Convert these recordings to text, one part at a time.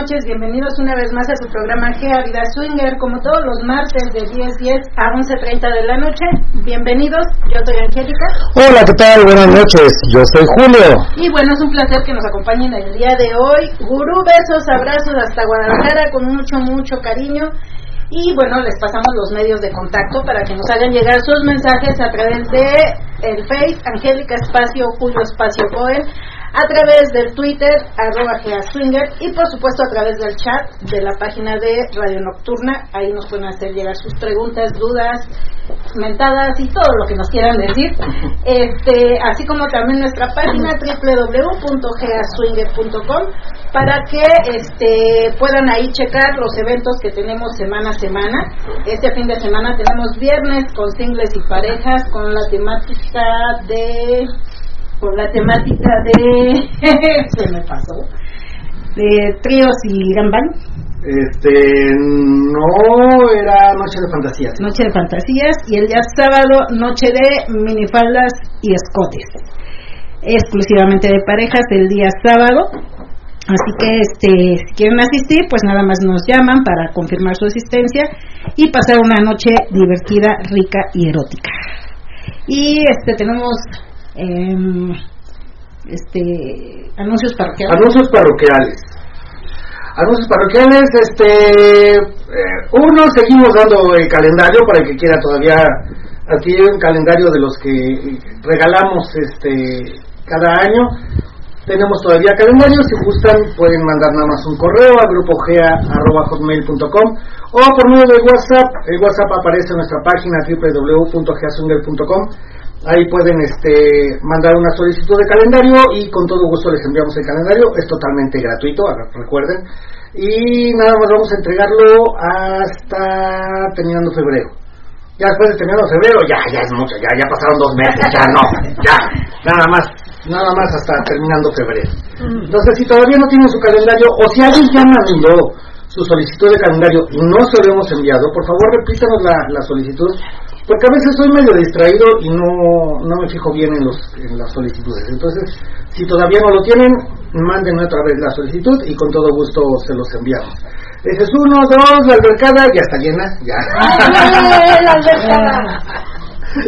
Noches, bienvenidos una vez más a su programa GEA Vida Swinger, como todos los martes de 10.10 a 11.30 de la noche. Bienvenidos, yo soy Angélica. Hola, ¿qué tal? Buenas noches, yo soy Julio. Y bueno, es un placer que nos acompañen el día de hoy. Gurú, besos, abrazos hasta Guadalajara con mucho, mucho cariño. Y bueno, les pasamos los medios de contacto para que nos hagan llegar sus mensajes a través de el Face, Angélica Espacio, Julio Espacio Cohen a través del Twitter, arroba Swinger, y por supuesto a través del chat de la página de Radio Nocturna. Ahí nos pueden hacer llegar sus preguntas, dudas, mentadas y todo lo que nos quieran decir. Este, así como también nuestra página www.geaswinger.com para que este, puedan ahí checar los eventos que tenemos semana a semana. Este fin de semana tenemos viernes con singles y parejas con la temática de por la temática de se me pasó de tríos y gambán este no era noche de fantasías. Noche de fantasías y el día sábado noche de minifaldas y escotes. Exclusivamente de parejas el día sábado. Así que este si quieren asistir pues nada más nos llaman para confirmar su asistencia y pasar una noche divertida rica y erótica. Y este tenemos eh, este anuncios parroquiales. Anuncios parroquiales. Anuncios parroquiales este eh, uno seguimos dando el calendario para el que quiera todavía adquirir un calendario de los que regalamos este cada año. Tenemos todavía calendario, si gustan pueden mandar nada más un correo a grupogea.hotmail.com o por medio de WhatsApp, el WhatsApp aparece en nuestra página www.geasunger.com Ahí pueden este, mandar una solicitud de calendario y con todo gusto les enviamos el calendario. Es totalmente gratuito, recuerden. Y nada más vamos a entregarlo hasta terminando febrero. Ya después de terminando febrero, ya, ya es mucho, ya, ya pasaron dos meses, ya no, ya, nada más, nada más hasta terminando febrero. Entonces, si todavía no tienen su calendario, o si alguien ya mandó su solicitud de calendario y no se lo hemos enviado, por favor repítanos la, la solicitud porque a veces soy medio distraído y no, no me fijo bien en, los, en las solicitudes. Entonces, si todavía no lo tienen, manden otra vez la solicitud y con todo gusto se los enviamos. Dices uno, dos, la albercada ya está llena, ya. la albercada!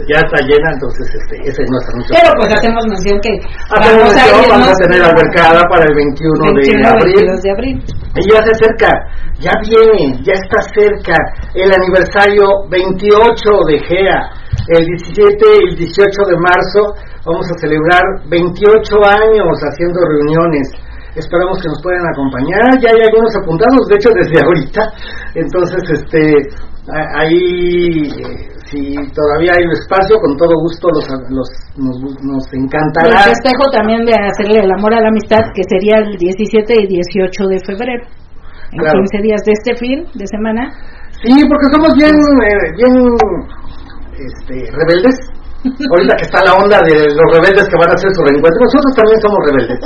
ya está llena, entonces este, ese es nuestro anuncio. Pero pues hacemos mención que vamos, a, vamos a tener albercada para el 21, de, abril. de abril. Y ya se acerca, ya viene, ya está cerca el aniversario 28 de GEA. El 17 y el 18 de marzo vamos a celebrar 28 años haciendo reuniones. Esperamos que nos puedan acompañar. Ya hay algunos apuntados, de hecho desde ahorita. Entonces, este, ahí si todavía hay un espacio, con todo gusto los, los nos, nos encantará. El festejo también de hacerle el amor a la amistad, que sería el 17 y 18 de febrero, en 15 días de este fin de semana. Sí, porque somos bien, eh, bien este, rebeldes. Ahorita que está la onda de los rebeldes que van a hacer su reencuentro, nosotros también somos rebeldes.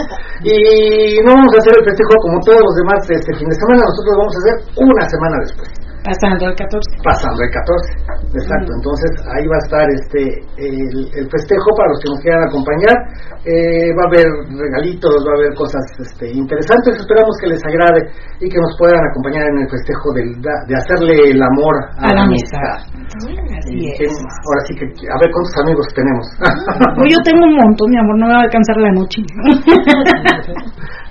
Y no vamos a hacer el festejo como todos los demás este fin de semana, nosotros lo vamos a hacer una semana después. Pasando el 14. Pasando el 14, exacto. Entonces ahí va a estar este el, festejo para los que nos quieran acompañar. Eh, va a haber regalitos, va a haber cosas este, interesantes. Esperamos que les agrade y que nos puedan acompañar en el festejo de hacerle el amor a, la amistad. ahora sí que, a ver cuántos amigos tenemos. yo tengo un montón, mi amor, no me va a alcanzar la noche.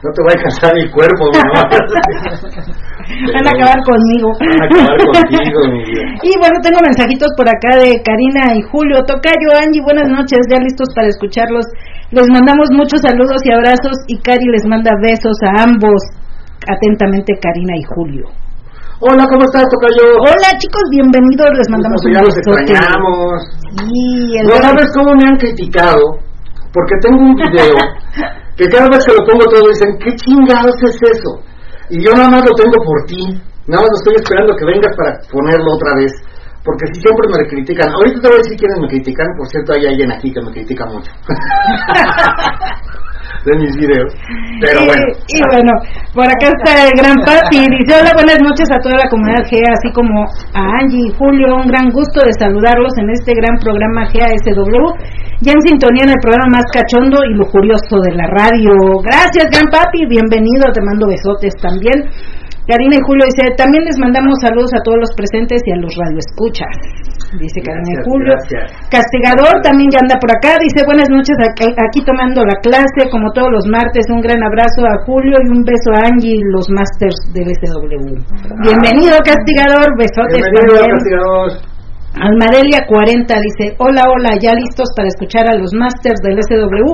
no te va a alcanzar el cuerpo, mi amor. Van a acabar conmigo. Van a acabar contigo, mi vida. Y bueno, tengo mensajitos por acá de Karina y Julio. Tocayo, Angie, buenas noches, ya listos para escucharlos. Les mandamos muchos saludos y abrazos y Cari les manda besos a ambos. Atentamente, Karina y Julio. Hola, ¿cómo estás, Tocayo? Hola chicos, bienvenidos, les mandamos Pues un ya los extrañamos. Sí, el No sabes cómo me han criticado, porque tengo un video que cada vez que lo pongo todo dicen, ¿qué chingados es eso? Y yo nada más lo tengo por ti, nada más lo estoy esperando que vengas para ponerlo otra vez, porque si siempre me critican. Ahorita te voy a decir quiénes me critican, por cierto hay alguien aquí que me critica mucho. de mis videos. Pero y, bueno. y bueno, por acá está el gran Papi. Dice: Hola, buenas noches a toda la comunidad GEA, así como a Angie y Julio. Un gran gusto de saludarlos en este gran programa GASW. Ya en sintonía en el programa más cachondo y lujurioso de la radio. Gracias, gran Papi. Bienvenido. Te mando besotes también. Karina y Julio dice, también les mandamos saludos a todos los presentes y a los radioescuchas. Dice Karina y Julio. gracias. Castigador también ya anda por acá. Dice, buenas noches aquí, aquí tomando la clase, como todos los martes. Un gran abrazo a Julio y un beso a Angie, los masters del SW. Bienvenido, Castigador. Besotes Bienvenido, también. castigador. Almadelia 40 dice, hola, hola, ya listos para escuchar a los masters del SW.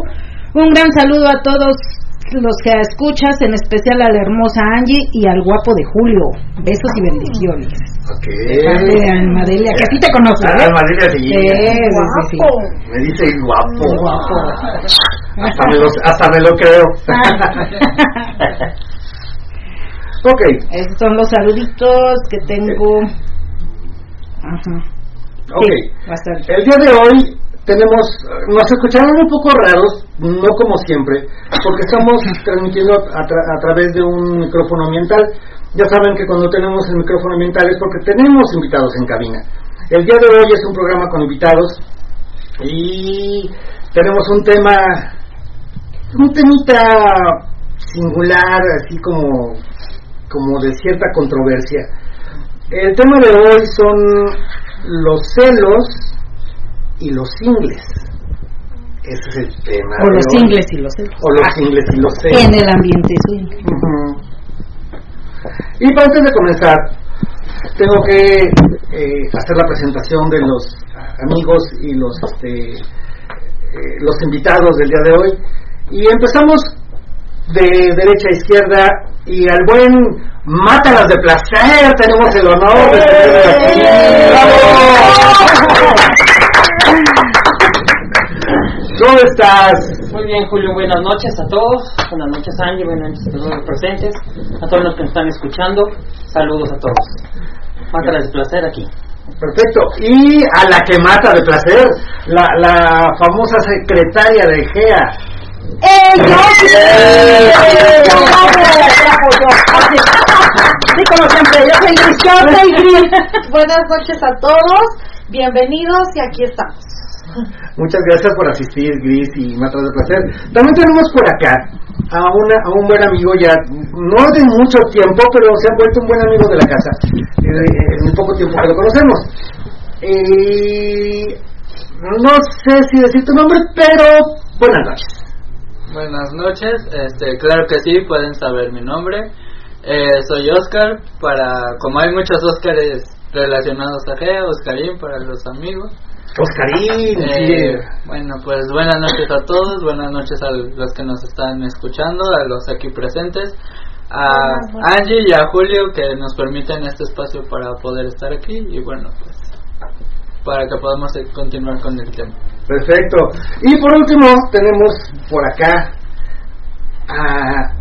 Un gran saludo a todos los que escuchas, en especial a la hermosa Angie y al guapo de Julio. Besos y bendiciones. Ok. Padre Almadelia, que a ti te conozco, Ah, ¿eh? Almadelia, sí. Sí, sí. Me dice guapo. Guapo. Hasta me lo, hasta me lo creo. ok. Esos son los saluditos que tengo. Ajá. Ok. Sí, bastante. El día de hoy tenemos, nos escucharon un poco raros, no como siempre, porque estamos transmitiendo a, tra- a través de un micrófono ambiental. Ya saben que cuando tenemos el micrófono ambiental es porque tenemos invitados en cabina. El día de hoy es un programa con invitados y tenemos un tema, un temita singular, así como, como de cierta controversia. El tema de hoy son los celos y los singles. Ese es el tema. O los ingles y los celos. O los singles y los celos. En el ambiente swing. Ujú. Y para antes de comenzar, tengo que eh, hacer la presentación de los amigos y los este, eh, los invitados del día de hoy. Y empezamos de derecha a izquierda y al buen Mátalas de Placer tenemos el honor de aquí. ¡Bravo! ¿Cómo estás? Muy bien, Julio, buenas noches a todos. Buenas noches, Angie. Buenas noches a todos los presentes. A todos los que nos están escuchando. Saludos a todos. Mátalas de placer aquí. Perfecto. Y a la que mata de placer, la, la famosa secretaria de GEA. Sí, como siempre, yo soy Gris, yo soy Gris. Buenas noches a todos, bienvenidos y aquí estamos. Muchas gracias por asistir, Gris y Matas de Placer. También tenemos por acá a, una, a un buen amigo ya, no de mucho tiempo, pero se ha vuelto un buen amigo de la casa, eh, en el poco tiempo que lo conocemos. Eh, no sé si decir tu nombre, pero buenas noches. Buenas noches, este, claro que sí, pueden saber mi nombre. Eh, soy Oscar, para, como hay muchos Oscars relacionados a Gea, Oscarín para los amigos. Oscarín, Eh, bueno, pues buenas noches a todos, buenas noches a los que nos están escuchando, a los aquí presentes, a Angie y a Julio que nos permiten este espacio para poder estar aquí y bueno, pues para que podamos continuar con el tema. Perfecto. Y por último, tenemos por acá a,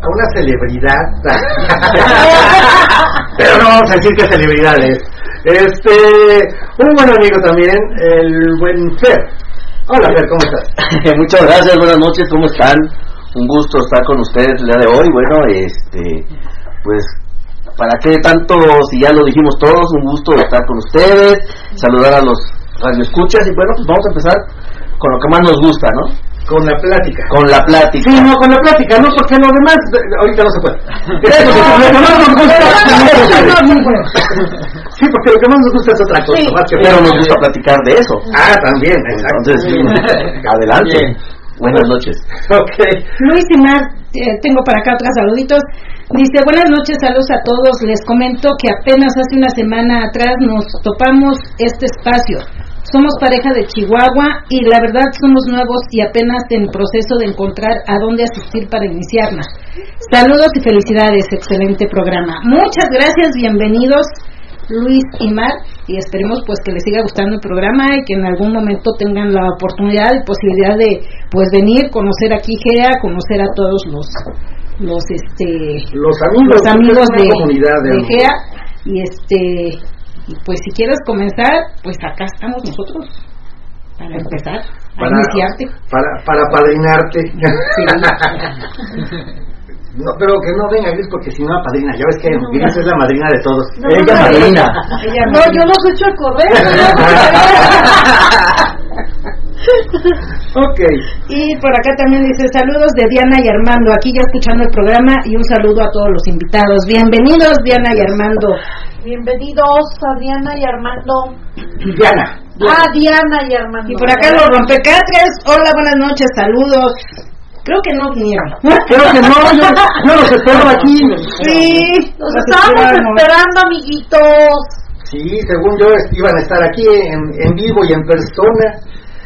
a una celebridad. Pero no vamos a decir qué celebridad es. Este, un buen amigo también, el buen Fer. Hola Fer, ¿cómo estás? Muchas gracias, buenas noches, ¿cómo están? Un gusto estar con ustedes el día de hoy. Bueno, este, pues, ¿para qué tanto si ya lo dijimos todos? Un gusto estar con ustedes, saludar a los radioescuchas y bueno, pues vamos a empezar con lo que más nos gusta, ¿no? Con la plática. Con la plática. Sí, no, con la plática, no, porque lo demás, de- ahorita no se puede. Eso, lo que más nos gusta, Sí, porque lo que más nos gusta es otra cosa, más que Pero nos gusta platicar de eso. Ah, también, exacto. Entonces, adelante. Buenas noches. Ok. Luis y Mar, eh, tengo para acá otros saluditos. Dice, buenas noches, saludos a todos. Les comento que apenas hace una semana atrás nos topamos este espacio. Somos pareja de Chihuahua y la verdad somos nuevos y apenas en proceso de encontrar a dónde asistir para iniciarla. Saludos y felicidades, excelente programa. Muchas gracias, bienvenidos Luis y Mar y esperemos pues que les siga gustando el programa y que en algún momento tengan la oportunidad y posibilidad de pues venir, conocer aquí GEA, conocer a todos los los este Los amigos, los amigos de, comunidad de. GEA y este pues si quieres comenzar pues acá estamos nosotros para empezar a para, iniciarte para, para padrinarte. No, pero que no venga Gris porque si no apadrina. Ya ves que Gris es la madrina de todos. No, Ella no, no. madrina. Ella No, yo los echo a correr. ok. Y por acá también dice saludos de Diana y Armando, aquí ya escuchando el programa y un saludo a todos los invitados. Bienvenidos Diana y Armando. Bienvenidos a Diana y Armando. Diana. Ah, Diana y Armando. Y por acá los rompecatres, hola, buenas noches, saludos. Creo que no vinieron. Creo que no, yo, yo los espero aquí. Sí, Los estábamos esperamos. esperando, amiguitos. Sí, según yo iban a estar aquí en, en vivo y en persona.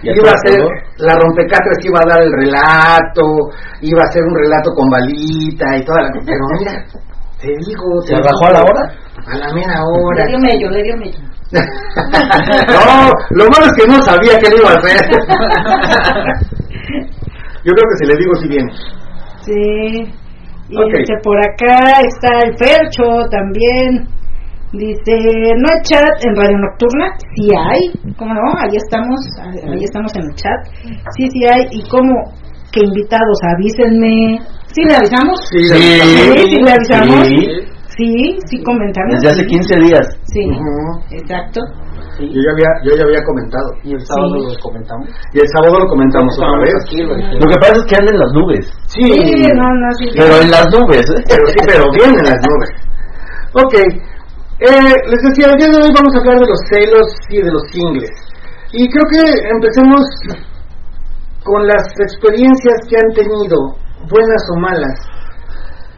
¿Ya Iba a ser la rompecatres que iba a dar el relato, iba a ser un relato con balita y toda la Pero mira, te digo. ¿Se te bajó a la hora? A la mera hora. Le dio mello, le dio mello. no, lo malo es que no sabía que lo iba a hacer. Yo creo que si les digo si viene. Sí. Y Ok. este, por acá está el Fercho también. Dice, no hay chat en Radio Nocturna. Sí hay, ¿cómo no? Ahí estamos, ahí estamos en el chat. Sí, sí hay. ¿Y cómo? Que invitados, avísenme. ¿Sí le avisamos? Sí, Sí, sí le avisamos. Sí. Sí, sí comentamos. Desde hace 15 días. Sí, exacto. Yo ya había, yo ya había comentado. Y el sábado Sí. lo comentamos. Y el sábado lo comentamos otra vez. aquí, lo que pasa es que andan en las nubes. Sí, Sí, no, no, sí. Pero en las nubes, ¿eh? pero sí, pero bien en las nubes. Ok, eh, les decía, el día de hoy vamos a hablar de los celos y de los singles. Y creo que empecemos con las experiencias que han tenido, buenas o malas,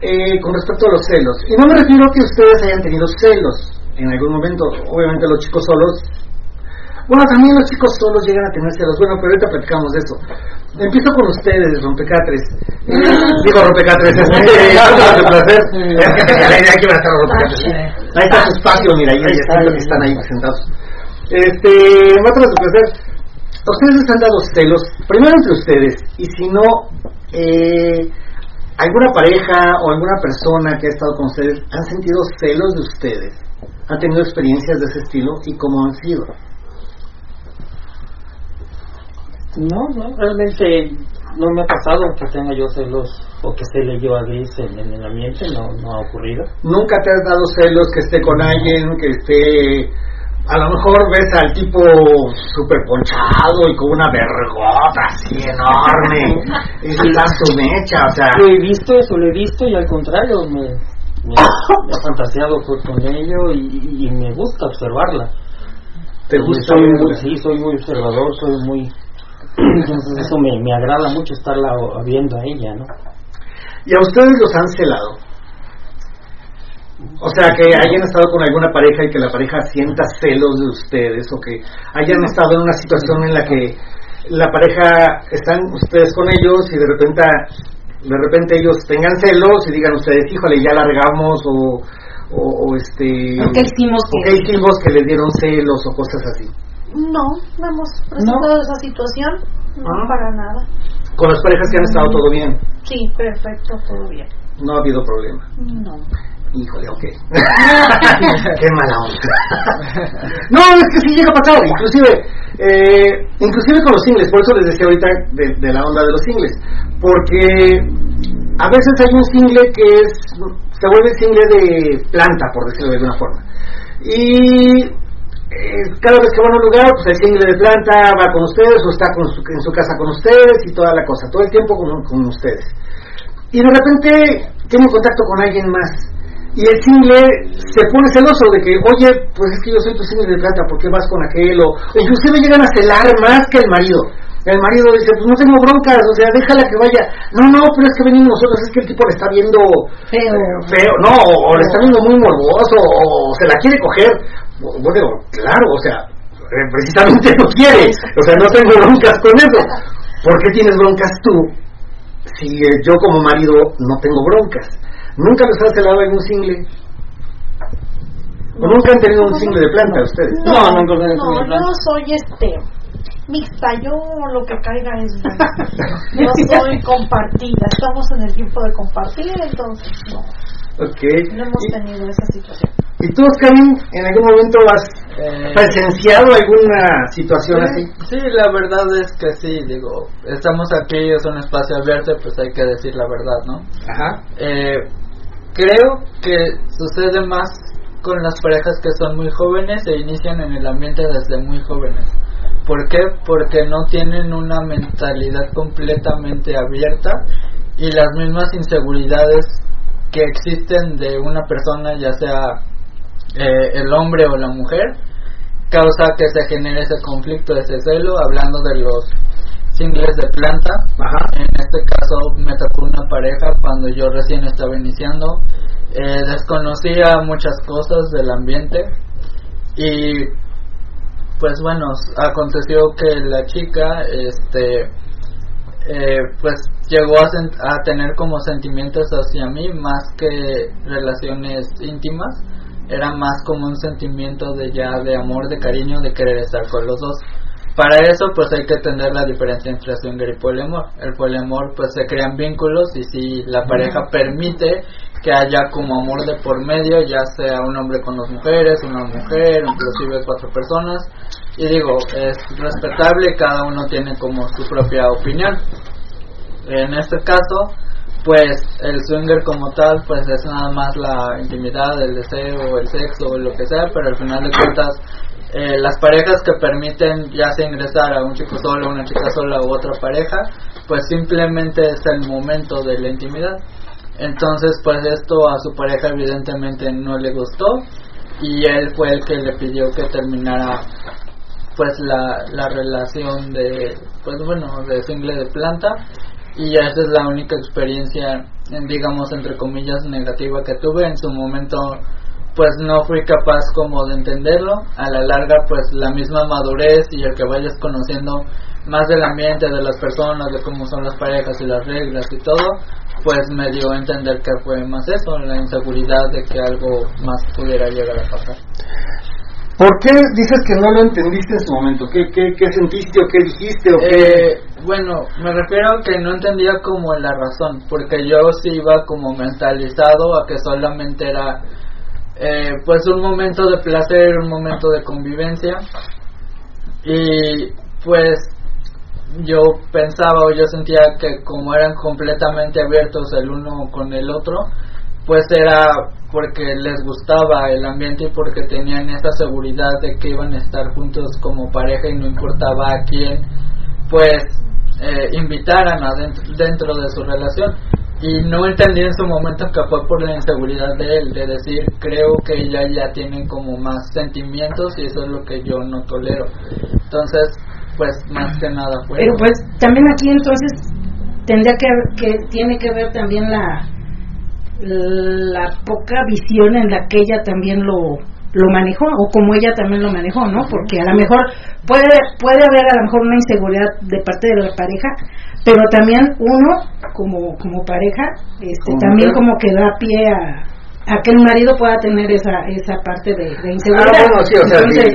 eh, con respecto a los celos. Y no me refiero a que ustedes hayan tenido celos en algún momento, obviamente los chicos solos. Bueno, también los chicos solos llegan a tener celos. Bueno, pero ahorita platicamos de eso. Empiezo con ustedes, rompecatres. Digo rompecatres, Mátalos de placer. Es que la idea que a estar los rompecatres. Ahí está su espacio, mira, ahí, está, que están ahí sentados. Este, Mátalos de placer. ¿A ustedes les han dado celos? Primero entre ustedes, y si no, eh, alguna pareja o alguna persona que ha estado con ustedes, ¿han sentido celos de ustedes? ¿Han tenido experiencias de ese estilo y cómo han sido? No, no, realmente no me ha pasado que tenga yo celos o que esté yo a Gris en, en el ambiente, no, no ha ocurrido. ¿Nunca te has dado celos que esté con alguien, que esté... A lo mejor ves al tipo súper ponchado y con una vergota así enorme. está su mecha, o sea... Lo he visto, eso lo he visto y al contrario me, me, me he fantaseado con ello y, y me gusta observarla. ¿Te gusta soy muy, Sí, soy muy observador, soy muy... Entonces eso me, me agrada mucho estarla o- viendo a ella, ¿no? ¿Y a ustedes los han celado? O sea, que hayan estado con alguna pareja y que la pareja sienta celos de ustedes o que hayan estado en una situación en la que la pareja están ustedes con ellos y de repente de repente ellos tengan celos y digan ustedes, híjole, ya largamos o, o, o este ¿Por qué hicimos o qué hicimos que les dieron celos o cosas así. No, no hemos presentado esa situación. No, Ah. para nada. Con las parejas que han estado todo bien, Sí, perfecto, todo bien. no ha habido problema. No. Híjole, ok. Qué mala onda. no, es que sí llega a pasar. Inclusive, eh, inclusive con los singles. Por eso les decía ahorita de, de la onda de los singles. Porque a veces hay un single que es se vuelve single de planta, por decirlo de alguna forma. Y cada vez que van a un lugar, pues el single de planta va con ustedes o está con su- en su casa con ustedes y toda la cosa. Todo el tiempo con, con ustedes y de repente tiene contacto con alguien más y el single se pone celoso de que oye pues es que yo soy tu single de plata ¿por qué vas con aquel? o o inclusive llegan a celar más que el marido el marido dice, pues no tengo broncas, o sea, déjala que vaya. No, no, pero es que venimos nosotros, es que el tipo le está viendo Feo. feo, no, o, le está viendo muy morboso, o se la quiere coger. Bueno, claro, o sea, eh, precisamente no quiere, o sea, no tengo broncas con eso. ¿Por qué tienes broncas tú si eh, yo como marido no tengo broncas? ¿Nunca les has celado en un single? ¿O nunca han tenido un single de planta ustedes? No, no, no, no, no, no, no. yo no soy este mixta, yo lo que caiga es. Yo soy compartida, estamos en el tiempo de compartir, entonces no, Ok. no hemos ¿Y, tenido esa situación. ¿Y tú, Oscarín, en algún momento has Eh, presenciado alguna situación así? Sí, la verdad es que sí, digo, estamos aquí, es un espacio abierto, pues hay que decir la verdad, ¿no? Ajá. Eh, creo que sucede más con las parejas que son muy jóvenes e inician en el ambiente desde muy jóvenes. ¿Por qué? Porque no tienen una mentalidad completamente abierta y las mismas inseguridades que existen de una persona, ya sea eh, el hombre o la mujer, causa que se genere ese conflicto, ese celo, hablando de los singles de planta. Ajá. En este caso me tocó una pareja cuando yo recién estaba iniciando, eh, desconocía muchas cosas del ambiente y pues bueno, aconteció que la chica, este, eh, pues llegó a, a tener como sentimientos hacia mí más que relaciones íntimas. Era más como un sentimiento de ya de amor de cariño de querer estar con los dos. Para eso pues hay que entender la diferencia entre swinger y poliamor. El poliamor pues se crean vínculos y si la pareja permite que haya como amor de por medio ya sea un hombre con dos mujeres una mujer inclusive cuatro personas y digo es respetable cada uno tiene como su propia opinión en este caso, pues el swinger como tal, pues es nada más la intimidad, el deseo, el sexo, o lo que sea, pero al final de cuentas, eh, las parejas que permiten ya sea ingresar a un chico solo, una chica sola u otra pareja, pues simplemente es el momento de la intimidad. Entonces, pues esto a su pareja evidentemente no le gustó y él fue el que le pidió que terminara pues la, la relación de pues bueno de single de planta. Y esa es la única experiencia en, digamos entre comillas negativa que tuve. En su momento pues no fui capaz como de entenderlo. A la larga pues la misma madurez y el que vayas conociendo más del ambiente de las personas de cómo son las parejas y las reglas y todo pues me dio a entender que fue más eso la inseguridad de que algo más pudiera llegar a pasar ¿Por qué dices que no lo entendiste en su momento? ¿Qué, qué, qué sentiste o qué dijiste o qué? Eh, bueno, me refiero a que no entendía como la razón, porque yo sí iba como mentalizado a que solamente era eh, pues un momento de placer, un momento de convivencia y pues yo pensaba o yo sentía que como eran completamente abiertos el uno con el otro, pues era porque les gustaba el ambiente y porque tenían esa seguridad de que iban a estar juntos como pareja y no importaba a quién pues eh, invitaran a dentro, de su relación. Y no entendí en su momento que fue por la inseguridad de él de decir creo que ella ya tiene como más sentimientos y eso es lo que yo no tolero entonces pues más que nada fue Pero pues también aquí entonces tendría que, que tiene que ver también la la poca visión en la que ella también lo lo manejó o como ella también lo manejó, ¿no? Porque a lo mejor puede puede haber a lo mejor una inseguridad de parte de la pareja, pero también uno como como pareja este Como también mujer. como que da pie a a que el marido pueda tener esa esa parte de, de inseguridad. Ah, bueno, sí, o sea, Entonces,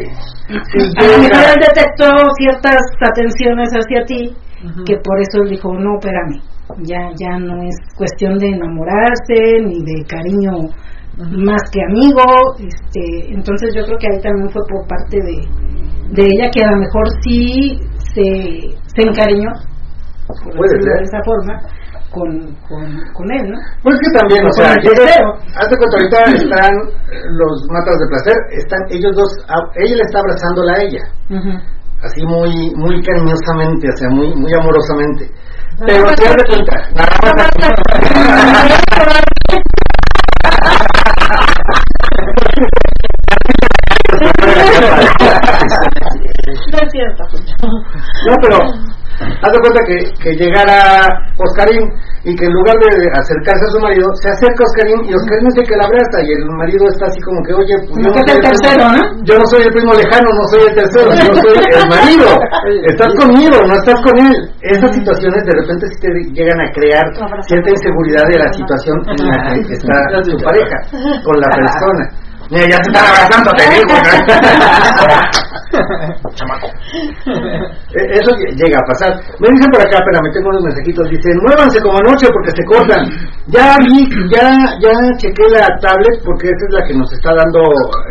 sí, sí, a lo mejor él detectó ciertas atenciones hacia ti que por eso él dijo no espérame ya ya no es cuestión de enamorarse ni de cariño más que amigo este entonces yo creo que ahí también fue por parte de de ella que a lo mejor sí se se encariñó por Puede ser. de esa forma con, con, con él no Pues que también, o sea, yo deseo. hazte cuenta, ahorita están los matas de placer, están ellos dos, a- ella le está abrazándola a ella, así muy muy cariñosamente, o sea, muy muy amorosamente. Pero nada más No es cierto. No, pero haz de cuenta que, que llegara Oscarín y que en lugar de acercarse a su marido, se acerca a Oscarín y Oscarín es el que la abraza y el marido está así como que, oye, pues yo Como que es el soy tercero, primo- ¿no? yo no soy el primo lejano, no soy el tercero, yo soy el marido. Estás conmigo, no estás con él. Esas situaciones de repente sí te llegan a crear cierta inseguridad de la situación en la que está tu pareja, con la persona. Mira, ya se están abrazando, te digo. Eh, Eso lle- llega a pasar. Me dicen por acá, espérame, tengo unos mensajitos. Dicen, muévanse como anoche porque se cortan. Ya vi, ya, ya chequé la tablet porque esa es la que nos está dando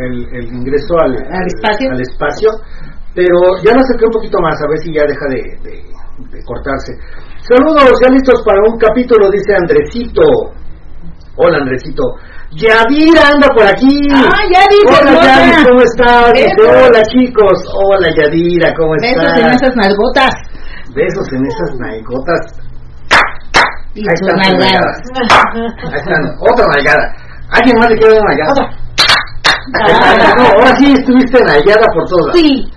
el, el ingreso al, Al espacio. al espacio. Pero ya lo acerqué un poquito más, a ver si ya deja de, de- de cortarse. Saludos, ya listos para un capítulo, dice Andresito. Hola, Andresito. Yadira anda por aquí. Ah, Yadis, Hola. Yadis, ¿cómo estás? Besos. hola, chicos. Hola, Yadira, ¿cómo Besos estás? en esas nalgotas. Besos en esas nalgotas. Y Ahí están nalgadas. Ahí están. Otra nalgada. ¿Alguien más le quiere dar una nalgada? Ah. No, ahora sí estuviste nalgada por todas. Sí,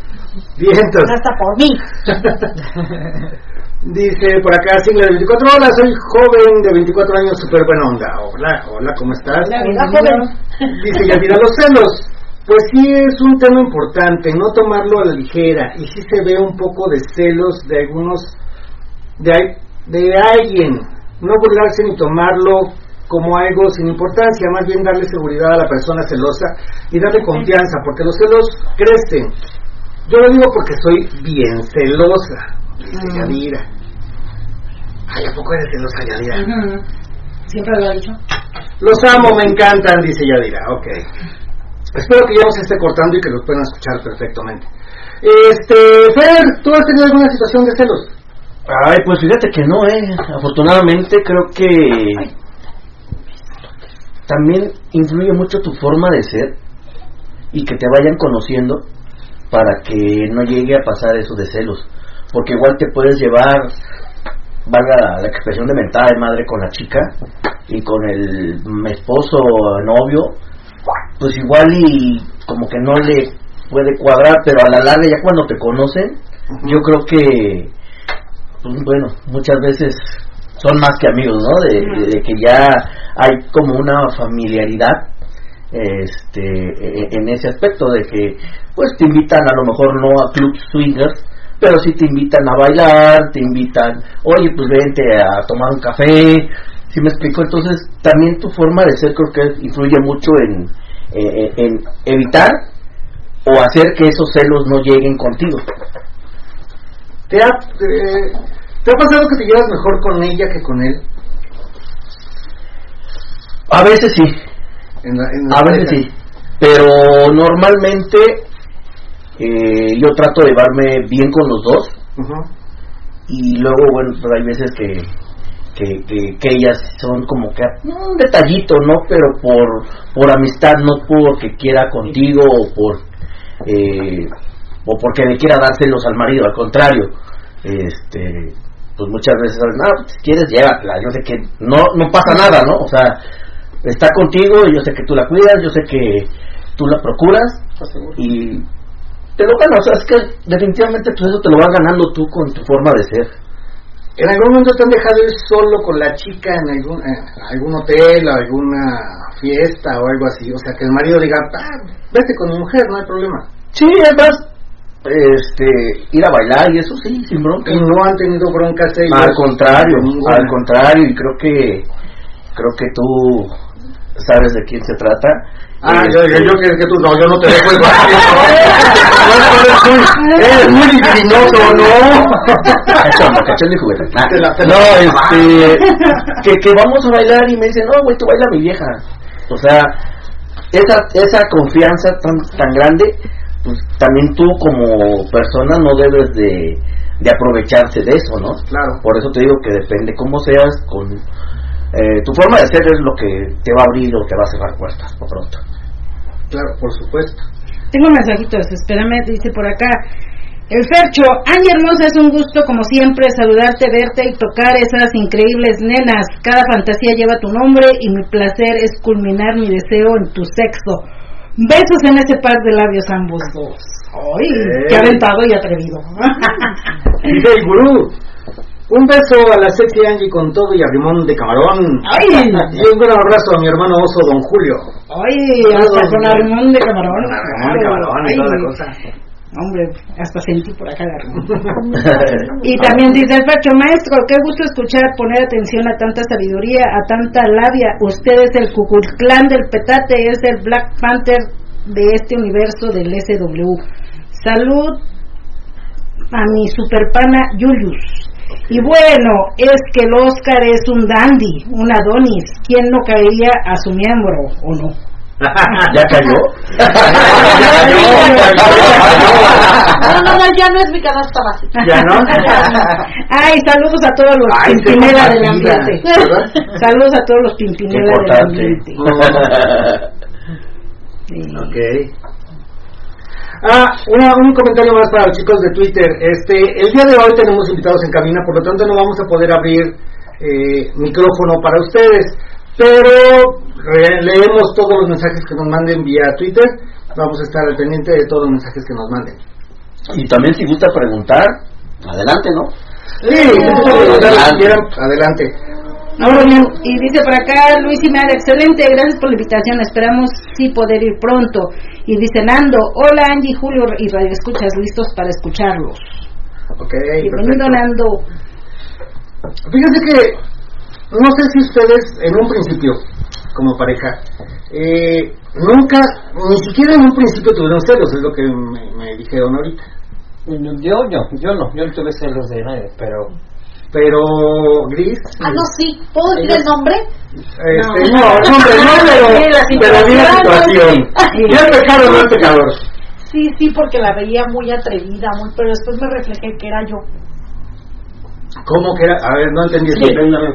Vientos. hasta por mí. Dice por acá, Single de 24 horas, soy joven de 24 años, súper buena onda. Hola, hola, ¿cómo estás? Hola, joven. Dice Yadira, los celos. Pues sí es un tema importante, no tomarlo a la ligera. Y sí se ve un poco de celos de algunos, de, de alguien. No burlarse ni tomarlo como algo sin importancia, más bien darle seguridad a la persona celosa y darle confianza, porque los celos crecen. Yo lo digo porque soy bien celosa, dice Mm. Yadira. Ay, ¿a poco eres celosa, Yadira? Siempre lo ha dicho. Los amo, me encantan, dice Yadira. Ok. Espero que ya no se esté cortando y que los puedan escuchar perfectamente. Este, Fer, ¿tú has tenido alguna situación de celos? Ay, pues fíjate que no, eh. Afortunadamente creo que también influye mucho tu forma de ser y que te vayan conociendo para que no llegue a pasar eso de celos. Porque igual te puedes llevar, valga la expresión de mentada de madre con la chica y con el esposo o novio, pues igual y como que no le puede cuadrar, pero a la larga ya cuando te conocen, yo creo que pues, bueno, muchas veces son más que amigos, ¿no? De, de- de que ya hay como una familiaridad este e- en ese aspecto de que pues te invitan a lo mejor no a club swingers pero sí te invitan a bailar te invitan oye pues vente a tomar un café si me explico entonces también tu forma de ser creo que influye mucho en, eh, en evitar o hacer que esos celos no lleguen contigo. ¿Te ha, eh, ¿Te ha pasado que te llevas mejor con ella que con él? a veces sí. En la- en la A veces sí, pero normalmente eh, yo trato de llevarme bien con los dos. Y luego, bueno, pues hay veces que, que, que, que ellas son como que no, un detallito, ¿no? Pero por, por amistad, no porque quiera contigo o por eh, o porque le quiera dárselos al marido, al contrario, este pues muchas veces, no, si quieres llévatela, yo sé que no, no pasa nada, ¿no? O sea, está contigo, yo sé que tú la cuidas, yo sé que tú la procuras y lo ganas, o sea, es que definitivamente pues eso te lo vas ganando tú con tu forma de ser. ¿En algún momento te han dejado ir solo con la chica en algún, en algún hotel, alguna fiesta o algo así? O sea, que el marido diga, ah, vete con mi mujer, no hay problema. Sí, además, este, ir a bailar y eso sí, sin bronca. Y no han tenido broncas ellos. Al contrario, al contrario, y creo que creo que tú sabes de quién se trata. Ah, yo, yo, yo que, que tú, no, yo no te dejo ir con Eres muy divinoso, ¿no? Cachondo y juguete. No, este, que, que vamos a bailar y me dicen, no, güey, tú baila mi vieja. O sea, esa, esa confianza tan, tan grande, pues también tú como persona no debes de, de aprovecharse de eso, ¿no? Claro. Por eso te digo que depende cómo seas, con eh, tu forma de ser es lo que te va a abrir o te va a cerrar puertas por pronto. Claro, por supuesto. Tengo mensajitos, espérame, dice por acá. El Fercho, Angie hermosa, es un gusto como siempre saludarte, verte y tocar esas increíbles nenas. Cada fantasía lleva tu nombre y mi placer es culminar mi deseo en tu sexo. Besos en ese par de labios ambos dos. ¡Ay! ¡Qué aventado y atrevido! Dice el gurú, Un beso a la sexy Angie con todo y a Rimón de Camarón. ¡Ay! Y un gran abrazo a mi hermano oso Don Julio. Oye, hasta con Armón de camarón. Armón de camarón y Ay, toda la cosa. Hombre, hasta sentí por acá Y también dice el Pacho Maestro, qué gusto escuchar, poner atención a tanta sabiduría, a tanta labia. Usted es el Cuculclán del Petate, es el Black Panther de este universo del SW. Salud a mi superpana Julius. Y bueno, es que el Oscar es un dandy, un Adonis. ¿Quién no caería a su miembro o no? ¿Ya cayó? No, no, no, ya no es mi canasta básica. ¿Ya no? Ay, saludos a todos los Ay, pimpinela del ambiente. ¿verdad? Saludos a todos los pimpinela del ambiente. Sí. Ok. Ah, una- un comentario más para los chicos de Twitter. Este, el día de hoy tenemos invitados en cabina, por lo tanto no vamos a poder abrir eh, micrófono para ustedes, pero leemos todos los mensajes que nos manden vía Twitter. Vamos a estar al pendiente de todos los mensajes que nos manden. Y también si gusta preguntar, adelante, ¿no? Sí, Adelante. quieran, adelante. Ahora bien, y dice por acá Luis Imar, excelente, gracias por la invitación, esperamos sí poder ir pronto. Y dice Nando, hola Angie, Julio y Radio Escuchas, listos para escucharlos. Ok, Bienvenido perfecto. Nando. Fíjense que no sé si ustedes en un principio, como pareja, eh, nunca, ni siquiera en un principio tuvieron celos, es lo que me, me dijeron ahorita. Yo, yo, yo no, yo no tuve celos de nadie, pero Pero Gris, Ah, no, sí, ¿puedo decir el nombre? este, no, no, hombre, no, pero, Sí, pero vi la situación. es pecado, no es pecador. Sí, sí, porque la veía muy atrevida, muy, pero después me reflejé que era yo. ¿Cómo que era? A ver, no entendí eso.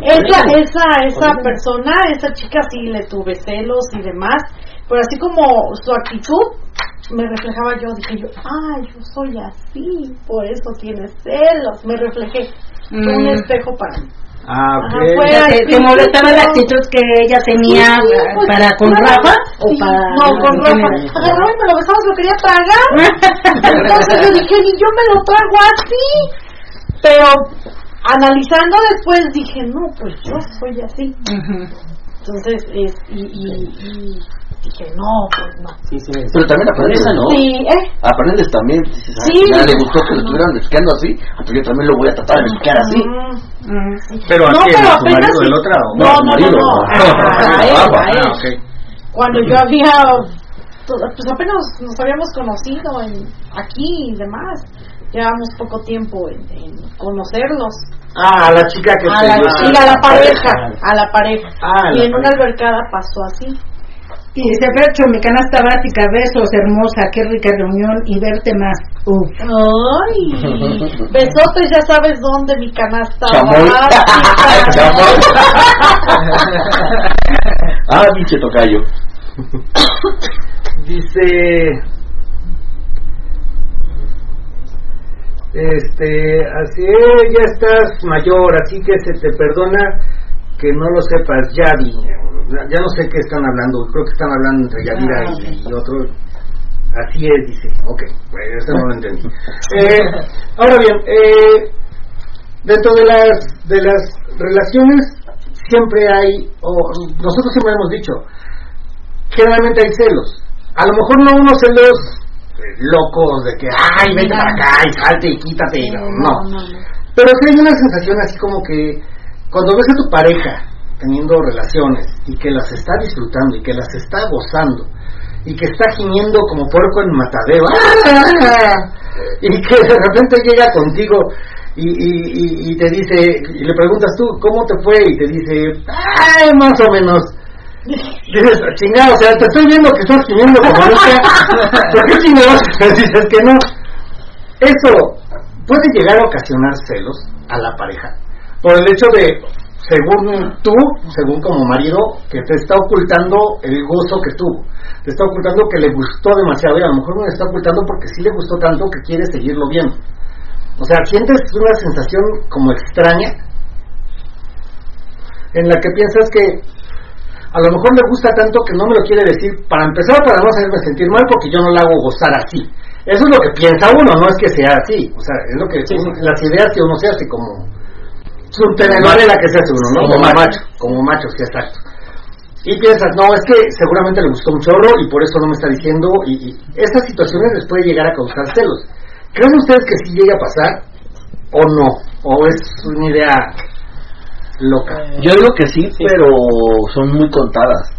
Esa, esa, esa persona, esa chica sí le tuve celos y demás, pero así como su actitud me reflejaba yo, dije yo, ah, yo soy así, por eso tiene celos, me reflejé, fue un Mm. espejo para mí. Ah, Ajá, ok. fue ¿Te, te molestaba la actitud que ella tenía Sí, pues, para con. Rafa o Sí, para no con Rafa agarraba y me lo besaba se lo quería tragar entonces yo dije ni yo me lo trago así pero analizando después dije no pues yo soy así entonces es y, y, y dije no pues no sí, sí. Pero también aprendes, ¿no? sí eh Aprendes también. Dices, ah, Sí. ya le gustó que lo estuvieran besuqueando así, pues yo también lo voy a tratar de besuquear así. Mm, Mm. Pero No, aquí pero su marido sí. del otra o No, su no, no, no. no. A, a él, Ah, a él. Ah, ok. Cuando yo había, pues apenas nos habíamos conocido en, aquí y demás, llevamos poco tiempo en, en conocerlos. Ah, a la chica que A te la, y celos. a la pareja, a la pareja. Ah, y la en una pareja. albercada pasó así. Y dice Fercho, mi canasta básica, besos, hermosa, qué rica reunión y verte más. Uf. Ay, besotes, ya sabes dónde mi canasta Chamoy. básica. Chamoy. ah, pinche tocayo. Dice. Este, así es, ya estás mayor, así que se te perdona que no lo sepas, Yavi. Ya no sé qué están hablando, creo que están hablando entre Yadira Ah, y, y otro. Así es, dice. Ok, pues eso no lo entendí. Eh, ahora bien, eh, dentro de las, de las relaciones siempre hay, o nosotros siempre hemos dicho, generalmente hay celos. A lo mejor no unos celos eh, locos de que, ay, vete para acá y salte y quítate. y no, no. Pero sí hay una sensación así como que cuando ves a tu pareja teniendo relaciones y que las está disfrutando y que las está gozando y que está gimiendo como puerco en matadero ¡ah! y que de repente llega contigo y, te dice y le preguntas tú cómo te fue y te dice más o menos dices chingado o sea te estoy viendo que estás gimiendo como nunca ¿por qué chingados dices que no eso puede llegar a ocasionar celos a la pareja por el hecho de según tú, según como marido, que te está ocultando el gozo que tuvo, te está ocultando que le gustó demasiado y a lo mejor no le está ocultando porque sí le gustó tanto que quiere seguirlo viendo. O sea, sientes una sensación como extraña en la que piensas que a lo mejor le gusta tanto que no me lo quiere decir para empezar para no hacerme sentir mal porque yo no la hago gozar así. Eso es lo que piensa uno, no es que sea así. O sea, es lo que Sí, las ideas que uno se hace como Su telenovela que se hace uno, ¿no? Como Como, macho. macho, como macho, sí, exacto. Y piensas, no, es que seguramente le gustó un chorro y por eso no me está diciendo, y, y estas situaciones les puede llegar a causar celos. ¿Creen ustedes que sí llega a pasar o no? ¿O es una idea loca? Yo digo que sí, pero son muy contadas.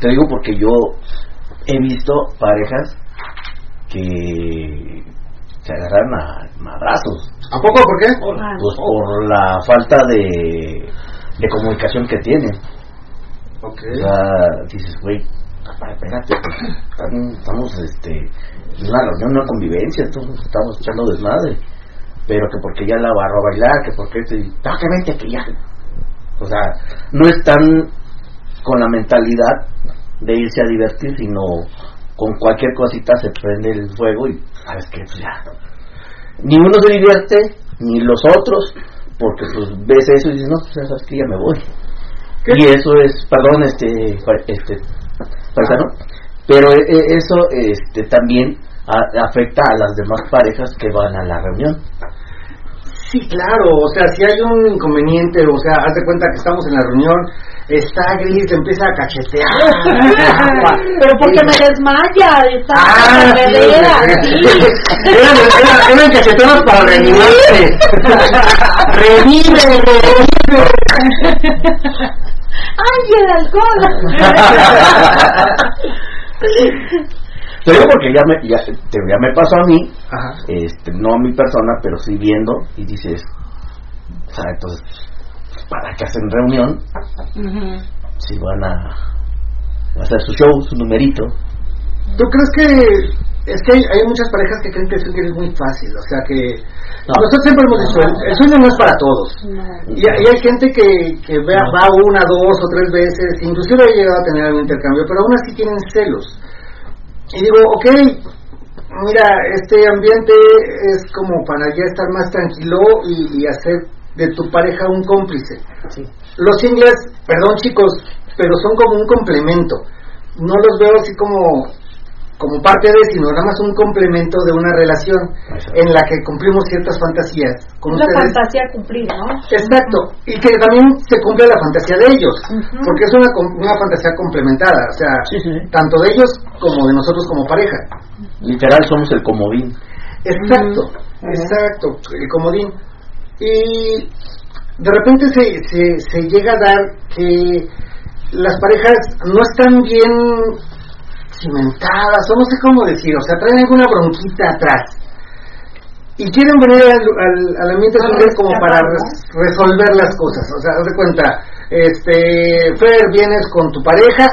Te digo porque yo he visto parejas que se agarran a madrazos. ¿A poco? ¿Por qué? Pues por la falta de, de comunicación que tienen. Ok. O sea, dices, güey, espérate, están- estamos este, en una reunión, una convivencia, estamos, estamos echando desmadre. Pero que porque ya la barro a bailar, que porque "Ah, que vente, que ya. O sea, no están con la mentalidad de irse a divertir, sino con cualquier cosita se prende el fuego y, ¿sabes qué? Pues ya. Ni uno se divierte, ni los otros, porque pues ves eso y dices, no, pues ya sabes que ya me voy. Y eso es, perdón, este, este, paisano, pero e- e- eso este, también a- afecta a las demás parejas que van a la reunión. Sí, claro, o sea, si hay un inconveniente, o sea, haz de cuenta que estamos en la reunión, está gris, te empieza a cachetear. Pero porque me desmaya, está Ah, sí, sí. Eran, eran, para reanimarte. Revive, revive. ¡Ay, el alcohol! Te digo porque ya me, ya, ya me pasó a mí, Ajá. este, no a mi persona, pero sí viendo, y dices, o sea, entonces, ¿para qué hacen reunión si van a, a hacer su show, su numerito? ¿Tú crees que es que hay, hay muchas parejas que creen que el swinger es muy fácil? O sea que No. nosotros siempre hemos dicho, el, el swinger no es para todos. Y, hay- y hay gente que, que vea, va una, dos o tres veces, inclusive ha llegado a tener algún intercambio, pero aún así tienen celos. Y digo, ok, mira, este ambiente es como para ya estar más tranquilo y, y hacer de tu pareja un cómplice. Los singles, perdón chicos, pero son como un complemento. No los veo así como como parte de, sino nada más un complemento de una relación Exacto. en la que cumplimos ciertas fantasías con La ustedes. fantasía a cumplir, ¿no? Exacto, y que también se cumple la fantasía de ellos, porque es una, com- una fantasía complementada, o sea, tanto de ellos como de nosotros como pareja. Literal somos el comodín. Exacto, exacto, el comodín. Y de repente se, se, se llega a dar que las parejas no están bien cimentadas, o no sé cómo decir, o sea, traen alguna bronquita atrás. Y quieren venir al, al, al ambiente Para swinger como para resolver las cosas. O sea, haz de cuenta, este, Fer, vienes con tu pareja,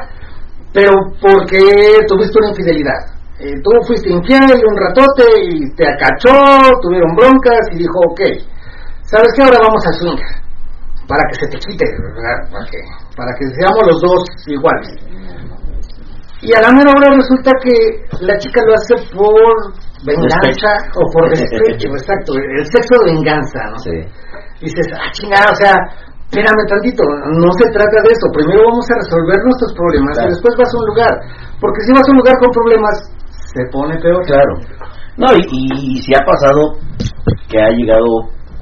pero porque tuviste una infidelidad. Eh, tú fuiste infiel un ratote y te acachó, tuvieron broncas y dijo, ok, ¿sabes qué? Ahora vamos a swinger, para que se te quite, ¿verdad? Para que, para que seamos los dos iguales. Y a la mera hora resulta que la chica lo hace por venganza o por despecho, exacto, el sexo de venganza, ¿no? Sí. dices, ah, chingada, o sea, espérame tantito, no se trata de eso, primero vamos a resolver nuestros problemas Claro. y después vas a un lugar, porque si vas a un lugar con problemas, se pone peor. Claro. No, y, y, y si ha pasado que ha llegado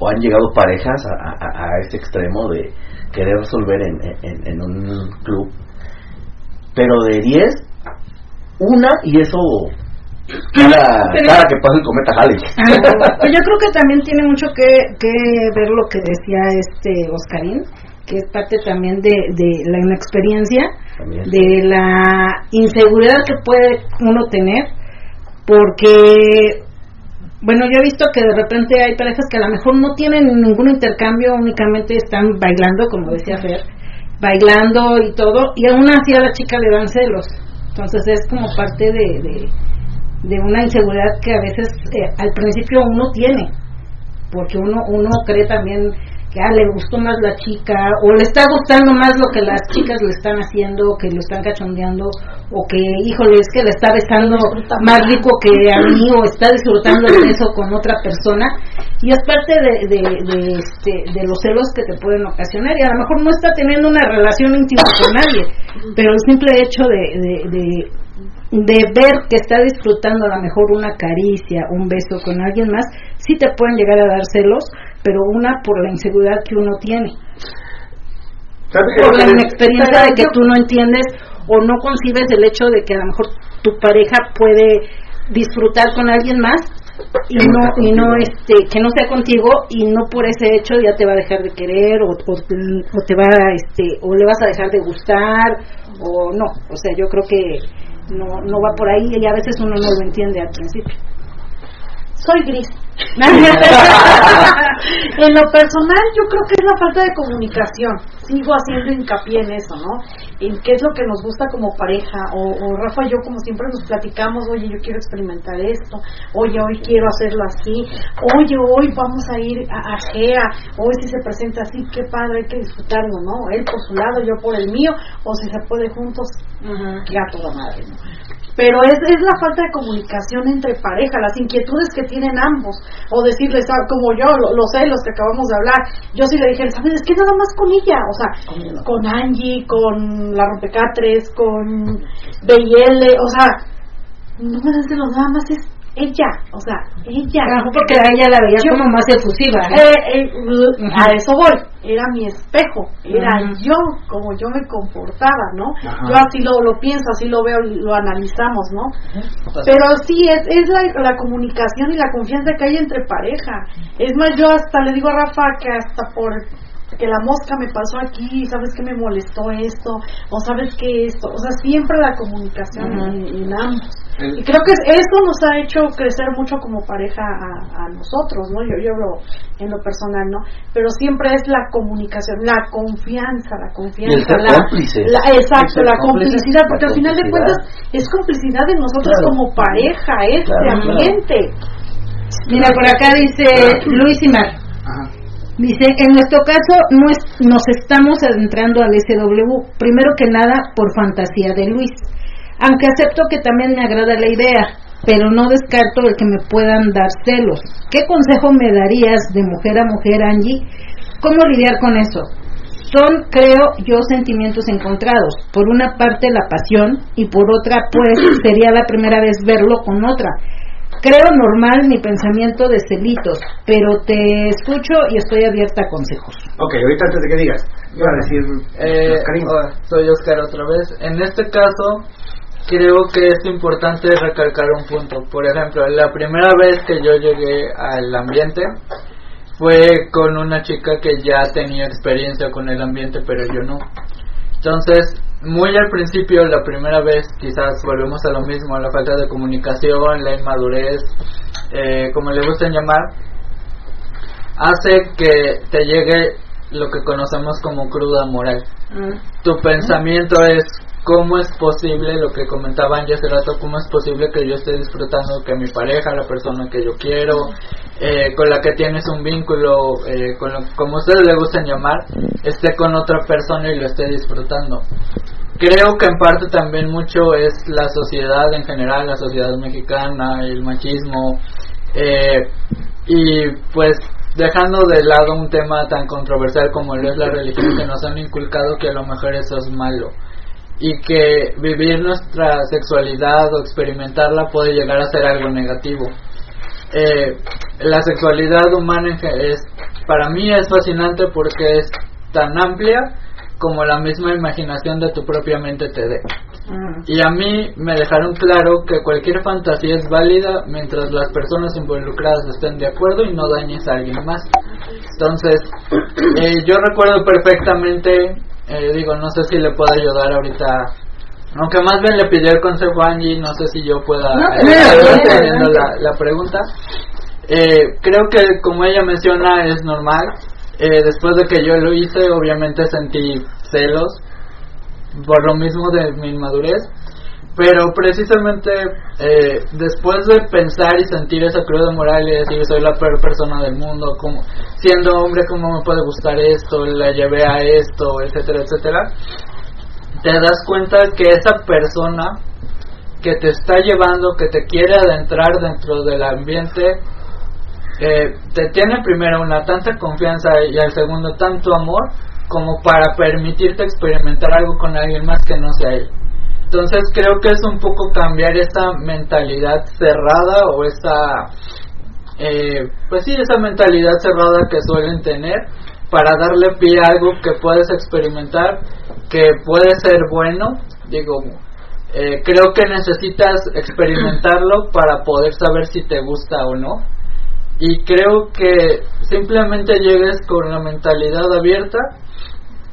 o han llegado parejas a, a- a este extremo de querer resolver en, en- en un club, pero de 10, una y eso cada, cada que pasa el cometa Halley. Pues yo creo que también tiene mucho que, que ver lo que decía este Oscarín, que es parte también de, de la inexperiencia, También. de la inseguridad que puede uno tener, porque, bueno, yo he visto que de repente hay parejas que a lo mejor no tienen ningún intercambio, únicamente están bailando, como decía Fer, bailando y todo, y aún así a la chica le dan celos. Entonces es como parte de, de, de una inseguridad que a veces eh, al principio uno tiene, porque uno uno cree también que ah, le gustó más la chica o le está gustando más lo que las chicas le están haciendo, que lo están cachondeando o que, híjole, es que le está besando más más. rico que a mí o está disfrutando de eso con otra persona. Y es parte de, de, de, este, de los celos que te pueden ocasionar. Y a lo mejor no está teniendo una relación íntima con nadie, pero el simple hecho de, de, de de ver que está disfrutando a lo mejor una caricia, un beso con alguien más, sí te pueden llegar a dar celos, pero una por la inseguridad que uno tiene. Por la inexperiencia de que tú no entiendes o no concibes el hecho de que a lo mejor tu pareja puede disfrutar con alguien más y no y no contigo. este que no sea contigo y no por ese hecho ya te va a dejar de querer o, o, o te va a, este o le vas a dejar de gustar o no o sea yo creo que no no va por ahí y a veces uno no lo entiende al principio Soy gris. en lo personal, yo creo que es la falta de comunicación. Sigo haciendo hincapié en eso, ¿no? En qué es lo que nos gusta como pareja. O, o Rafa y yo, como siempre, nos platicamos: oye, yo quiero experimentar esto. Oye, hoy quiero hacerlo así. Oye, hoy vamos a ir a, a GEA. Hoy, si se presenta así, qué padre, hay que disfrutarlo, ¿no? Él por su lado, yo por el mío. O si se puede juntos, que a toda madre, ¿no? Pero es, es la falta de comunicación entre pareja, las inquietudes que tienen ambos, o decirles, ah, como yo, lo, lo sé, los que acabamos de hablar, yo sí le dije, ¿sabes? Es que nada más con ella, o sea, con Angie, con la rompecatres, con BL, o sea, no me de los nada más es ella, o sea, ella. Claro, porque a ella la veía Yo- como más efusiva ¿eh? Eh, eh, A eso voy, era mi espejo, era yo, como yo me comportaba, ¿no? Yo así lo, lo pienso, así lo veo, lo analizamos, ¿no? Pero sí, es, es la, la comunicación y la confianza que hay entre pareja. Es más, yo hasta le digo a Rafa que hasta por que la mosca me pasó aquí, sabes que me molestó esto, o sabes que esto, o sea, siempre la comunicación Ujú. en, en ambos. El- Y creo que eso nos ha hecho crecer mucho como pareja a, a nosotros, ¿no? Yo, yo hablo en lo personal, ¿no? Pero siempre es la comunicación, la confianza, la confianza. Y el ser la, exacto, El ser la complicidad, porque la al final de cuentas es complicidad de nosotros Claro. como pareja, este Claro, claro. ambiente. mira por acá dice Luis y Mar Ajá. Dice, en nuestro caso no es- nos estamos adentrando al SW, primero que nada por fantasía de Luis, aunque acepto que también me agrada la idea, pero no descarto el que me puedan dar celos. ¿Qué consejo me darías de mujer a mujer, Angie? ¿Cómo lidiar con eso? Son, creo yo, sentimientos encontrados. Por una parte la pasión y por otra, pues, sería la primera vez verlo con otra. Creo normal mi pensamiento de celitos, pero te escucho y estoy abierta a consejos. Ok, ahorita antes de que digas, iba a decir Eh, hola, soy Oscar otra vez. En este caso, creo que es importante recalcar un punto. Por ejemplo, la primera vez que yo llegué al ambiente fue con una chica que ya tenía experiencia con el ambiente, pero yo no. Entonces, muy al principio, la primera vez, quizás volvemos a lo mismo, la falta de comunicación, la inmadurez, eh, como le gusten llamar, hace que te llegue lo que conocemos como cruda moral. Tu pensamiento es cómo es posible, lo que comentaban ya hace rato, cómo es posible que yo esté disfrutando que mi pareja, la persona que yo quiero, eh, con la que tienes un vínculo, eh, con lo, como ustedes le gustan llamar, esté con otra persona y lo esté disfrutando. Creo que en parte también mucho es la sociedad en general, la sociedad mexicana, el machismo, eh, y pues dejando de lado un tema tan controversial como lo es la religión que nos han inculcado que a lo mejor eso es malo y que vivir nuestra sexualidad o experimentarla puede llegar a ser algo negativo. Eh, la sexualidad humana es para mí es fascinante porque es tan amplia como la misma imaginación de tu propia mente te dé. Y a mí me dejaron claro que cualquier fantasía es válida mientras las personas involucradas estén de acuerdo y no dañes a alguien más. Entonces, eh, yo recuerdo perfectamente, eh, digo, no sé si le puedo ayudar ahorita, aunque más bien le pidió el consejo a Angie, no sé si yo pueda No, la, la pregunta. Eh, creo que como ella menciona es normal. Eh, después de que yo lo hice, obviamente sentí celos por lo mismo de mi inmadurez. Pero precisamente eh, después de pensar y sentir esa cruda moral y decir soy la peor persona del mundo, como, siendo hombre, ¿cómo me puede gustar esto? La llevé a esto, etcétera, etcétera. Te das cuenta que esa persona que te está llevando, que te quiere adentrar dentro del ambiente, eh, te tiene primero una tanta confianza y al segundo tanto amor como para permitirte experimentar algo con alguien más que no sea él. Entonces creo que es un poco cambiar esta mentalidad cerrada o esta eh, pues sí, esa mentalidad cerrada que suelen tener para darle pie a algo que puedes experimentar, que puede ser bueno, digo, eh, creo que necesitas experimentarlo para poder saber si te gusta o no. Y creo que simplemente llegues con la mentalidad abierta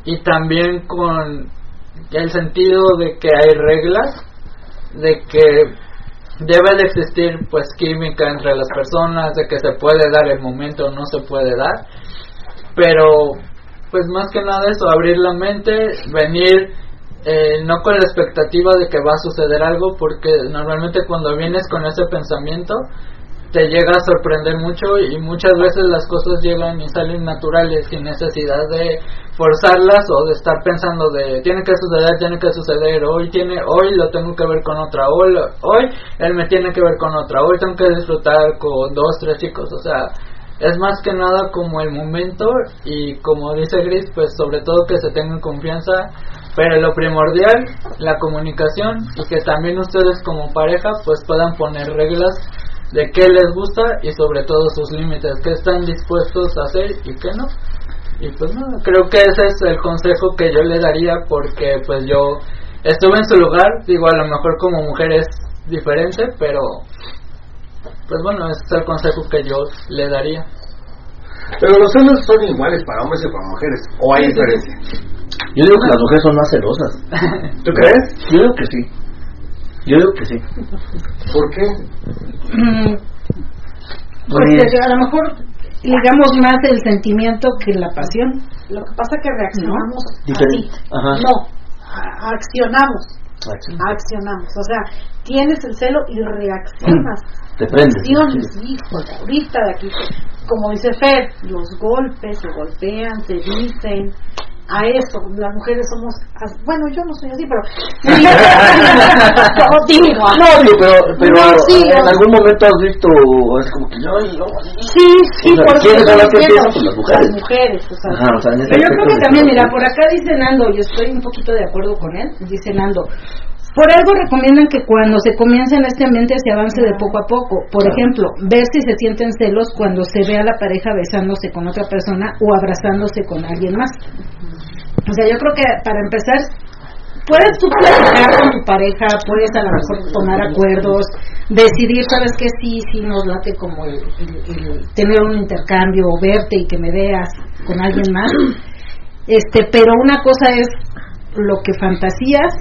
y también con el sentido de que hay reglas, de que debe de existir pues química entre las personas, de que se puede dar el momento o no se puede dar, pero pues más que nada eso, abrir la mente, venir eh, no con la expectativa de que va a suceder algo, porque normalmente cuando vienes con ese pensamiento te llega a sorprender mucho y muchas veces las cosas llegan y salen naturales sin necesidad de forzarlas o de estar pensando de tiene que suceder, tiene que suceder, hoy tiene, hoy lo tengo que ver con otra, hoy, hoy él me tiene que ver con otra, hoy tengo que disfrutar con dos, tres chicos, o sea, es más que nada como el momento y como dice Gris, pues sobre todo que se tengan confianza, pero lo primordial, la comunicación y que también ustedes como pareja pues puedan poner reglas de qué les gusta y sobre todo sus límites, qué están dispuestos a hacer y qué no. Y pues no, creo que ese es el consejo que yo le daría porque pues yo estuve en su lugar, digo a lo mejor como mujer es diferente, pero pues bueno, ese es el consejo que yo le daría. Pero los celos son iguales para hombres y para mujeres, o hay diferencia. Yo digo que las mujeres son más celosas. ¿Tú crees? Yo digo que sí. Yo digo que sí. ¿Por qué? Mm, Porque a lo mejor ligamos más el sentimiento que la pasión. Lo que pasa es que reaccionamos Diferente. así. Ajá. No, accionamos. Accionamos. O sea, tienes el celo y reaccionas. Te prendes. Acciones, híjole, ahorita de aquí, como dice Fer, los golpes se golpean, se dicen. A eso, las mujeres somos, as- bueno, yo no soy así, pero Yo digo, No, pero, pero No, sí, en algún momento has visto, es como que yo, yo, Sí, sí, O sea, por ¿quiénes son las que empiezan? Pues las mujeres. Las mujeres, o sea, Ajá, o sea, Pero yo creo que también, mira, por acá dice Nando, yo estoy un poquito de acuerdo con él, dice Nando, por algo recomiendan que cuando se comienza en este ambiente se avance de poco a poco. Por ejemplo, ver si se sienten celos cuando se ve a la pareja besándose con otra persona o abrazándose con alguien más. O sea, yo creo que para empezar, puedes tú platicar con tu pareja, puedes a lo mejor tomar acuerdos, decidir, sabes que sí, sí nos late como el, el- el tener un intercambio, o verte y que me veas con alguien más. Este, pero una cosa es lo que fantasías,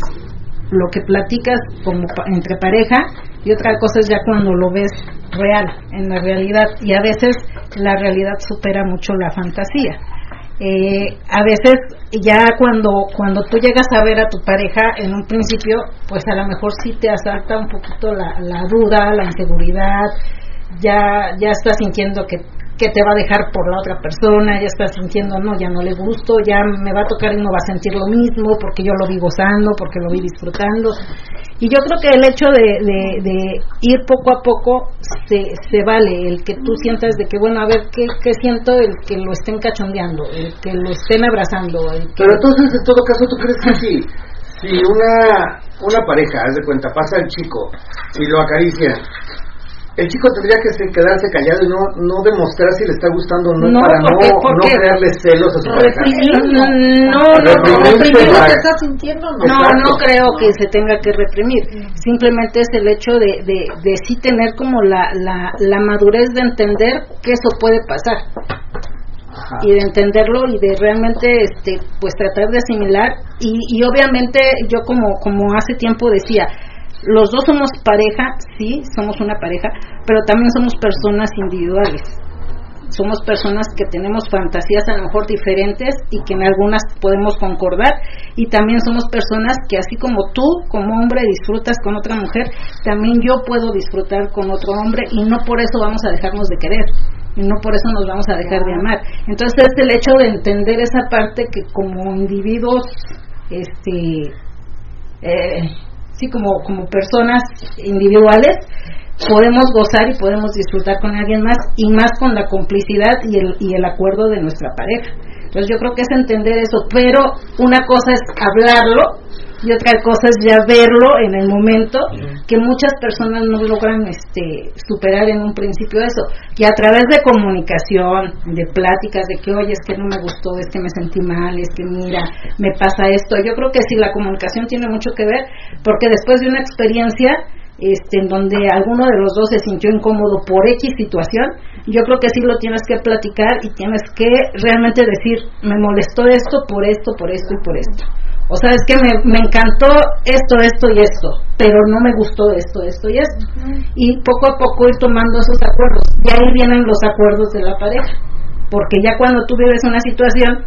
lo que platicas como entre pareja y otra cosa es ya cuando lo ves real, en la realidad y a veces la realidad supera mucho la fantasía. Eh, a veces ya cuando cuando tú llegas a ver a tu pareja en un principio pues a lo mejor sí te asalta un poquito la, la duda la inseguridad ya ya estás sintiendo que que te va a dejar por la otra persona, ya estás sintiendo, no, ya no le gusto, ya me va a tocar y no va a sentir lo mismo porque yo lo vi gozando, porque lo vi disfrutando. Y yo creo que el hecho de, de, de ir poco a poco se, se vale, el que tú sientas de que, bueno, a ver, ¿qué, ¿qué siento? El que lo estén cachondeando, el que lo estén abrazando. El que... Pero entonces, en todo caso, ¿tú crees que si, si una, una pareja, haz de cuenta, pasa el chico y lo acaricia, el chico tendría que se- quedarse callado y no, no demostrar si le está gustando o no, No, para porque- no, porque- no crearle celos a su pareja? Reprimir, no, no, no, Reprimir, no ¿qué estás sintiendo? No. No, creo que se tenga que reprimir. Simplemente es el hecho de, de, de sí tener como la, la, la madurez de entender que eso puede pasar Ajá. y de entenderlo y de realmente este pues tratar de asimilar y, y obviamente yo como como hace tiempo decía los dos somos pareja sí somos una pareja pero también somos personas individuales somos personas que tenemos fantasías a lo mejor diferentes y que en algunas podemos concordar y también somos personas que así como tú como hombre disfrutas con otra mujer, también yo puedo disfrutar con otro hombre y no por eso vamos a dejarnos de querer y no por eso nos vamos a dejar de amar. Entonces es el hecho de entender esa parte que como individuos este eh, sí como como personas individuales podemos gozar y podemos disfrutar con alguien más y más con la complicidad y el, y el acuerdo de nuestra pareja. Entonces yo creo que es entender eso, pero una cosa es hablarlo, y otra cosa es ya verlo en el momento que muchas personas no logran este superar en un principio eso. Que a través de comunicación de pláticas de que oye es que no me gustó es que me sentí mal es que mira me pasa esto yo creo que sí la comunicación tiene mucho que ver porque después de una experiencia este, en donde alguno de los dos se sintió incómodo por X situación, yo creo que sí lo tienes que platicar y tienes que realmente decir, me molestó esto por esto, por esto y por esto. O sea, es que me, me encantó esto, esto y esto, pero no me gustó esto, esto y esto. Y poco a poco ir tomando esos acuerdos. Y ahí vienen los acuerdos de la pareja. Porque ya cuando tú vives una situación,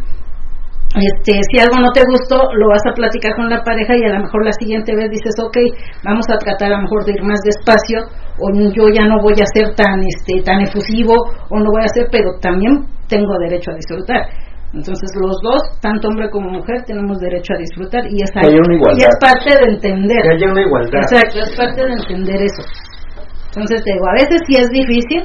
este, si algo no te gustó, lo vas a platicar con la pareja y a lo mejor la siguiente vez dices, ok, vamos a tratar a lo mejor de ir más despacio, o yo ya no voy a ser tan, este, tan efusivo, o no voy a ser, pero también tengo derecho a disfrutar. Entonces los dos, tanto hombre como mujer, tenemos derecho a disfrutar y es, y es parte de entender. Que haya una igualdad. Exacto, es parte de entender eso. Entonces te digo, a veces sí es difícil,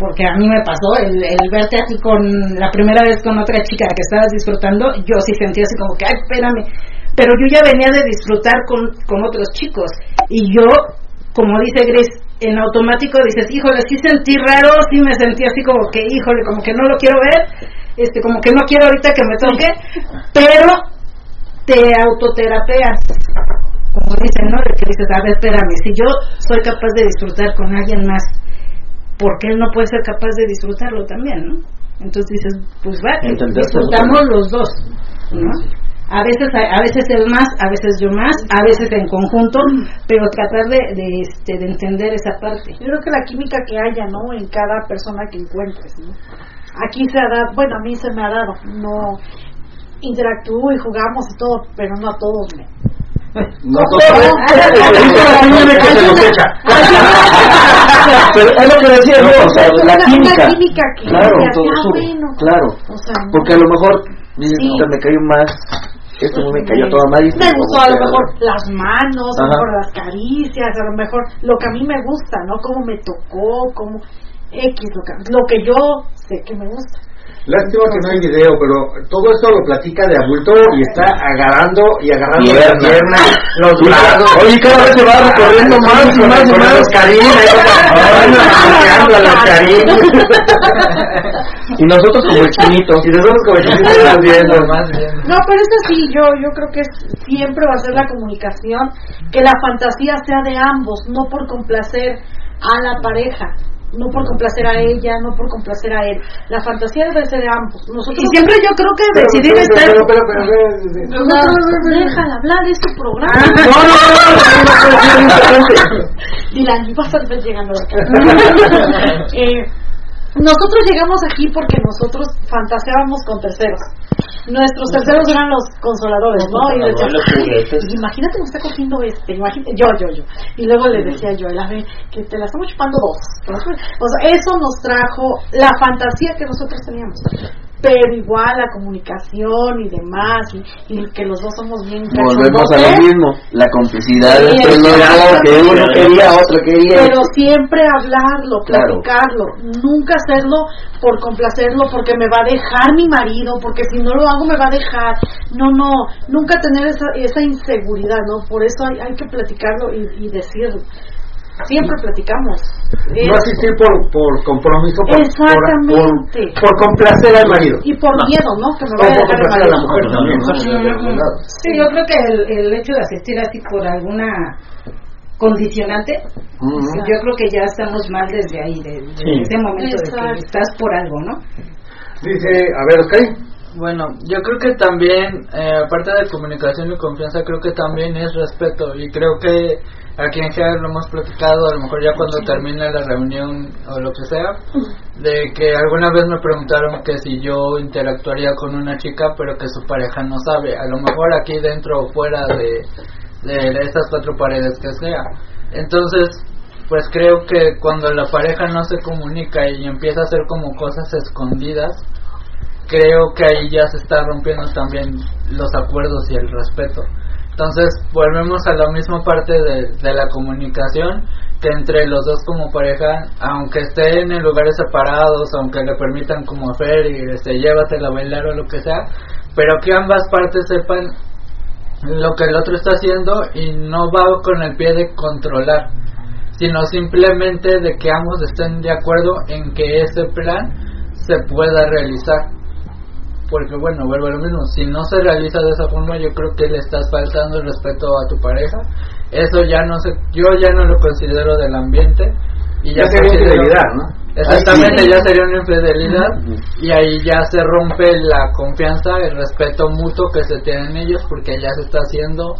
porque a mí me pasó el, el, verte aquí con la primera vez con otra chica que estabas disfrutando, yo sí sentía así como que, ay, espérame, pero yo ya venía de disfrutar con, con otros chicos y yo, como dice Gris, en automático dices, híjole, sí sentí raro, sí me sentí así como que, híjole, como que no lo quiero ver, este, como que no quiero ahorita que me toque, pero te autoterapeas como dicen, ¿no? De que dices, a ver, espérame, si yo soy capaz de disfrutar con alguien más porque él no puede ser capaz de disfrutarlo también, ¿no? Entonces dices, pues va, disfrutamos los dos, ¿no? A veces, a veces él más, a veces yo más, a veces en conjunto, pero tratar de, de, este, de entender esa parte. Yo creo que la química que haya, ¿no? En cada persona que encuentres, ¿no? Aquí se ha dado, bueno, a mí se me ha dado, no interactúo y jugamos y todo, pero no a todos me, no, Pero es lo que decía no, o sea, la química. claro, todo, bueno. claro. Porque a lo mejor dices, Sí. "Puta, me cayó más, esto me cayó toda madre. me gustó a lo mejor las manos, a lo mejor las caricias, a lo mejor lo que a mí me gusta, ¿no? Cómo me tocó, cómo X, lo que, lo que yo sé que me gusta. Lástima que no hay video, pero todo esto lo platica de adulto y está agarrando y agarrando la pierna, los brazos. Oye, cada vez se va recorriendo más y más y más. los cariños. Y nosotros como el chinito. Y nosotros como chiquitos estamos viendo. No, pero eso sí, yo, yo creo que es- siempre va a ser la comunicación, que la fantasía sea de ambos, no por complacer a la pareja, no por complacer a ella, no por complacer a él. La fantasía debe ser de ambos. Nosotros Y siempre yo creo que Pero, decidir pero, estar... pero, pero, pero, pero, Nosotros, déjala hablar, es tu programa. No, no, no, no, no, no, no, no, no, no. Dylan, y vas a ver llegando acá. Eh, nosotros llegamos aquí porque nosotros fantaseábamos con terceros. Nuestros terceros eran los consoladores, ¿no? Y decíamos, "Ay, imagínate que me está cogiendo este, imagínate, yo, yo, yo. Y luego le decía yo, la ve, que te la estamos chupando dos. O sea, eso nos trajo la fantasía que nosotros teníamos. Pero igual la comunicación y demás, y, y que los dos somos bien Volvemos a lo mismo, la complicidad Sí, entre los dos, que uno quería, otro quería. pero siempre hablarlo, Claro. platicarlo, nunca hacerlo por complacerlo, porque me va a dejar mi marido, porque si no lo hago me va a dejar. No, no, nunca tener esa, esa inseguridad, ¿no? Por eso hay, hay que platicarlo y, y decirlo. Siempre platicamos. No asistir por, por compromiso, por, Exactamente. por, por complacer al marido. y por miedo, ¿no? Que me vaya a por dejar el complacer a la marido. mujer también. ¿no? Sí, yo creo que el, el hecho de asistir así por alguna condicionante, Ujú. yo creo que ya estamos mal desde ahí, de- desde Sí. ese momento de Exacto. que estás por algo, ¿no? Dice, a ver, Oscar. Bueno, yo creo que también, eh, aparte de comunicación y confianza, creo que también es respeto. Y creo que aquí en general lo hemos platicado, a lo mejor ya cuando termine la reunión o lo que sea, de que alguna vez me preguntaron que si yo interactuaría con una chica, pero que su pareja no sabe. A lo mejor aquí dentro o fuera de, de estas cuatro paredes que sea. Entonces, pues creo que cuando la pareja no se comunica y empieza a hacer como cosas escondidas, creo que ahí ya se está rompiendo también los acuerdos y el respeto. Entonces volvemos a la misma parte de, de la comunicación, que entre los dos como pareja, aunque estén en lugares separados, aunque le permitan como hacer y este, llévatela a bailar o lo que sea, pero que ambas partes sepan lo que el otro está haciendo y no va con el pie de controlar, sino simplemente de que ambos estén de acuerdo en que ese plan se pueda realizar. Porque bueno, vuelvo a lo mismo, si no se realiza de esa forma, yo creo que le estás faltando el respeto a tu pareja. Eso ya no sé, yo ya no lo considero del ambiente y ya, Ya sería infidelidad, ¿no? Exactamente, ya sería una infidelidad y ahí ya se rompe la confianza, el respeto mutuo que se tienen ellos porque ya se está haciendo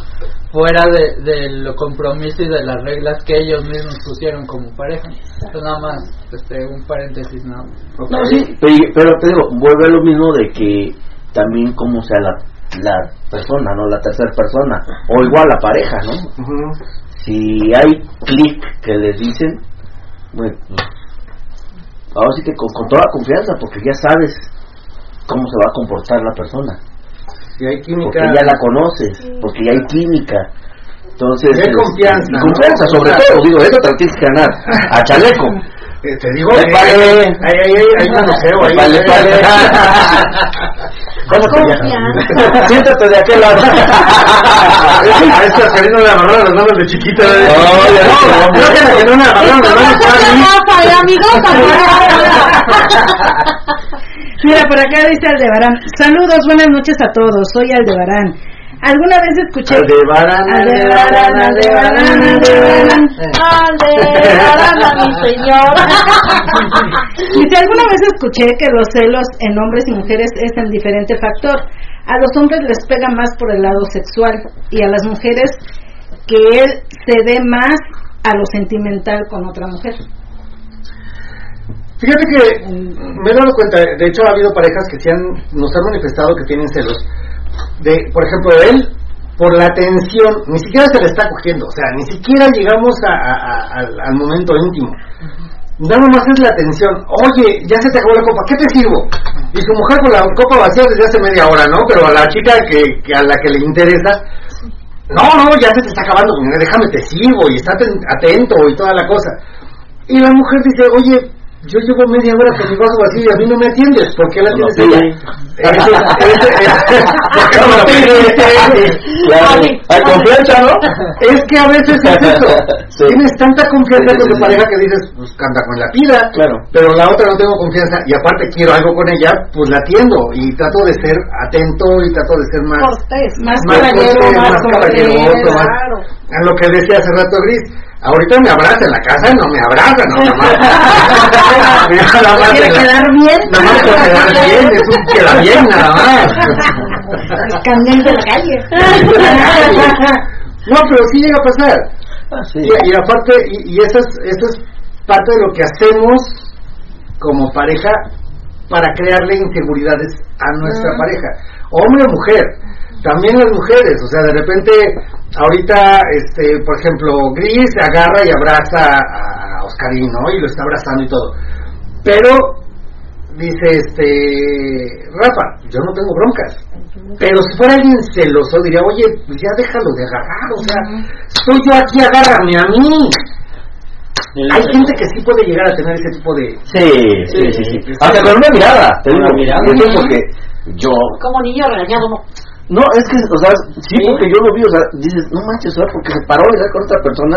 fuera de, del compromiso y de las reglas que ellos mismos pusieron como pareja. Entonces nada más, este, un paréntesis nada más. No, sí, pero, pero te digo, vuelve a lo mismo de que también como sea la, la persona, ¿no? La tercera persona, o igual la pareja, ¿no? Si hay clic que les dicen, bueno, pues, ahora sí que con, con toda confianza, porque ya sabes cómo se va a comportar la persona, Si hay química. porque ya la conoces, porque ya hay química. Entonces, Y hay este, confianza, y ¿no? confianza, sobre todo, digo, eso te lo tienes que ganar, a chaleco. Eh, te digo, vale. hay, hay, hay, hay manoseo ahí. Vale, vale. Confianza. Siéntate de aquel lado. A esta Karina le agarraron las manos de chiquita. ¿eh? No, ya no. creo que la que no le agarraron las manos fue a mí. Mira, por acá dice Aldebarán. Saludos, buenas noches a todos. Soy Aldebarán. ¿Alguna vez escuché... Aldebarán, Aldebarán, Aldebarán, Aldebarán. Mi señor. Dice, alguna vez escuché que los celos en hombres y mujeres es en diferente factor. A los hombres les pega más por el lado sexual y a las mujeres que él se dé más a lo sentimental con otra mujer. Fíjate que me he dado cuenta, de hecho ha habido parejas que se han, nos han manifestado que tienen celos. De, por ejemplo, él, por la atención, ni siquiera se le está cogiendo, o sea, ni siquiera llegamos a- a- a- al, momento íntimo. Nada más es la atención. Oye, ya se te acabó la copa, ¿qué te sirvo? Y su mujer con la copa vacía desde hace media hora, ¿no? Pero a la chica que, que a la que le interesa, no, no, ya se te está acabando, déjame te sirvo y está aten- atento y toda la cosa. Y la mujer dice, oye, yo llevo media hora con mi vaso vacío y a mí no me atiendes, ¿por qué la tienes lo pide? Claro, hay confianza, ¿no? Es que a veces es eso. Sí. Tienes tanta confianza Sí, sí, con tu sí, pareja que dices, pues canta con la. Claro. Pero la otra no tengo confianza y aparte quiero algo con ella, pues la atiendo y trato de ser atento y trato de ser más Cortés, más, más caballero, más, más caballeroso, a lo que decía hace rato Gris. Ahorita me abraza en la casa, no me abraza, no, nada más. Nada más Quiere quedar bien. Nada más por quedar bien, es un queda bien nada más. Candel de la calle. No, pero sí llega a pasar. Ah, sí. Y, y aparte, y, y eso, es, eso es parte de lo que hacemos como pareja para crearle inseguridades a nuestra pareja, hombre o mujer. También las mujeres, o sea, de repente, ahorita, este, por ejemplo, Gris agarra y abraza a Oscarín, ¿no? Y lo está abrazando y todo. Pero, dice, este, Rafa, yo no tengo broncas. Pero si fuera alguien celoso, diría, oye, pues ya déjalo de agarrar, o sea, soy yo aquí, agárrame a mí. Hay gente que sí puede llegar a tener ese tipo de... Sí, sí, sí, sí. Hasta con una mirada, te. Una mirada. Yo... Como niño regañado, no. No, es que, o sea, sí, porque yo lo vi, o sea, dices, no manches, o sea, porque se paró y ya con otra persona,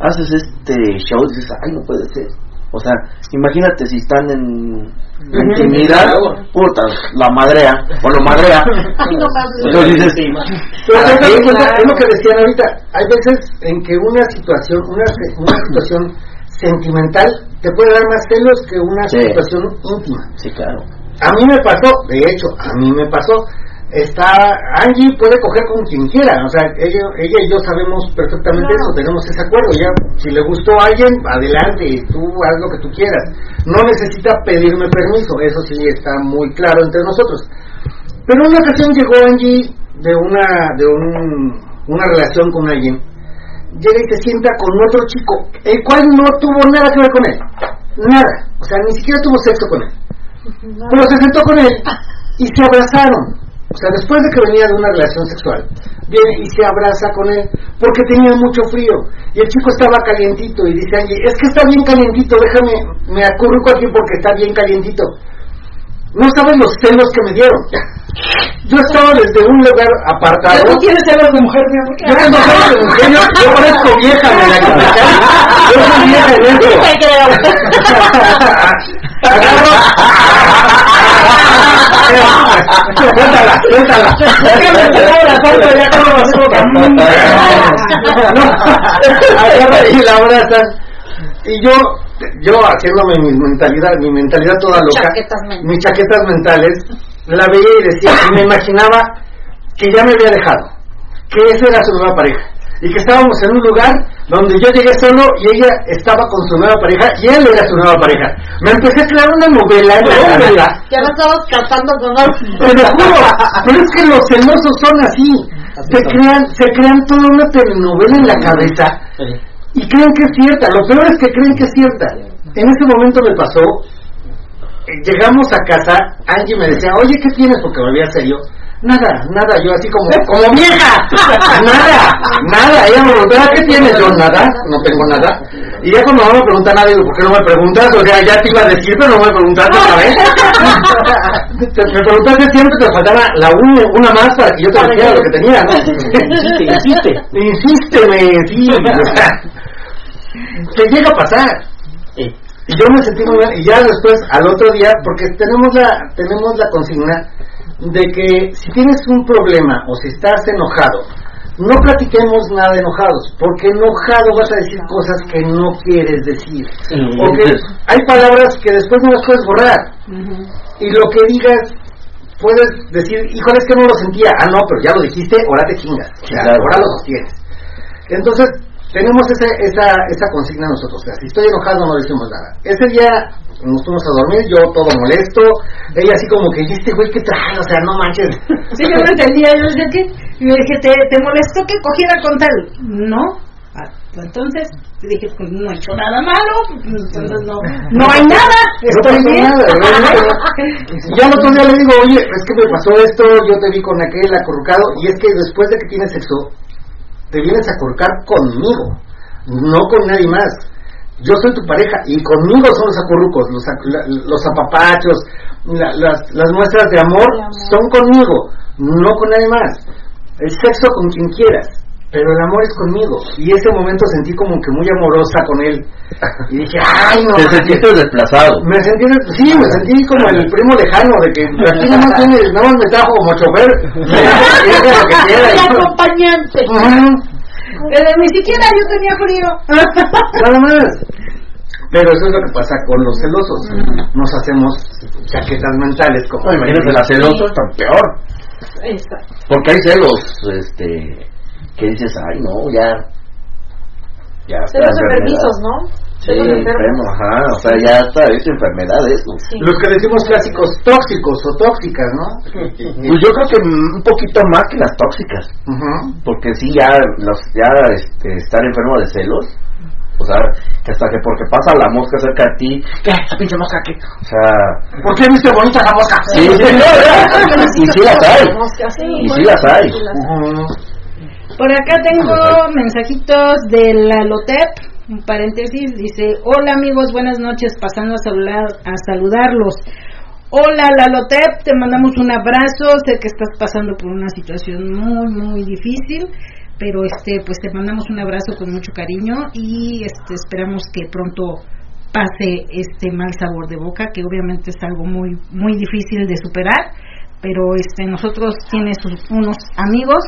haces este show, dices, ay, no puede ser. O sea, imagínate si están en intimidad, puta, la madrea, o lo madrea. Entonces dices, cuenta, es lo que decían ahorita, hay veces en que una situación, una, una situación sentimental te puede dar más celos que una Sí. situación íntima. Sí, claro. A mí me pasó, de hecho, a mí me pasó. Está Angie puede coger con quien quiera, o sea, ella, ella y yo sabemos perfectamente eso, tenemos ese acuerdo. Ya, si le gustó a alguien, adelante, tú haz lo que tú quieras. No necesita pedirme permiso, eso sí está muy claro entre nosotros. Pero una ocasión llegó Angie de una de un, una relación con alguien, llega y se sienta con otro chico, el cual no tuvo nada que ver con él, nada, o sea, ni siquiera tuvo sexo con él. Pero se sentó con él y se abrazaron. O sea, después de que venía de una relación sexual, viene y se abraza con él porque tenía mucho frío. Y el chico estaba calientito y dice, Angie, es que está bien calientito, déjame, me acurruco aquí porque está bien calientito. No sabes los celos que me dieron. Yo estaba desde un lugar apartado. ¿Tú tienes celos de mujer, mi amor? Yo tengo celos de mujer, yo, yo parezco vieja, me la Yo soy vieja en eso. Agarro. Cuéntala, cuéntala. Y la abrazan. Y yo, yo haciéndome mi mentalidad, mi mentalidad toda loca, Chaquetas mis chaquetas mentales, la veía y decía, y me imaginaba que ya me había dejado, que esa era su nueva pareja. Y que estábamos en un lugar donde yo llegué solo y ella estaba con su nueva pareja y él era su nueva pareja. Me empecé a crear una novela en la cabeza. Ya no estabas casando con Te lo juro, pero es que los celosos son así. Se crean, se crean toda una telenovela en la cabeza y creen que es cierta. Lo peor es que creen que es cierta. En ese momento me pasó. eh, Llegamos a casa, Angie me decía, oye, ¿qué tienes? Porque me veía serio. Nada, nada, yo así como, como vieja, nada, nada, ella me preguntaba, ¿qué tienes? Yo, nada, no tengo nada. Y ya cuando no me pregunta nada, digo, ¿por qué no me preguntas? O sea, ya te iba a decir, pero no me preguntaste otra vez. Te- me preguntaste siempre, te faltaba la una, una más para que yo te dijera lo que tenía, ¿no? Insiste, insiste. Insísteme, sí. que llega a pasar. Y yo me sentí muy bien. Y ya después, al otro día, porque tenemos la, tenemos la consigna de que si tienes un problema o si estás enojado, no platiquemos nada enojados, porque enojado vas a decir cosas que no quieres decir. O que hay palabras que después no las puedes borrar. Y lo que digas, puedes decir, híjole, es que no lo sentía. Ah, no, pero ya lo dijiste, ahora te chingas. O sea, Claro. ahora lo sostienes. Entonces, tenemos ese, esa, esa consigna nosotros. O sea, si estoy enojado no decimos nada. Ese día nos fuimos a dormir, yo todo molesto. Ella así como que, "¿Y este güey qué trae? O sea, no manches. Sí, yo no entendía, yo decía que, y me dije, ¿te, ¿te molestó que cogiera con tal? No. Ah, entonces, dije, pues no he hecho nada malo, entonces no, no hay nada, No estoy pasó bien. nada, no. Ya el otro día le digo, oye, es que me pasó esto, yo te vi con aquel acurrucado, y es que después de que tienes sexo, te vienes a acurrucar conmigo, no con nadie más. Yo soy tu pareja y conmigo son los acurrucos, los, la- los apapachos, la- las, las muestras de amor son conmigo, no con nadie más. El sexo con quien quieras, pero el amor es conmigo. Y ese momento sentí como que muy amorosa con él. Y dije, ay, no. Te manches". sentiste desplazado. Me sentí, sí, me sentí como el primo lejano de que aquí nada más tiene, nada más me trajo como chofer, me dice lo que quiera. El acompañante. Pero ni siquiera yo tenía frío. Nada más. Pero eso es lo que pasa con los celosos. Nos hacemos chaquetas mentales como No, imagínate, la celosa es tan peor. Porque hay celos, este, que dices, ay, no, ya. Ya Celos enfermedad. enfermizos, ¿no? Sí, enfermo, ajá, o sea, ya está, es enfermedad eso. Sí. los que decimos clásicos tóxicos o tóxicas, ¿no? Pues yo creo que un poquito más que las tóxicas, porque sí, ya, los, ya este, estar enfermo de celos, o sea, que hasta que porque pasa la mosca cerca de ti, ¿qué? Esa pinche mosca, ¿qué? O sea, ¿Por qué viste bonita la mosca? sí, sí, y sí las hay, sí. y sí las hay. Por acá tengo mensajitos de la LOTEP, un paréntesis, dice, hola amigos, buenas noches, pasando a, saludar, a saludarlos. Hola Lalotep, te mandamos un abrazo, sé que estás pasando por una situación muy, muy difícil, pero este, pues te mandamos un abrazo con mucho cariño y este, esperamos que pronto pase este mal sabor de boca, que obviamente es algo muy, muy difícil de superar, pero este, nosotros tienes unos amigos,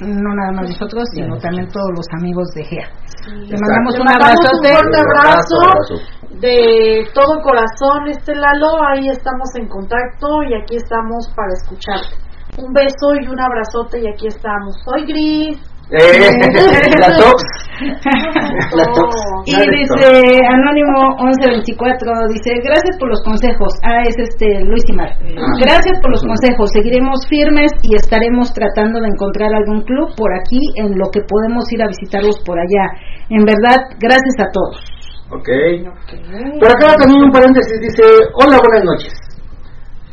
no nada más nosotros, sino también todos los amigos de GEA. Le mandamos Le un abrazo. un fuerte abrazo, abrazo. de todo corazón, este Lalo, ahí estamos en contacto y aquí estamos para escucharte. Un beso y un abrazote y aquí estamos. Soy Gris. Eh, la tox. La tox. Y dice Anónimo 1124, dice, gracias por los consejos. Ah, es este Luis Imar. Gracias por los consejos. Seguiremos firmes y estaremos tratando de encontrar algún club por aquí en lo que podemos ir a visitarlos por allá. En verdad, gracias a todos. Ok. Por acá también un paréntesis dice, hola, buenas noches.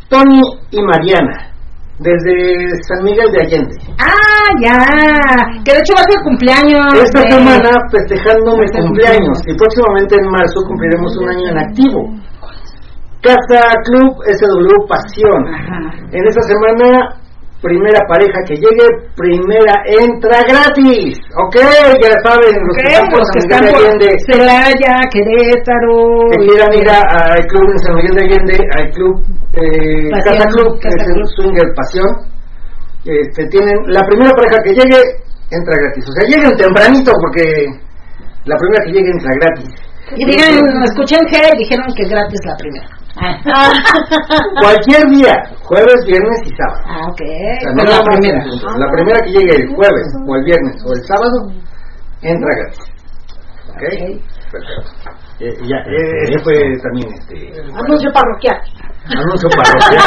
Tony y Mariana, desde San Miguel de Allende. Ah, ya. Que de hecho va a ser cumpleaños. Esta semana festejando mi cumpleaños y próximamente en marzo cumpliremos un año en activo. Casa Club SW Pasión. En esta semana, primera pareja que llegue, primera entra gratis. Ok, ya saben, los que están por los que San están Miguel de Allende, Celaya, Querétaro. que quieran ir al club en San Miguel de Allende, al club eh, Pasión, Casa Club, Casa es el Club. Swinger Pasión. Este, tienen la primera pareja que llegue, entra gratis. O sea, lleguen tempranito porque la primera que llegue entra gratis. Y digan, escuchen G y dijeron que gratis la primera. Cualquier día, jueves, viernes y sábado. Ah, ok. O sea, no Pero nada la más primera. La que llegue el jueves o el viernes o el sábado, entra gratis. ¿Ok? Perfecto. Eh, ya, eh, ese fue también este Anuncio parroquial. anuncio parroquial.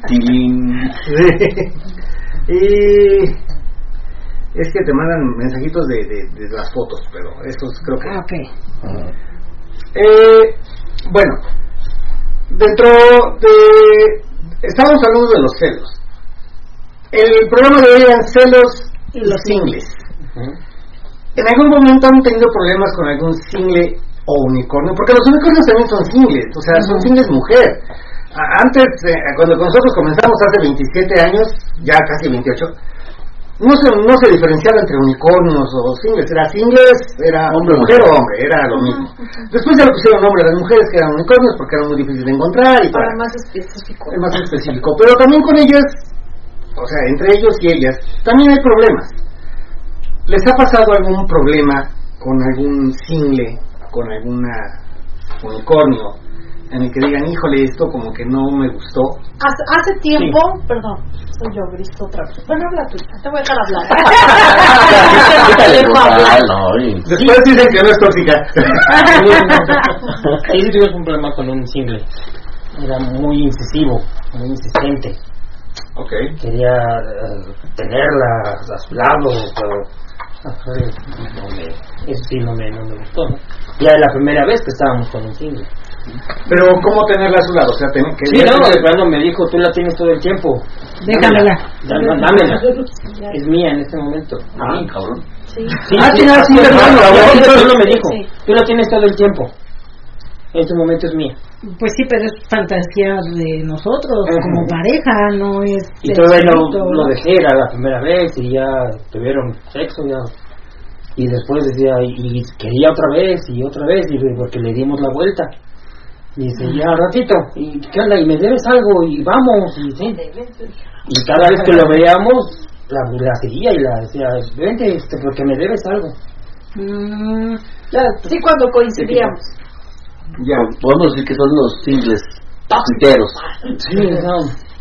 Tilín. Y es que te mandan mensajitos de, de, de las fotos, pero estos creo que... Ah, ok. Eh, bueno, dentro de... Estamos hablando de los celos. El programa de hoy eran celos y los singles. En algún momento han tenido problemas con algún single o unicornio, porque los unicornios también son singles, o sea, son singles mujer. Antes, eh, cuando nosotros comenzamos hace 27 años, ya casi 28, no se, no se diferenciaba entre unicornios o singles, era singles, era Hombre, mujer mujer. o hombre, era lo mismo. Después ya le pusieron nombre a las mujeres que eran unicornios porque eran muy difíciles de encontrar y Para tal. más específico. Es más específico. Pero también con ellas, o sea, entre ellos y ellas, también hay problemas. ¿Les ha pasado algún problema con algún single, con alguna unicornio, en el que digan, híjole, esto como que no me gustó? Hace, hace tiempo, perdón, soy yo, Cristo, otra vez. Bueno, habla tú, te voy a dejar hablar. Después dicen que no es tóxica. Ahí sí tuvimos un problema con un single. Era muy incisivo, muy insistente. ok. Quería eh, tenerla a su lado, pero ajá, no me- eso sí no me, no me gustó. ¿no? Ya es la primera vez que estábamos con un single. Pero, ¿cómo tenerla a su lado? O sea, tener que... Sí, no, de plano me dijo, tú la tienes todo el tiempo. Déjamela. Dámela, dámela. Es mía en este momento. Ah, cabrón. Sí. Sí, Ah, sí, sí, sí, sí, hermano, me dijo, tú la tienes todo el tiempo. En este momento es mía. Pues sí, pero es fantasía de nosotros, como pareja, no es. Y todavía lo ¿no? dejé, era la primera vez y ya tuvieron sexo ya. Y después decía, y quería otra vez y otra vez, y porque le dimos la vuelta. Y dice, ya ratito, y qué onda, y me debes algo, y vamos, y sí. Y cada vez que lo veíamos, la, la seguía y la decía, vente, este, porque me debes algo. Mm, Ya, Sí, cuando coincidíamos. Ya. Podemos decir que son los singles tuiteros, sí, no.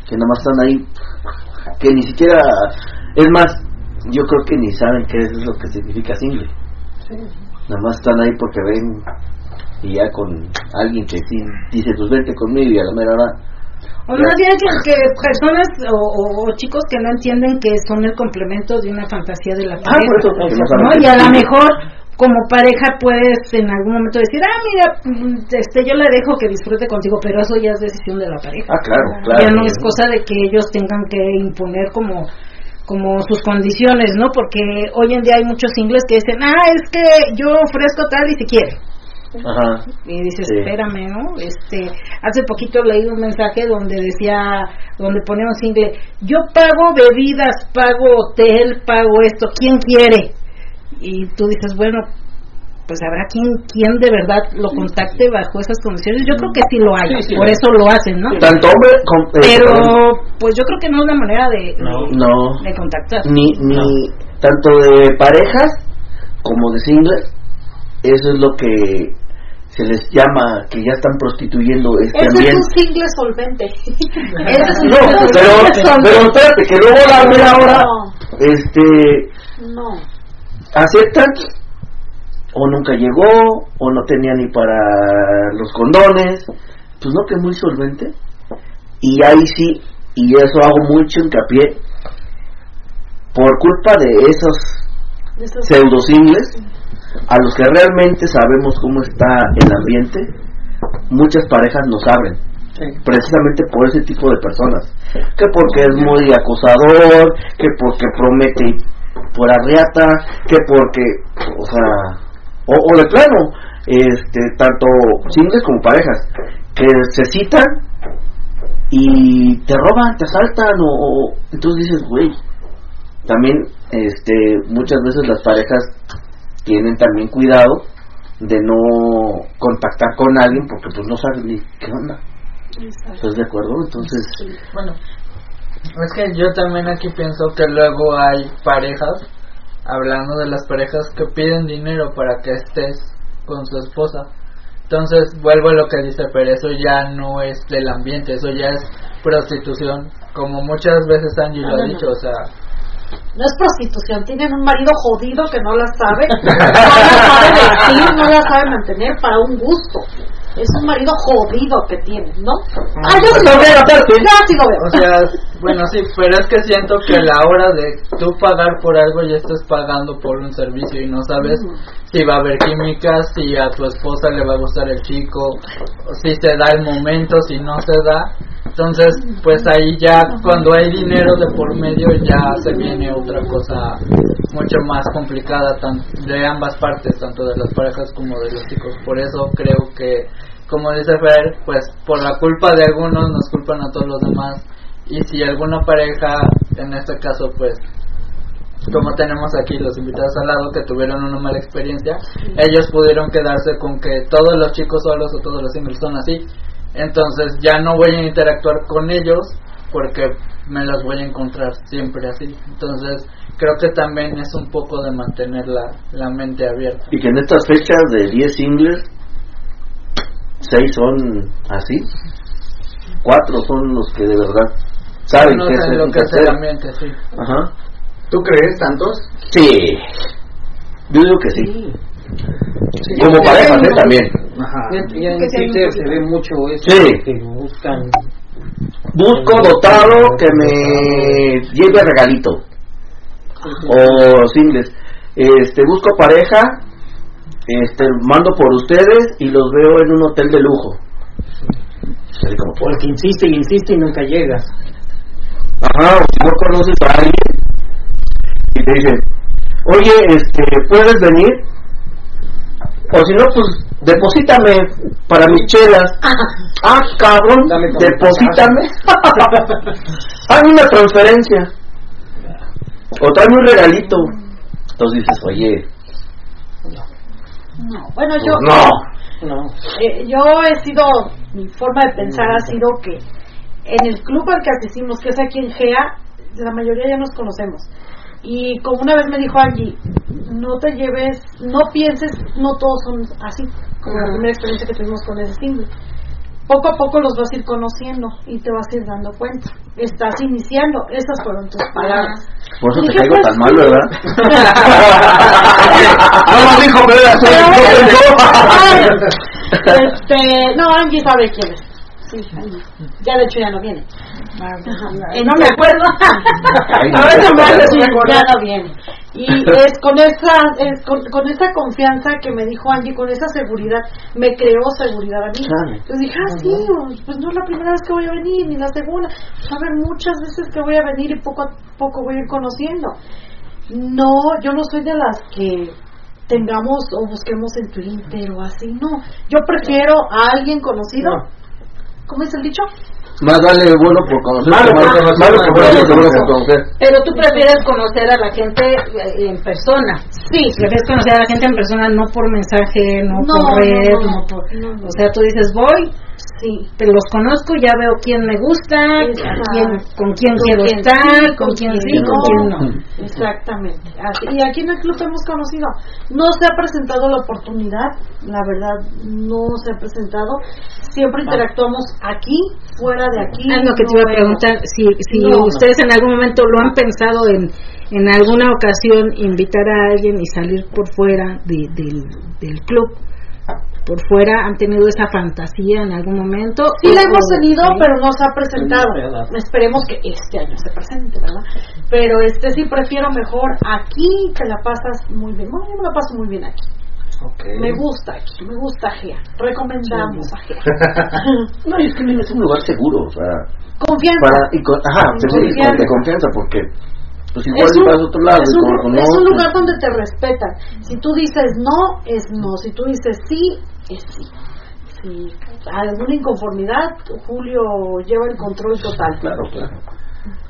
que nada más están ahí, que ni siquiera, es más, yo creo que ni saben qué es lo que significa single. Nada más están ahí porque ven y ya con alguien que sí dice, pues vente conmigo y a la mera hora, O más bien que, que personas o, o- o chicos que no entienden que son el complemento de una fantasía de la Ah, por pareja. eso, no Y a lo mejor como pareja puedes en algún momento decir, ah, mira, este, yo la dejo que disfrute contigo, pero eso ya es decisión de la pareja. Ah, claro, claro. Ya no es cosa de que ellos tengan que imponer como como sus condiciones, ¿no? Porque hoy en día hay muchos singles que dicen, ah, es que yo ofrezco tal y si quiere. Ajá. Y dices, Sí. espérame, ¿no? Este, hace poquito leí un mensaje donde decía, donde ponía un single, yo pago bebidas, pago hotel, pago esto, ¿quién quiere? Y tú dices, bueno, pues habrá quien, quien de verdad lo contacte bajo esas condiciones. Yo creo que sí lo hay, Sí, sí, por eso lo hacen, ¿no? Tanto hombre como... eh, Pero, pues yo creo que no es la manera de, de, no, de contactar. ni, ni tanto de parejas como de singles, eso es lo que se les llama que ya están prostituyendo este Ese es ambiente. un single solvente. Es No, pero, pero espérate, que luego la mera hora, este, No. aceptan o nunca llegó o no tenía ni para los condones, pues no que muy solvente. Y ahí sí, y eso hago mucho hincapié, por culpa de esos pseudo singles, a los que realmente sabemos cómo está el ambiente, muchas parejas nos abren. Precisamente por ese tipo de personas. Que porque es muy acosador, que porque promete por arriata, que porque, o sea, o, o de plano, este, tanto singles como parejas, que se citan y te roban, te asaltan o, o- entonces dices, güey, también este muchas veces las parejas tienen también cuidado de no contactar con alguien porque pues no saben ni qué onda. ¿Estás de acuerdo? Entonces, Bueno, es que yo también aquí pienso que luego hay parejas, hablando de las parejas que piden dinero para que estés con su esposa. Entonces, vuelvo a lo que dice Fer, eso ya no es del ambiente, eso ya es prostitución, como muchas veces Angie lo ha dicho, o sea, No es prostitución, tienen un marido jodido que no la sabe, no la sabe vestir, no la sabe mantener para un gusto. Es un marido jodido que tienen, ¿no? Ah, yo lo veo, yo sí lo veo. O sea, bueno, sí, pero es que siento que a la hora de tú pagar por algo ya estás pagando por un servicio y no sabes si va a haber química, si a tu esposa le va a gustar el chico, si se da el momento, si no se da. Entonces, pues ahí ya cuando hay dinero de por medio ya se viene otra cosa mucho más complicada tan- de ambas partes, tanto de las parejas como de los chicos. Por eso creo que, como dice Fer, pues por la culpa de algunos nos culpan a todos los demás. Y si alguna pareja, en este caso, pues como tenemos aquí los invitados al lado que tuvieron una mala experiencia, ellos pudieron quedarse con que todos los chicos solos o todos los singles son así. Entonces ya no voy a interactuar con ellos porque me los voy a encontrar siempre así. Entonces creo que también es un poco de mantener la, la mente abierta. y que en estas fechas de 10 singles, 6 son así, 4 son los que de verdad saben No qué es lo que hacer. ambiente, sí. Ajá. ¿Tú crees tantos? Sí, yo digo que sí. Como parejas, ¿eh? También. Ajá. Ya, ya en Twitter se ve mucho eso Sí. que buscan Busco dotado que me lleve regalito. O singles. Este, busco pareja, este, mando por ustedes y los veo en un hotel de lujo. Como por- porque insiste y insiste y nunca llegas Ajá, o si no conoces a alguien y te dicen, oye, este, ¿puedes venir? O si no, pues, deposítame para mis chelas. Ah, cabrón, deposítame. Hazme una transferencia. O tráeme un regalito. Entonces dices, oye, No. Bueno, yo, no. no eh, yo he sido, mi forma de pensar ha sido que en el club al que asistimos, que es aquí en GEA, la mayoría ya nos conocemos. Y como una vez me dijo Angie, no te lleves, no pienses, no todos son así, como la primera experiencia que tuvimos con ese single. Poco a poco los vas a ir conociendo y te vas a ir dando cuenta. Estás iniciando, esas fueron tus palabras. Por eso te caigo tan mal, ¿verdad? no lo dijo, pero este, no, Angie sabe quién es. Sí. Ya de hecho ya no viene. Eh, no me acuerdo. Ahora me hace ya no viene. Y es con esa, es con, con esa confianza que me dijo Angie, con esa seguridad, me creó seguridad a mí. Entonces dije, ah, sí, pues no es la primera vez que voy a venir, ni la segunda. Haber muchas veces que voy a venir y poco a poco voy a ir conociendo. No, yo no soy de las que tengamos o busquemos en Twitter o así, no. Yo prefiero a alguien conocido. ¿Cómo es el dicho? Más vale bueno por conocer. Malo por que conocer, malo por malo conocer, por conocer. Pero tú prefieres conocer a la gente eh, en persona. Sí, prefieres conocer a la gente en persona, no por mensaje, no, No, por red, no, no. no por... No, no. O sea, tú dices, voy, Sí. pero los conozco, ya veo quién me gusta, quién, con quién Con quiero quién estar, sí, con quién sí, no. con quién no. Exactamente. Así- y aquí en el club hemos conocido. No se ha presentado la oportunidad, la verdad, no se ha presentado. Siempre interactuamos aquí, fuera de aquí. Ah, lo que te no iba a preguntar, si, si No, no. ustedes en algún momento lo han pensado en, en alguna ocasión invitar a alguien y salir por fuera de- del, del club, por fuera, ¿han tenido esa fantasía en algún momento? Sí la hemos tenido, sí. pero no se ha presentado. Sí. Esperemos que este año se presente, ¿verdad? Pero este sí prefiero mejor aquí, te la pasas muy bien. Bueno, yo me la paso muy bien aquí. Me gusta aquí, me gusta GEA. Recomendamos a GEA. No, y es que es un lugar seguro, o sea, Confianza. para, y con, ajá, confianza. de confianza, porque pues igual es un, vas a otro lado es un- que no, es un lugar donde te respetan. Si tú dices no, es no. Si tú dices sí, sí. si alguna inconformidad, Julio lleva el control total. Claro, claro.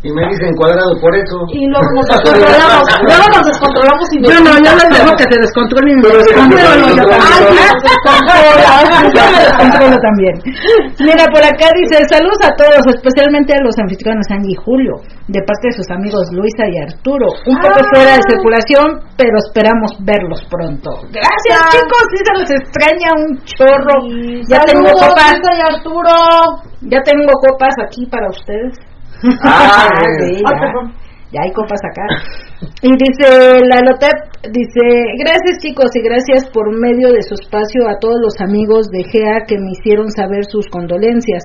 Y me dicen cuadrado por eso. Y luego nos descontrolamos, luego nos descontrolamos y Yo no, yo les dejo que se descontrolen y me Pero descontrolo yo descontrola, también. Yo me descontrolo también. Mira, por acá dice, saludos a todos, especialmente a los anfitriones Angie y Julio, de parte de sus amigos Luisa y Arturo. Un poco fuera de circulación, pero esperamos verlos pronto. Gracias Ah. chicos, sí se les extraña un chorro. Ya tengo Saludos, copas, Luisa y Arturo. ya tengo copas aquí para ustedes. Ah, sí, Ah, ya. hay copas acá. Y dice la Lotep, dice, gracias chicos y gracias por medio de su espacio a todos los amigos de GEA que me hicieron saber sus condolencias.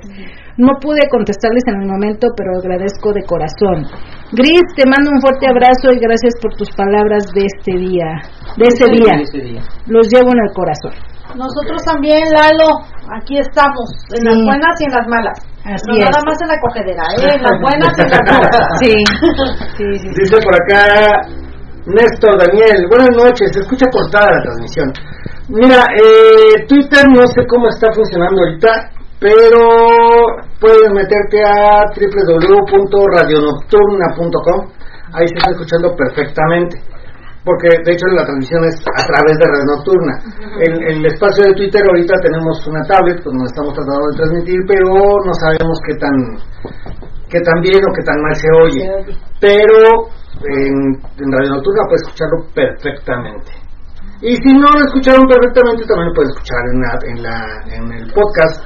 No pude contestarles en el momento, pero agradezco de corazón. Gris, te mando un fuerte abrazo y gracias por tus palabras de este día, de ese día. Ese día. Los llevo en el corazón. Nosotros también, Lalo, aquí estamos, en Sí. las buenas y en las malas. Así no es. nada más en la cogedera, ¿eh? en las buenas y en las malas. Sí, sí, sí. Dice por acá Néstor Daniel, buenas noches, se escucha cortada la transmisión. Mira, eh, Twitter no sé cómo está funcionando ahorita, pero puedes meterte a www.radionocturna.com, ahí se está escuchando perfectamente, porque de hecho la transmisión es a través de Radio Nocturna. En el espacio de Twitter ahorita tenemos una tablet donde estamos tratando de transmitir, pero no sabemos qué tan, qué tan bien o qué tan mal se oye pero en, en Radio Nocturna puedes escucharlo perfectamente. Y si no lo escucharon perfectamente, también lo puedes escuchar en, la, en, la, en el podcast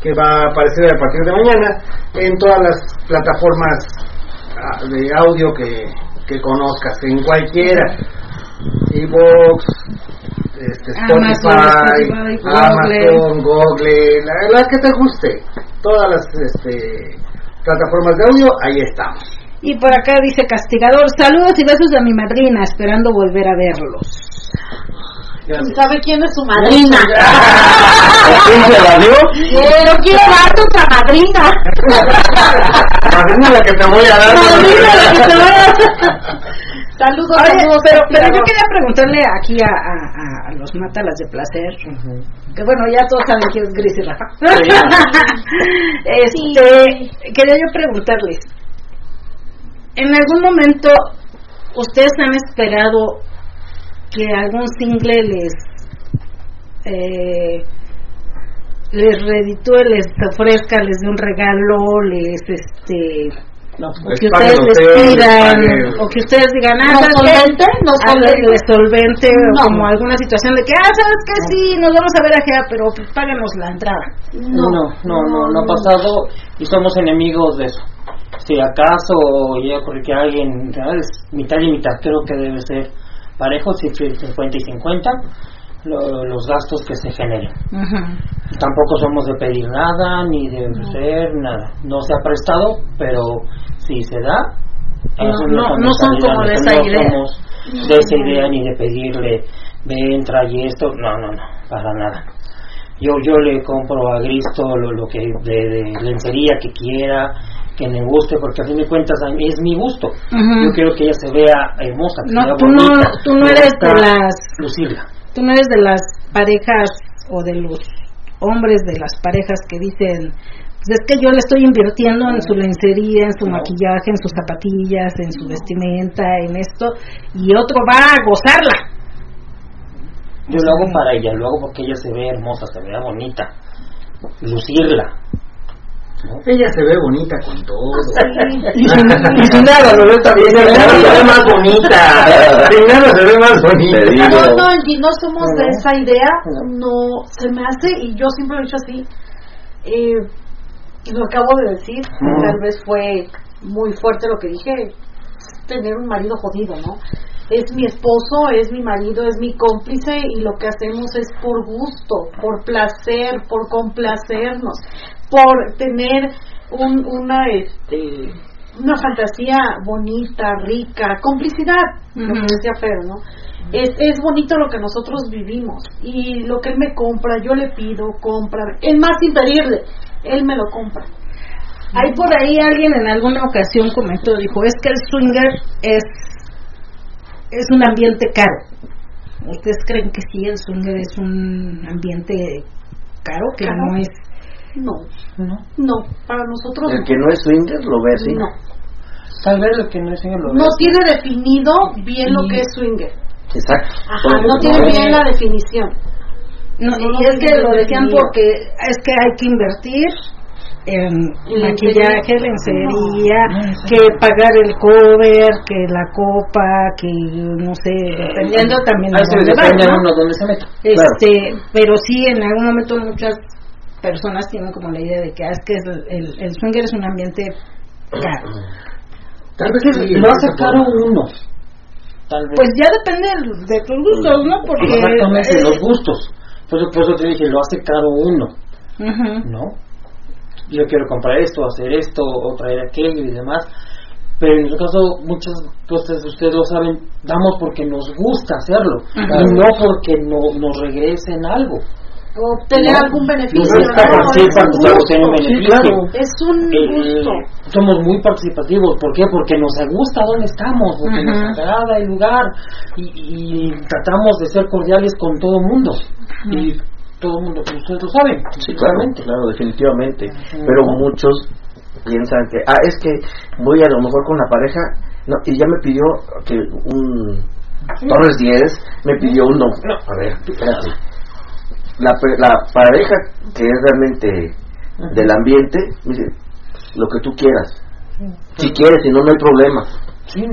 que va a aparecer a partir de mañana en todas las plataformas ah, de audio que, que conozcas, en cualquiera. Evox, este, Spotify, Amazon, Google, la, la que te guste. Todas las este, plataformas de audio, ahí estamos. Y por acá dice Castigador, saludos y besos a mi madrina, esperando volver a verlos. ¿Y sabe quién es su madrina? ¿Quién se la dio? Pero quiero darte otra madrina. Madrina la que te voy a dar. Madrina la que te voy a dar. Saludos, Oye, saludos. pero, pero yo quería preguntarle aquí a, a- a- a los mátalas de placer, que bueno, ya todos saben quién es Gris y Rafa. este, quería yo preguntarles, ¿en algún momento ustedes han esperado que algún single les eh, les reditúe, les ofrezca, les dé un regalo, les este No, o que ustedes les pidan o que ustedes digan ah ¿No ¿sabes solvente? ¿No solvente? solvente o No. como alguna situación de que ah sabes que sí nos vamos a ver a Gea pero pues, páganos la entrada No, no, no, no, ha pasado y somos enemigos de eso. Si acaso llega porque alguien ¿verdad? es mitad y mitad, creo que debe ser parejo, si es 50 y 50, lo- los gastos que se generen. Tampoco somos de pedir nada ni de ofrecer nada. No se ha prestado, pero si se da, No, no, no son mentalidad, como de no idea. somos de esa idea ni de pedirle, ven, trae esto, no, no, no, para nada. Yo yo le compro a Gris todo lo, lo que de, de lencería que quiera, que me guste, porque a fin de cuentas es mi gusto. Yo quiero que ella se vea hermosa, que No, se vea tú no- bonita. tú no eres de las- lucirla. tú no eres de las parejas o de los hombres de las parejas que dicen pues es que yo le estoy invirtiendo en su lencería, en su No. maquillaje, en sus zapatillas, en su vestimenta, en esto, y otro va a gozarla. Yo lo hago para ella, lo hago porque ella se ve hermosa, se vea bonita, lucirla. Ella se ve bonita con todo. Y sin, y sin nada, lo ve también. Sin nada se ve más bonita. Sin nada se ve más bonita. No, no, Angie, no somos de esa idea. No, se me hace, y yo siempre lo he dicho así. Eh, lo acabo de decir, tal vez fue muy fuerte lo que dije. Tener un marido jodido, ¿no? Es mi esposo, es mi marido, es mi cómplice y lo que hacemos es por gusto, por placer, por complacernos, por tener un, una, este, una fantasía bonita, rica, complicidad, lo que decía Fer, ¿no? Es, es bonito lo que nosotros vivimos y lo que él me compra, yo le pido, compra, es más sin pedirle, él me lo compra. Hay por ahí alguien en alguna ocasión comentó, dijo, es que el swinger es, es un ambiente caro. ¿Ustedes creen que sí, el swinger es un ambiente caro que no es No, No. no, para nosotros El que no es swinger lo ve así. no. Tal vez lo que no es en lo No tiene definido bien lo que es swinger. Exacto. Ajá, no tiene no bien la definición. no, No, no y es que lo decían definido. porque es que hay que invertir en maquillaje, lencería. lencería, que pagar el cover, que la copa, que no sé, dependiendo también de se dónde vas, depende ¿no? uno donde se meta. Este, pero sí, en algún momento muchas personas tienen como la idea de que ah, es que el, el, el swinger es un ambiente caro. Tal vez sí, lo hace caro puede. uno. Tal vez. Pues ya depende de tus gustos, ¿no? Porque Exactamente, los gustos. Por eso, por eso te dije, lo hace caro uno. ¿no? Yo quiero comprar esto, hacer esto, o traer aquello y demás. Pero en nuestro caso, muchas cosas ustedes lo saben, damos porque nos gusta hacerlo, y no porque no, nos regresen algo. O obtener No, algún beneficio. nos gusta ¿no? participar, Es un claro, gusto. tiene un Sí, beneficio. claro. Es un Eh, gusto. somos muy participativos, ¿por qué? Porque nos gusta dónde estamos, porque Ajá. nos agrada el lugar y, y tratamos de ser cordiales con todo el mundo. Y todo el mundo, pues, ustedes lo saben, Sí, claro, claramente. claro, definitivamente. Pero muchos piensan que, ah, es que voy a lo mejor con la pareja, no, y ya me pidió que un Torres 10 me pidió un no. No, a ver, espérate. La, pe- la pareja que es realmente del ambiente, dice, lo que tú quieras. Si quieres, si no, no hay problema. Sí.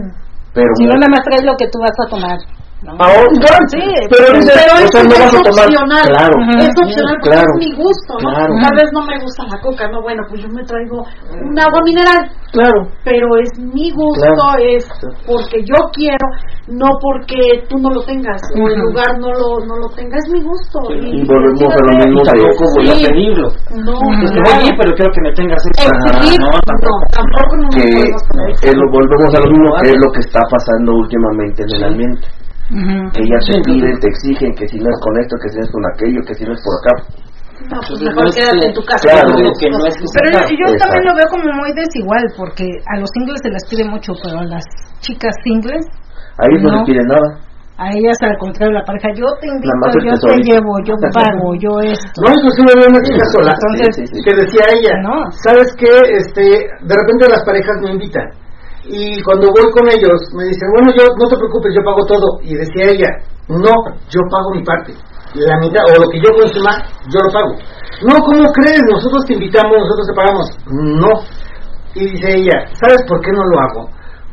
Pero Si no, nada más traes lo que tú vas a tomar. ¿No? Ahora, Sí, pero, Pero dice, o sea, eso no es opcional. Claro. Es opcional porque Claro. es mi gusto, ¿no? Claro. Tal vez no me gusta la coca, no, bueno, pues yo me traigo un agua mineral, claro. pero es mi gusto, Claro. es porque yo quiero, no porque tú no lo tengas o el lugar no lo no lo tenga, es mi gusto. Y volvemos a lo mismo tampoco voy a Sí. pedirlo. No, Es que voy pero quiero que me tengas esto. Exigir, no, no, tampoco. tampoco no que eh, lo volvemos a lo mismo es lo que está pasando últimamente en el ambiente Ujú. que ya te Sí, piden te exigen que si no es con esto que si no es con aquello que si no es por acá No, pues mejor no es quédate en tu casa. Claro. Yo digo que no es que sea Pero yo, yo también lo veo como muy desigual, porque a los singles se les pide mucho, pero a las chicas singles, ahí no, No. les piden nada a ellas al contrario, la pareja, yo te invito, yo te tesorito. llevo, yo pago, yo esto. No, inclusive había una chica sola Entonces, Sí, sí, sí. que decía ella, No. ¿sabes qué? Este, de repente las parejas me invitan y cuando voy con ellos me dicen, bueno, yo no te preocupes, yo pago todo. Y decía ella, no, yo pago mi parte. La mitad, o lo que yo consuma, yo lo pago. No, ¿cómo crees? Nosotros te invitamos, nosotros te pagamos. No. Y dice ella, ¿sabes por qué no lo hago?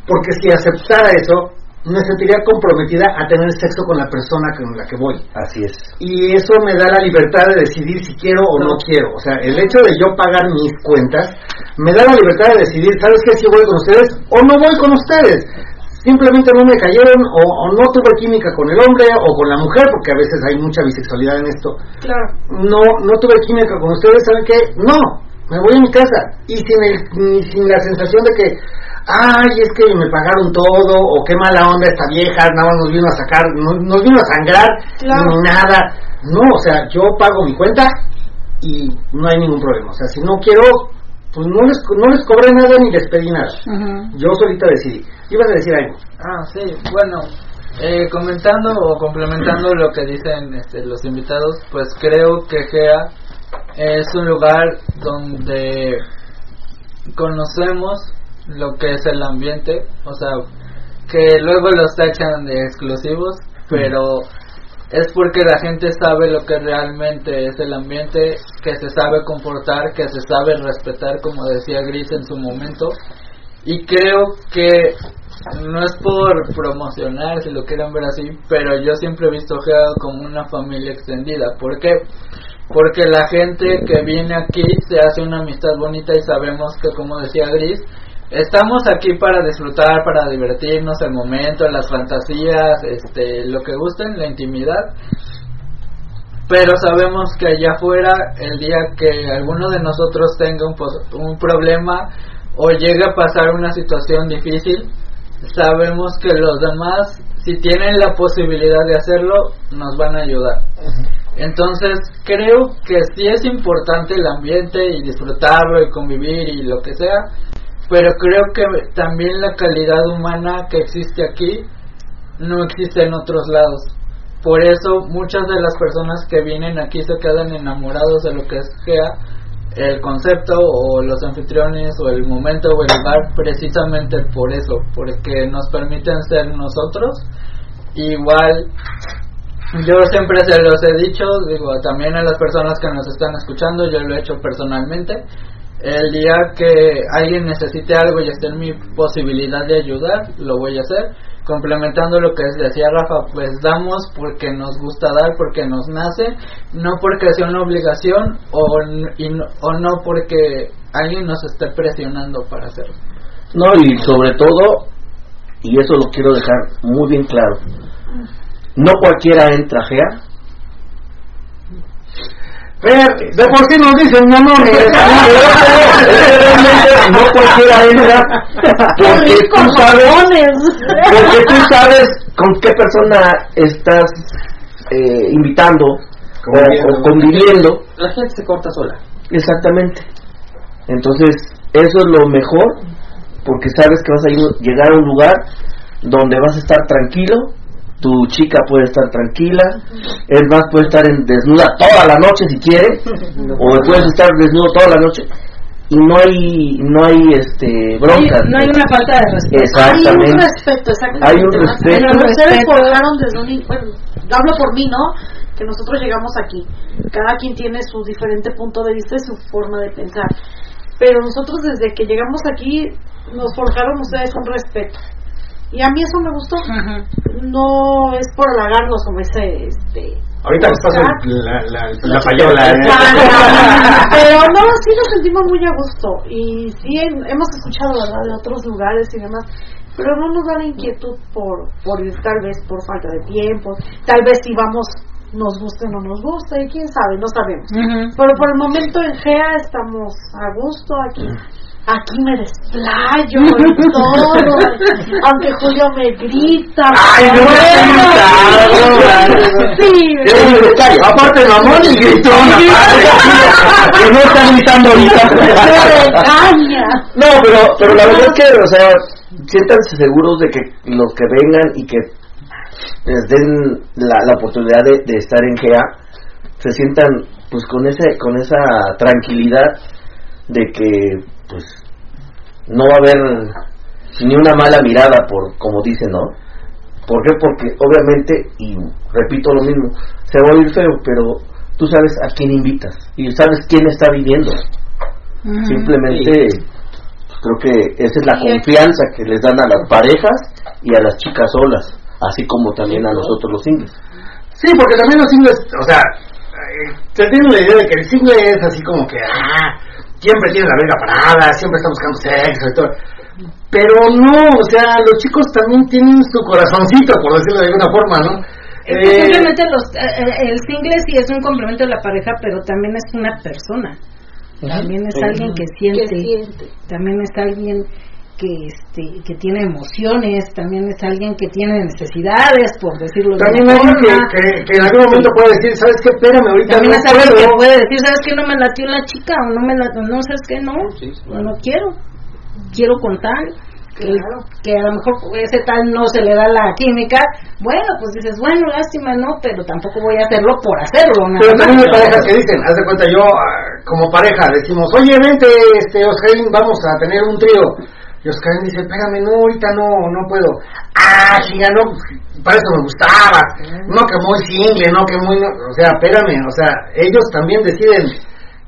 Porque si aceptara eso, me sentiría comprometida a tener sexo con la persona con la que voy así es y eso me da la libertad de decidir si quiero o no quiero. O sea, el hecho de yo pagar mis cuentas me da la libertad de decidir, ¿sabes qué? Si voy con ustedes o no voy con ustedes. Simplemente no me cayeron o, o no tuve química con el hombre o con la mujer, porque a veces hay mucha bisexualidad en esto. Claro. No, no tuve química con ustedes, ¿saben qué? No, me voy a mi casa y sin, el, ni sin la sensación de que, ay, es que me pagaron todo o qué mala onda esta vieja, nada más nos vino a sacar, no- nos vino a sangrar Claro. ni nada. No, o sea, yo pago mi cuenta y no hay ningún problema. O sea, si no quiero, pues no les, no les cobré nada ni les pedí nada. Yo solita decidí. Ibas a decir algo. Ah, sí, bueno, eh, comentando o complementando lo que dicen este, los invitados, pues creo que GEA es un lugar donde conocemos lo que es el ambiente, o sea, que luego los tachan de exclusivos, pero es porque la gente sabe lo que realmente es el ambiente, que se sabe comportar, que se sabe respetar, como decía Gris en su momento, y creo que no es por promocionar, si lo quieren ver así, pero yo siempre he visto GEA como una familia extendida. ¿Por qué? Porque la gente que viene aquí se hace una amistad bonita y sabemos que, como decía Gris, estamos aquí para disfrutar, para divertirnos el momento, las fantasías, este, lo que gusten, la intimidad. Pero sabemos que allá afuera, el día que alguno de nosotros tenga un, pos- un problema o llegue a pasar una situación difícil, sabemos que los demás, si tienen la posibilidad de hacerlo, nos van a ayudar. Entonces, creo que sí es importante el ambiente y disfrutarlo y convivir y lo que sea, pero creo que también la calidad humana que existe aquí no existe en otros lados. por eso muchas de las personas que vienen aquí se quedan enamorados de lo que es GEA, el concepto o los anfitriones o el momento o el lugar precisamente por eso, porque nos permiten ser nosotros. Igual yo siempre se los he dicho, digo, también a las personas que nos están escuchando, yo lo he hecho personalmente. El día que alguien necesite algo y esté en mi posibilidad de ayudar, lo voy a hacer complementando lo que decía Rafa, pues damos porque nos gusta dar, porque nos nace, no porque sea una obligación o, o no porque alguien nos esté presionando para hacerlo. No, y sobre todo, y eso lo quiero dejar muy bien claro, no cualquiera entra GEA de por sí nos dicen no no no cualquiera entra porque tú sabes porque tú sabes con qué persona estás eh, invitando o, conviviendo la gente se corta sola. Exactamente. Entonces eso es lo mejor porque sabes que vas a llegar a un lugar donde vas a estar tranquilo tu chica puede estar tranquila, el más puede estar en desnuda toda la noche si quiere, o puedes estar desnudo toda la noche y no hay no hay este bronca. No hay, una falta de respeto. Exactamente. Hay un respeto, exactamente. Hay un respeto. Pero ustedes forjaron desde un bueno, hablo por mí, ¿no? Que nosotros llegamos aquí. Cada quien tiene su diferente punto de vista y su forma de pensar. Pero nosotros desde que llegamos aquí nos forjaron ustedes un respeto y a mí eso me gustó. No es por halagarnos como ese. Este, Ahorita les paso la, la, la, payola. ¿eh? Pero no, sí nos sentimos muy a gusto. Y sí hemos escuchado, ¿verdad?, de otros lugares y demás. Pero no nos da la inquietud por, por ir, tal vez por falta de tiempo. Tal vez si vamos nos guste o no nos gusta, y quién sabe, no sabemos. Pero por el momento en GEA estamos a gusto aquí aquí me desplayo y todo, aunque Julio me grita. ¡Ay, no bueno, Sí, aparte mamón y gritón, que no está gritando ahorita. No, pero, pero la verdad es que, o sea, siéntanse seguros de que los que vengan y que les den la, la oportunidad de, de estar en GEA, se sientan pues con ese con esa tranquilidad de que pues no va a haber ni una mala mirada por como dicen, ¿no? ¿Por qué? Porque obviamente, y repito lo mismo, se va a oír feo, pero tú sabes a quién invitas y sabes quién está viviendo. Simplemente creo que esa es la confianza que les dan a las parejas y a las chicas solas, así como también a nosotros los singles. Sí, porque también los singles, o sea, eh, se tiene la idea de que el single es así como que, ah, siempre tiene la verga parada, siempre está buscando sexo y todo. Pero no, o sea, los chicos también tienen su corazoncito, por decirlo de alguna forma, ¿no? Eh, simplemente los, eh, eh, el single sí es un complemento de la pareja, pero también es una persona. También es alguien que siente, también es alguien que este que tiene emociones también es alguien que tiene necesidades por decirlo también de alguien que, que, en algún momento puede decir sabes qué espérame ahorita también no es alguien que puede decir sabes que no me latió la chica o no me latió no sabes que no no quiero quiero contar que, que a lo mejor ese tal no se le da la química, bueno, pues dices, bueno, lástima, no, pero tampoco voy a hacerlo por hacerlo. Nada pero también hay parejas que dicen, haz de cuenta, yo ah, como pareja decimos, oye, vente, este, Oscarín, vamos a tener un trío. Y Oscarín dice, espérame, no, ahorita no, no puedo. Ah, chinga, no, para eso me gustaba. No que muy single, no que muy, no, o sea, espérame, o sea, ellos también deciden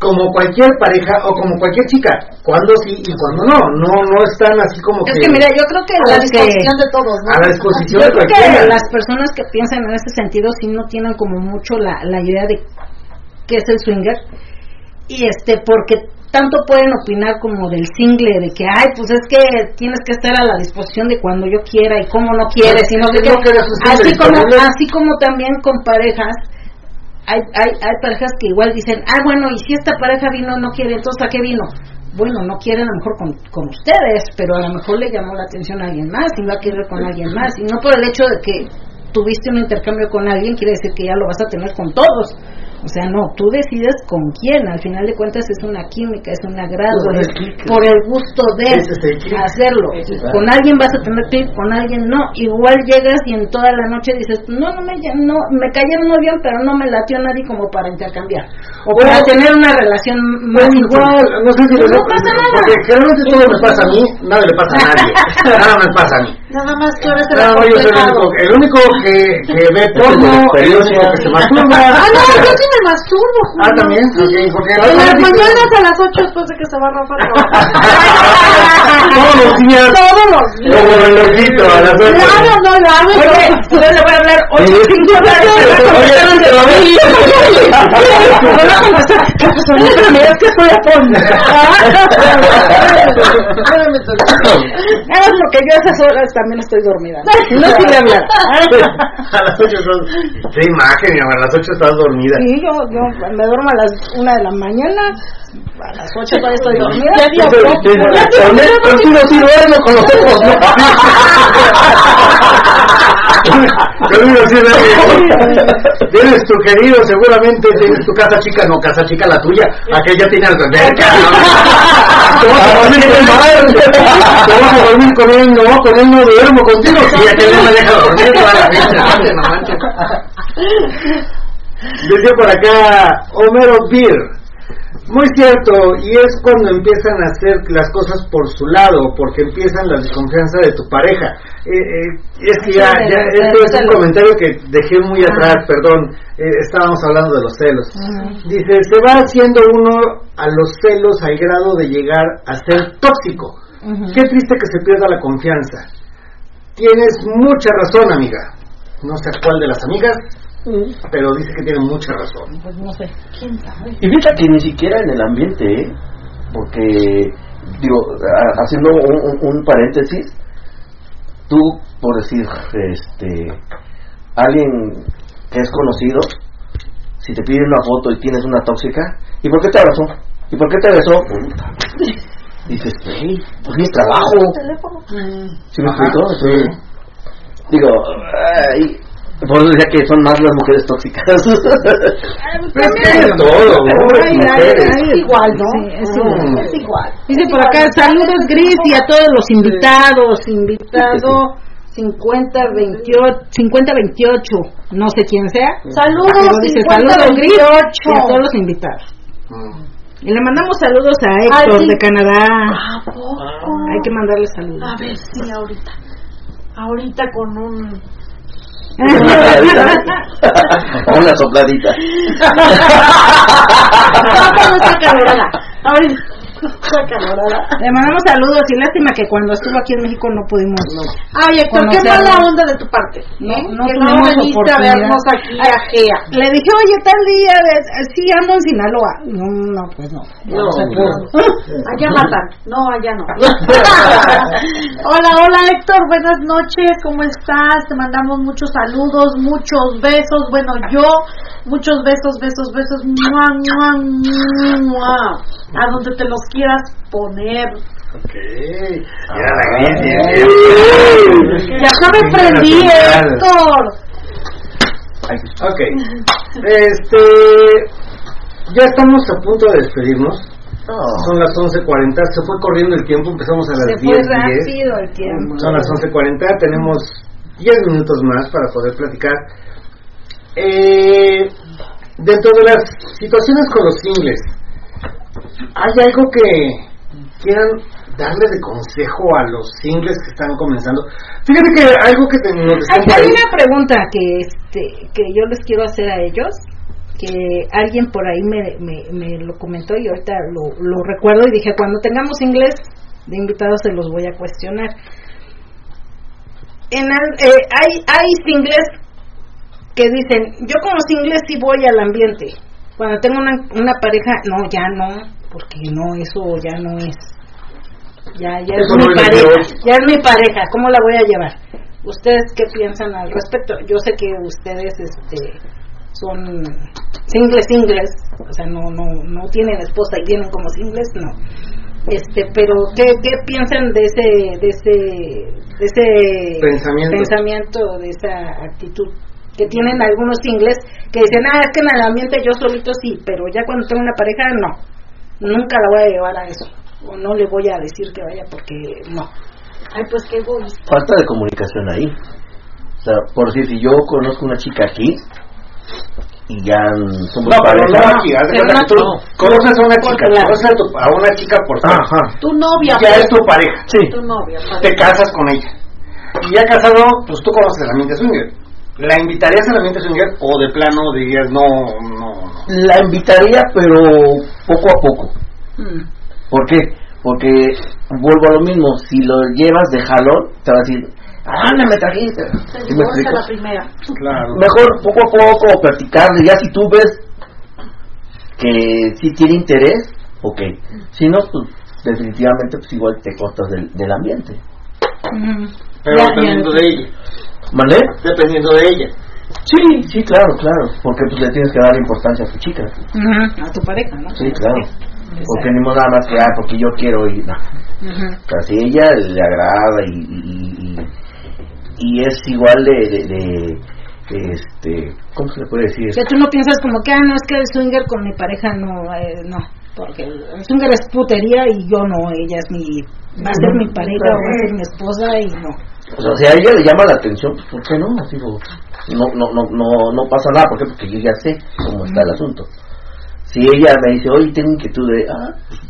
como cualquier pareja o como cualquier chica, cuando sí y cuando no, no no están así como Es que mira, yo creo que a la que disposición de todos, ¿no? a la disposición yo de creo que las personas que piensan en ese sentido sí no tienen como mucho la, la idea de qué es el swinger y este porque tanto pueden opinar como del single de que ay pues es que tienes que estar a la disposición de cuando yo quiera y cómo no quieres y no sé Es qué lo que así como así como también con parejas hay, hay, hay parejas que igual dicen, ah, bueno, y si esta pareja vino, no quiere, entonces ¿a qué vino? Bueno, no quiere a lo mejor con, con ustedes, pero a lo mejor le llamó la atención a alguien más y va a querer con alguien más. Y no por el hecho de que tuviste un intercambio con alguien, quiere decir que ya lo vas a tener con todos. O sea, no, tú decides con quién. Al final de cuentas es una química, es un agrado, Pues, es por el gusto de Ese es el clic. hacerlo. Con alguien vas a tener clic, con alguien no. Igual llegas y en toda la noche dices, no, no me, no, me cayeron muy bien, pero no me latió nadie como para intercambiar. O para O- tener una relación más Pues igual, no sé si Pues lo no pasa nada. Porque generalmente todo me pasa a mí, nada le pasa a nadie. nada me pasa a mí. Nada más que ahora se Nada más yo soy el único, el único que, que ve porno, el único que se masturba. Ah, no, yo sí me masturbo. Ah, Julio. también, ok, porque la En las vez- mañanas a las 8 después de que se va Rafa a trabajar. Todos los días, Todos los días. como relojito, a las ocho. Claro, no lo hago. Oye, yo le voy a hablar ocho, cinco Hagas lo que yo a esas horas también estoy dormida. No sirve hablar. A las ocho son... Qué imagen, mi amor, a las ocho estás dormida. Sí, yo, yo me duermo a las una de la mañana, a las ocho todavía estoy dormida. Contigo sí duermo con los ojos, Tienes tu querido, seguramente tienes tu casa chica, no casa chica la tuya, aquella tiene alberca. Te vas a dormir con él, te vas a dormir con él, no, con él no duermo contigo, sí, aquel no me deja dormir toda la noche, no manches. Por acá Homero Beer. Muy cierto, y es cuando empiezan a hacer las cosas por su lado, porque empiezan la desconfianza de tu pareja. Eh, eh, es que ya, ya, esto es un comentario que dejé muy atrás, perdón, eh, estábamos hablando de los celos. Dice, se va haciendo uno a los celos al grado de llegar a ser tóxico. Qué triste que se pierda la confianza. Tienes mucha razón, amiga. No sé cuál de las amigas, pero dice que tiene mucha razón. Pues no sé. Y fíjate que ni siquiera en el ambiente, ¿eh? porque, digo, haciendo un, paréntesis, tú, por decir, este, alguien que es conocido, si te pide una foto y tienes una tóxica, ¿y por qué te abrazó? ¿Y por qué te besó? Dices, hey, pues mi trabajo. ¿Sí me explico? sí. Digo, ay, por eso decía que son más las mujeres tóxicas. Pero es que de todo, hombres mujeres. Es igual, ¿no? Sí, es igual. Mm. Es igual. Dice por acá, saludos Gris y a todos los invitados. Invitado 5028, 5028, no sé quién sea. Saludos, dice saludos Gris y a 5028. todos los invitados. Mm. Y le mandamos saludos a Héctor de Canadá. ¿A poco? Hay que mandarle saludos. A ver, sí, ahorita. Ahorita con un... Una sopladita. Le mandamos saludos y lástima que cuando estuvo aquí en México no pudimos. Ay, Héctor, qué mala onda de tu parte. No, ¿eh? no que no tuvimos veniste a vernos aquí a Gea. Le dije, oye, tal día, de- sí, ando en Sinaloa. No, no, pues no. No, se no. pudo. Allá matan. No, allá no. hola, hola Héctor, buenas noches, ¿cómo estás? Te mandamos muchos saludos, muchos besos. Bueno, yo, muchos besos, besos, besos. Mua, mua, mua. A donde te los quieras poner. Ok. La bien, Ay. bien. Ya no me prendí. Héctor. Ok. Este. Ya estamos a punto de despedirnos. Son las 11.40. Se fue corriendo el tiempo. Empezamos a las Se fue 10.10. rápido el tiempo. Son las 11.40. Tenemos 10 minutos más para poder platicar. Eh, dentro de las situaciones con los singles, ¿hay algo que quieran darle de consejo a los singles que están comenzando? Fíjate que algo que te, nos Hay, hay una pregunta que este que yo les quiero hacer a ellos que alguien por ahí me, me, me lo comentó y ahorita lo, lo recuerdo y dije cuando tengamos inglés de invitados se los voy a cuestionar en eh, hay hay singles que dicen yo como singles sí voy al ambiente cuando tengo una, una pareja no ya no porque no eso ya no es. Ya ya es Eso mi no pareja ya es mi pareja cómo la voy a llevar ustedes qué piensan al respecto yo sé que ustedes este son singles singles o sea no no no tienen esposa y vienen como singles no. Este pero qué, qué piensan de ese de ese de ese Pensamiento. pensamiento de esa actitud que tienen algunos singles que dicen, ah, es que en el ambiente yo solito sí, pero ya cuando tengo una pareja, no. Nunca la voy a llevar a eso. O no le voy a decir que vaya porque no. Ay, pues qué egoísta. Falta de comunicación ahí. O sea, por decir, si yo conozco una chica aquí y ya somos No, pareja, no aquí, no tú tú. conoces a una chica, la- conoces a, tu- a una chica por. Ajá. Tu novia. Ya pues, es tu pareja. Sí. Tu novia. padre. Te casas con ella. Y ya casado, pues tú conoces el ambiente swinger. ¿La invitarías al ambiente swinger o de plano dirías no, no, no? La invitaría, pero poco a poco. Mm. ¿Por qué? Porque vuelvo a lo mismo. Si lo llevas de jalón, te va a decir, ah, me trajiste. La primera. Claro. Mejor poco a poco platicarle. Ya si tú ves que sí tiene interés, ok. Si no, pues definitivamente pues igual te cortas del, del ambiente. Pero Ya, dependiendo de ella. ¿Vale? Dependiendo de ella. Sí, sí, claro, claro. Porque pues le tienes que dar importancia a tu chica. Ujú. A tu pareja, ¿no? Sí, claro. Porque ni modo nada más que, ah, porque yo quiero ir. No. Ujú. Casi ella le agrada y, y, y, y es igual de, de, de- este, ¿cómo se le puede decir? Que tú no piensas como que, ah, no, es que el swinger con mi pareja no, eh, no. Porque el swinger es putería y yo no, ella es mi, va a ser mi pareja o va a ser mi esposa y no. O sea, si a ella le llama la atención, pues ¿por qué no? Digo, no, no, no, no, no pasa nada, ¿por qué? Porque yo ya sé cómo está el asunto. Si ella me dice, oye, tengo inquietud de, ah, pues,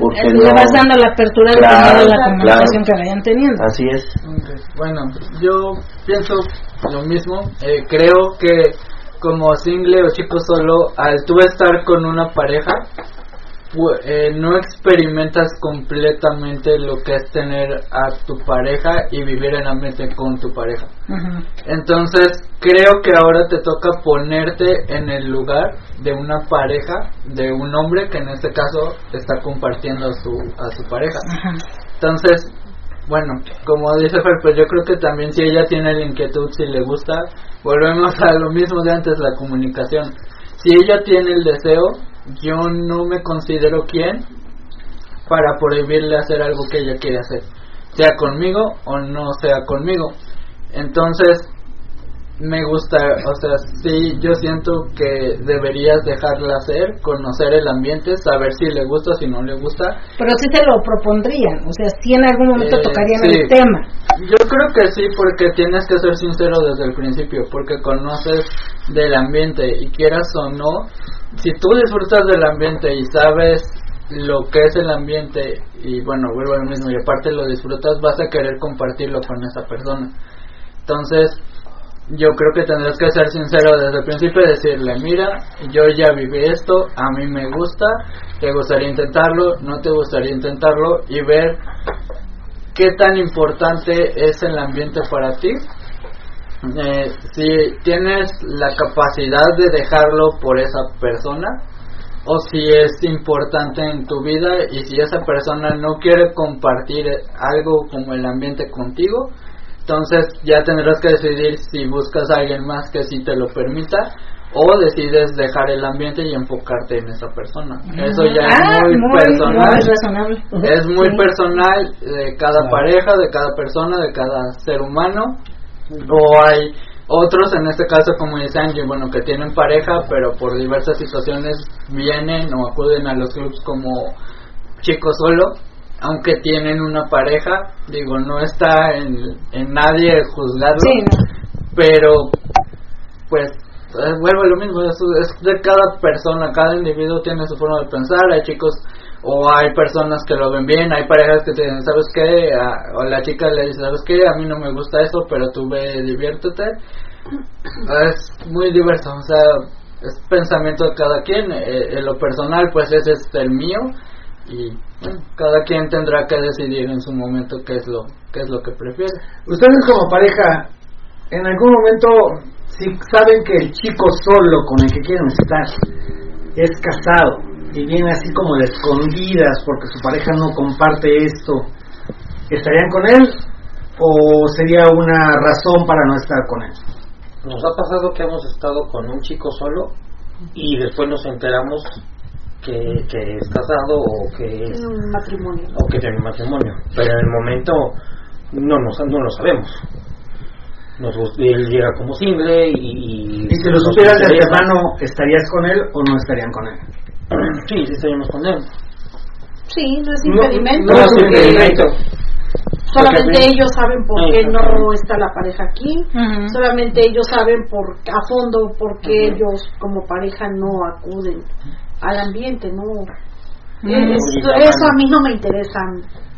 ¿por qué Le no? vas dando la apertura de Claro, la claro. comunicación que vayan teniendo. Así es. Bueno, yo pienso lo mismo. Eh, creo que como single o chico solo, al tú estar con una pareja, eh, no experimentas completamente lo que es tener a tu pareja y vivir en ambiente con tu pareja. Entonces, creo que ahora te toca ponerte en el lugar de una pareja, de un hombre que en este caso está compartiendo a su, a su pareja. Entonces, bueno, como dice Fer, pues yo creo que también si ella tiene la inquietud, si le gusta, volvemos a lo mismo de antes, la comunicación. Si ella tiene el deseo, yo no me considero quien para prohibirle hacer algo que ella quiere hacer, sea conmigo o no sea conmigo. Entonces, me gusta, o sea, sí, yo siento que deberías dejarla hacer, conocer el ambiente, saber si le gusta, si no le gusta, Pero sí se lo propondrían, o sea, sí en algún momento Eh, tocarían sí. el tema. Yo creo que sí, porque tienes que ser sincero desde el principio, porque conoces del ambiente y quieras o no, si tú disfrutas del ambiente y sabes lo que es el ambiente y bueno, vuelvo a lo mismo y aparte lo disfrutas, vas a querer compartirlo con esa persona. Entonces, yo creo que tendrás que ser sincero desde el principio y decirle, mira, yo ya viví esto, a mí me gusta, te gustaría intentarlo, no te gustaría intentarlo y ver qué tan importante es el ambiente para ti. Eh, si tienes la capacidad de dejarlo por esa persona o si es importante en tu vida y si esa persona no quiere compartir algo como el ambiente contigo, entonces ya tendrás que decidir si buscas a alguien más que sí te lo permita o decides dejar el ambiente y enfocarte en esa persona. Eso ya Ah, es muy, personal. muy razonable. Es muy Sí. personal de cada pareja, de cada persona, de cada ser humano. O hay otros, en este caso, como dice Angie, bueno, que tienen pareja, pero por diversas situaciones vienen o acuden a los clubs como chicos solo, aunque tienen una pareja. Digo, no está en, en nadie juzgarlo, Sí, no. pero pues eh, vuelvo a lo mismo, es, es de cada persona, cada individuo tiene su forma de pensar, hay chicos o hay personas que lo ven bien, hay parejas que te dicen, ¿sabes qué? A- o la chica le dice, ¿sabes qué? A mí no me gusta eso, pero tú ve, diviértete. Es muy diverso, o sea, es pensamiento de cada quien, eh, en lo personal pues ese es el mío y bueno, cada quien tendrá que decidir en su momento qué es lo, qué es lo que prefiere. Ustedes como pareja, en algún momento, si saben que el chico solo con el que quieren estar es casado y viene así como de escondidas porque su pareja no comparte esto, ¿estarían con él o sería una razón para no estar con él? Nos ha pasado que hemos estado con un chico solo y después nos enteramos que, que es casado o que es, En un matrimonio. o que tiene matrimonio, pero en el momento no nos no lo sabemos. nos él llega como single y... Y si lo supieras de antemano, ¿estarías con él o no estarían con él? Sí, sí estaríamos con él. Sí, no es impedimento. no es un impedimento. Solamente ellos saben por qué no está la pareja aquí. Solamente ellos saben por a fondo por qué ellos como pareja no acuden al ambiente, no. Mm. Es- eso a mí no me interesa.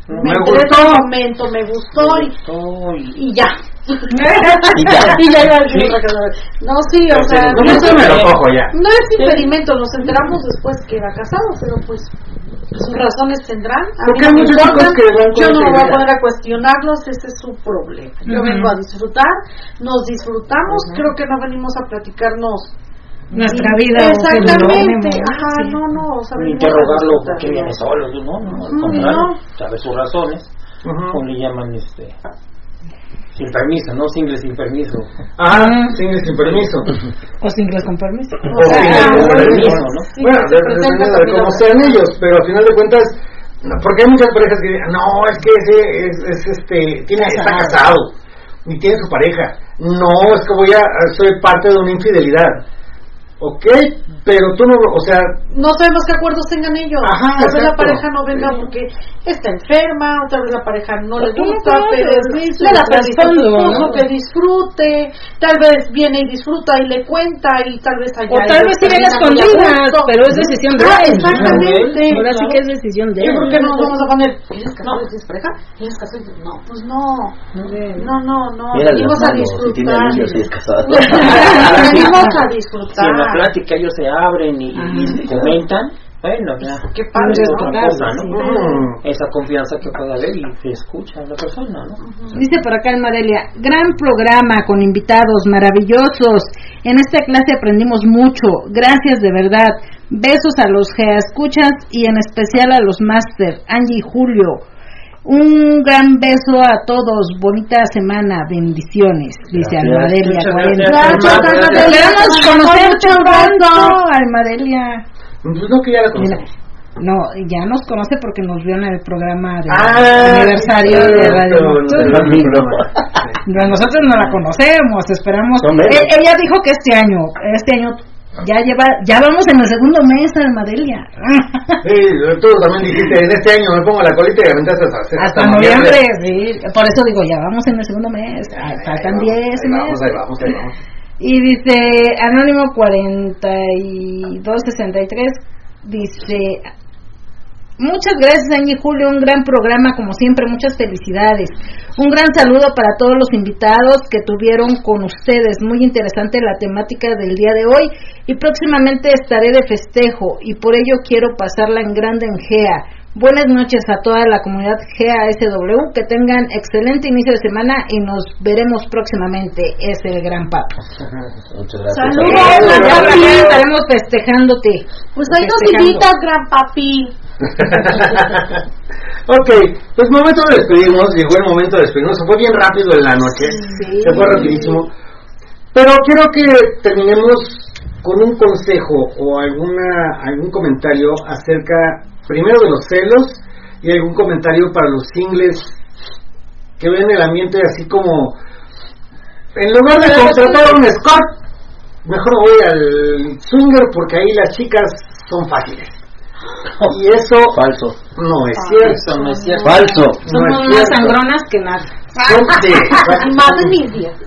Me, Me interesa gustó. el momento, me gustó y, gustó y- y ya. Y ya. y Sí. No, sí, o sea, no, eso me lo cojo ya. no es impedimento, nos enteramos después que era casado, pero pues sus razones tendrán. A Porque mí hay no me muchos importa. chicos que van con Yo no me voy a poner a cuestionarlos, ese es su problema. Yo vengo a disfrutar, nos disfrutamos, creo que no venimos a platicarnos Nuestra vida. o no Exactamente, ajá, sí. no, no, o sea, ni interrogarlo porque viene solo, no, no, no, al No, contrario, no. sabe sus razones, Ujú. como le llaman este sin permiso, no single sin permiso. Ajá, sin, sin permiso. O singles con permiso. O sea, sin ah, ningún bueno, permiso, ¿no? Sí, bueno, se de- cómo sean ellos, pero al final de cuentas, porque hay muchas parejas que dicen, no, es que ese es, es, este, tiene, está casado y tiene su pareja. No, es que voy a, soy parte de una infidelidad. Ok, pero tú no, o sea, no sabemos qué acuerdos tengan ellos. Ajá, tal vez la pareja no venga porque está enferma, otra vez la pareja no le gusta, pero sí, le da permiso a su trasfondo, esposo ¿no? que disfrute, tal vez viene y disfruta y le cuenta y tal vez allá O tal vez sí ven escondidas, pero es decisión de Ah, exactamente. Ahora sí que es decisión de Yo creo que no nos vamos a poner, ¿eres casado? ¿Tienes pareja? ¿Tienes casado? No, pues no. No, no, no. Venimos a manos, si tiene disfrutar. Venimos a disfrutar. La plática ellos se abren y, y comentan, bueno, ya, Qué padre, es otra cosa, ¿no? mm, Esa confianza que puede haber y se escucha a la persona, ¿no? Dice por acá el Madelia, gran programa con invitados maravillosos. En esta clase aprendimos mucho. Gracias de verdad. Besos a los que escuchas y en especial a los máster, Angie y Julio. Un gran beso a todos. Bonita semana. Bendiciones. Dice. Almadelia. Muchas 40. gracias. Gracias, Gracias. Esperamos Almadelia. conocerte gusto. Almadelia. pues no que ya la conozco. no, ya nos conoce porque nos vio en el programa de Ah, aniversario sí, de Radio no, Nocturna. no, No, Nosotros no la conocemos, esperamos. Eh, ella dijo que este año, este año ya lleva, ya vamos en el segundo mes, Almadelia. Sí, tú también dijiste, en este año me pongo la colita y aventaste hasta, Hasta noviembre, sí. Por eso digo, ya vamos en el segundo mes. Faltan 10 Ahí vamos, meses. ahí vamos, ahí vamos. Y dice Anónimo 4263, dice, muchas gracias Angie y Julio, un gran programa como siempre, muchas felicidades. Un gran saludo para todos los invitados que tuvieron con ustedes, muy interesante la temática del día de hoy y próximamente estaré de festejo y por ello quiero pasarla en grande en GEA. Buenas noches a toda la comunidad GASW, que tengan excelente inicio de semana y nos veremos próximamente. Es el gran papo. Muchas gracias. Saludos. Papi. estaremos festejándote. Pues ahí nos invitas, gran papi. ok, pues momento de despedirnos, llegó el momento de despedirnos, se fue bien rápido en la noche, Sí. se fue rapidísimo, pero quiero que terminemos con un consejo o alguna algún comentario acerca primero de los celos y algún comentario para los singles que ven el ambiente así como en lugar de contratar un escort mejor voy al swinger porque ahí las chicas son fáciles y eso Falso. no es cierto Eso no es cierto. Falso. no Somos es más cierto. sangronas que nada. Son de- más de mis días.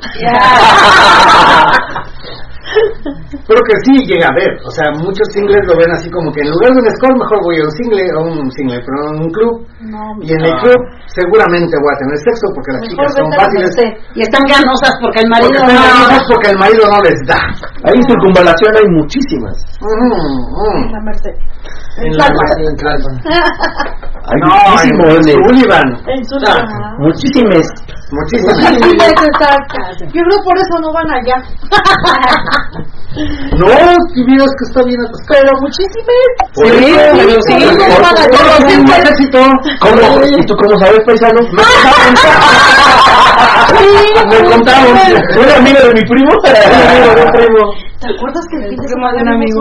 Pero que sí llega a ver, o sea, muchos singles lo ven así como que en lugar de un score mejor voy a un single, a un single, pero no a un club. No, Y en el club seguramente voy a tener sexo porque las mejor chicas son fáciles. Y están ganosas porque el marido Porque porque el marido no les da. Ahí en circunvalación hay muchísimas. Mm, mm. En la Merced. En la en Tlalpan. Hay No, muchísimo en Sullivan. En su Ah, Muchísimas. Muchísimas. Yo creo por eso no van allá. No, si vieras que está bien atascado. Pero muchísimas. Sí, pero por- un ejército. ¿Cómo? ¿Y tú cómo sabes, paisano? Me contaron. ¿Un amigo de mi primo? Un primo. ¿Te acuerdas que el fin de de un amigo.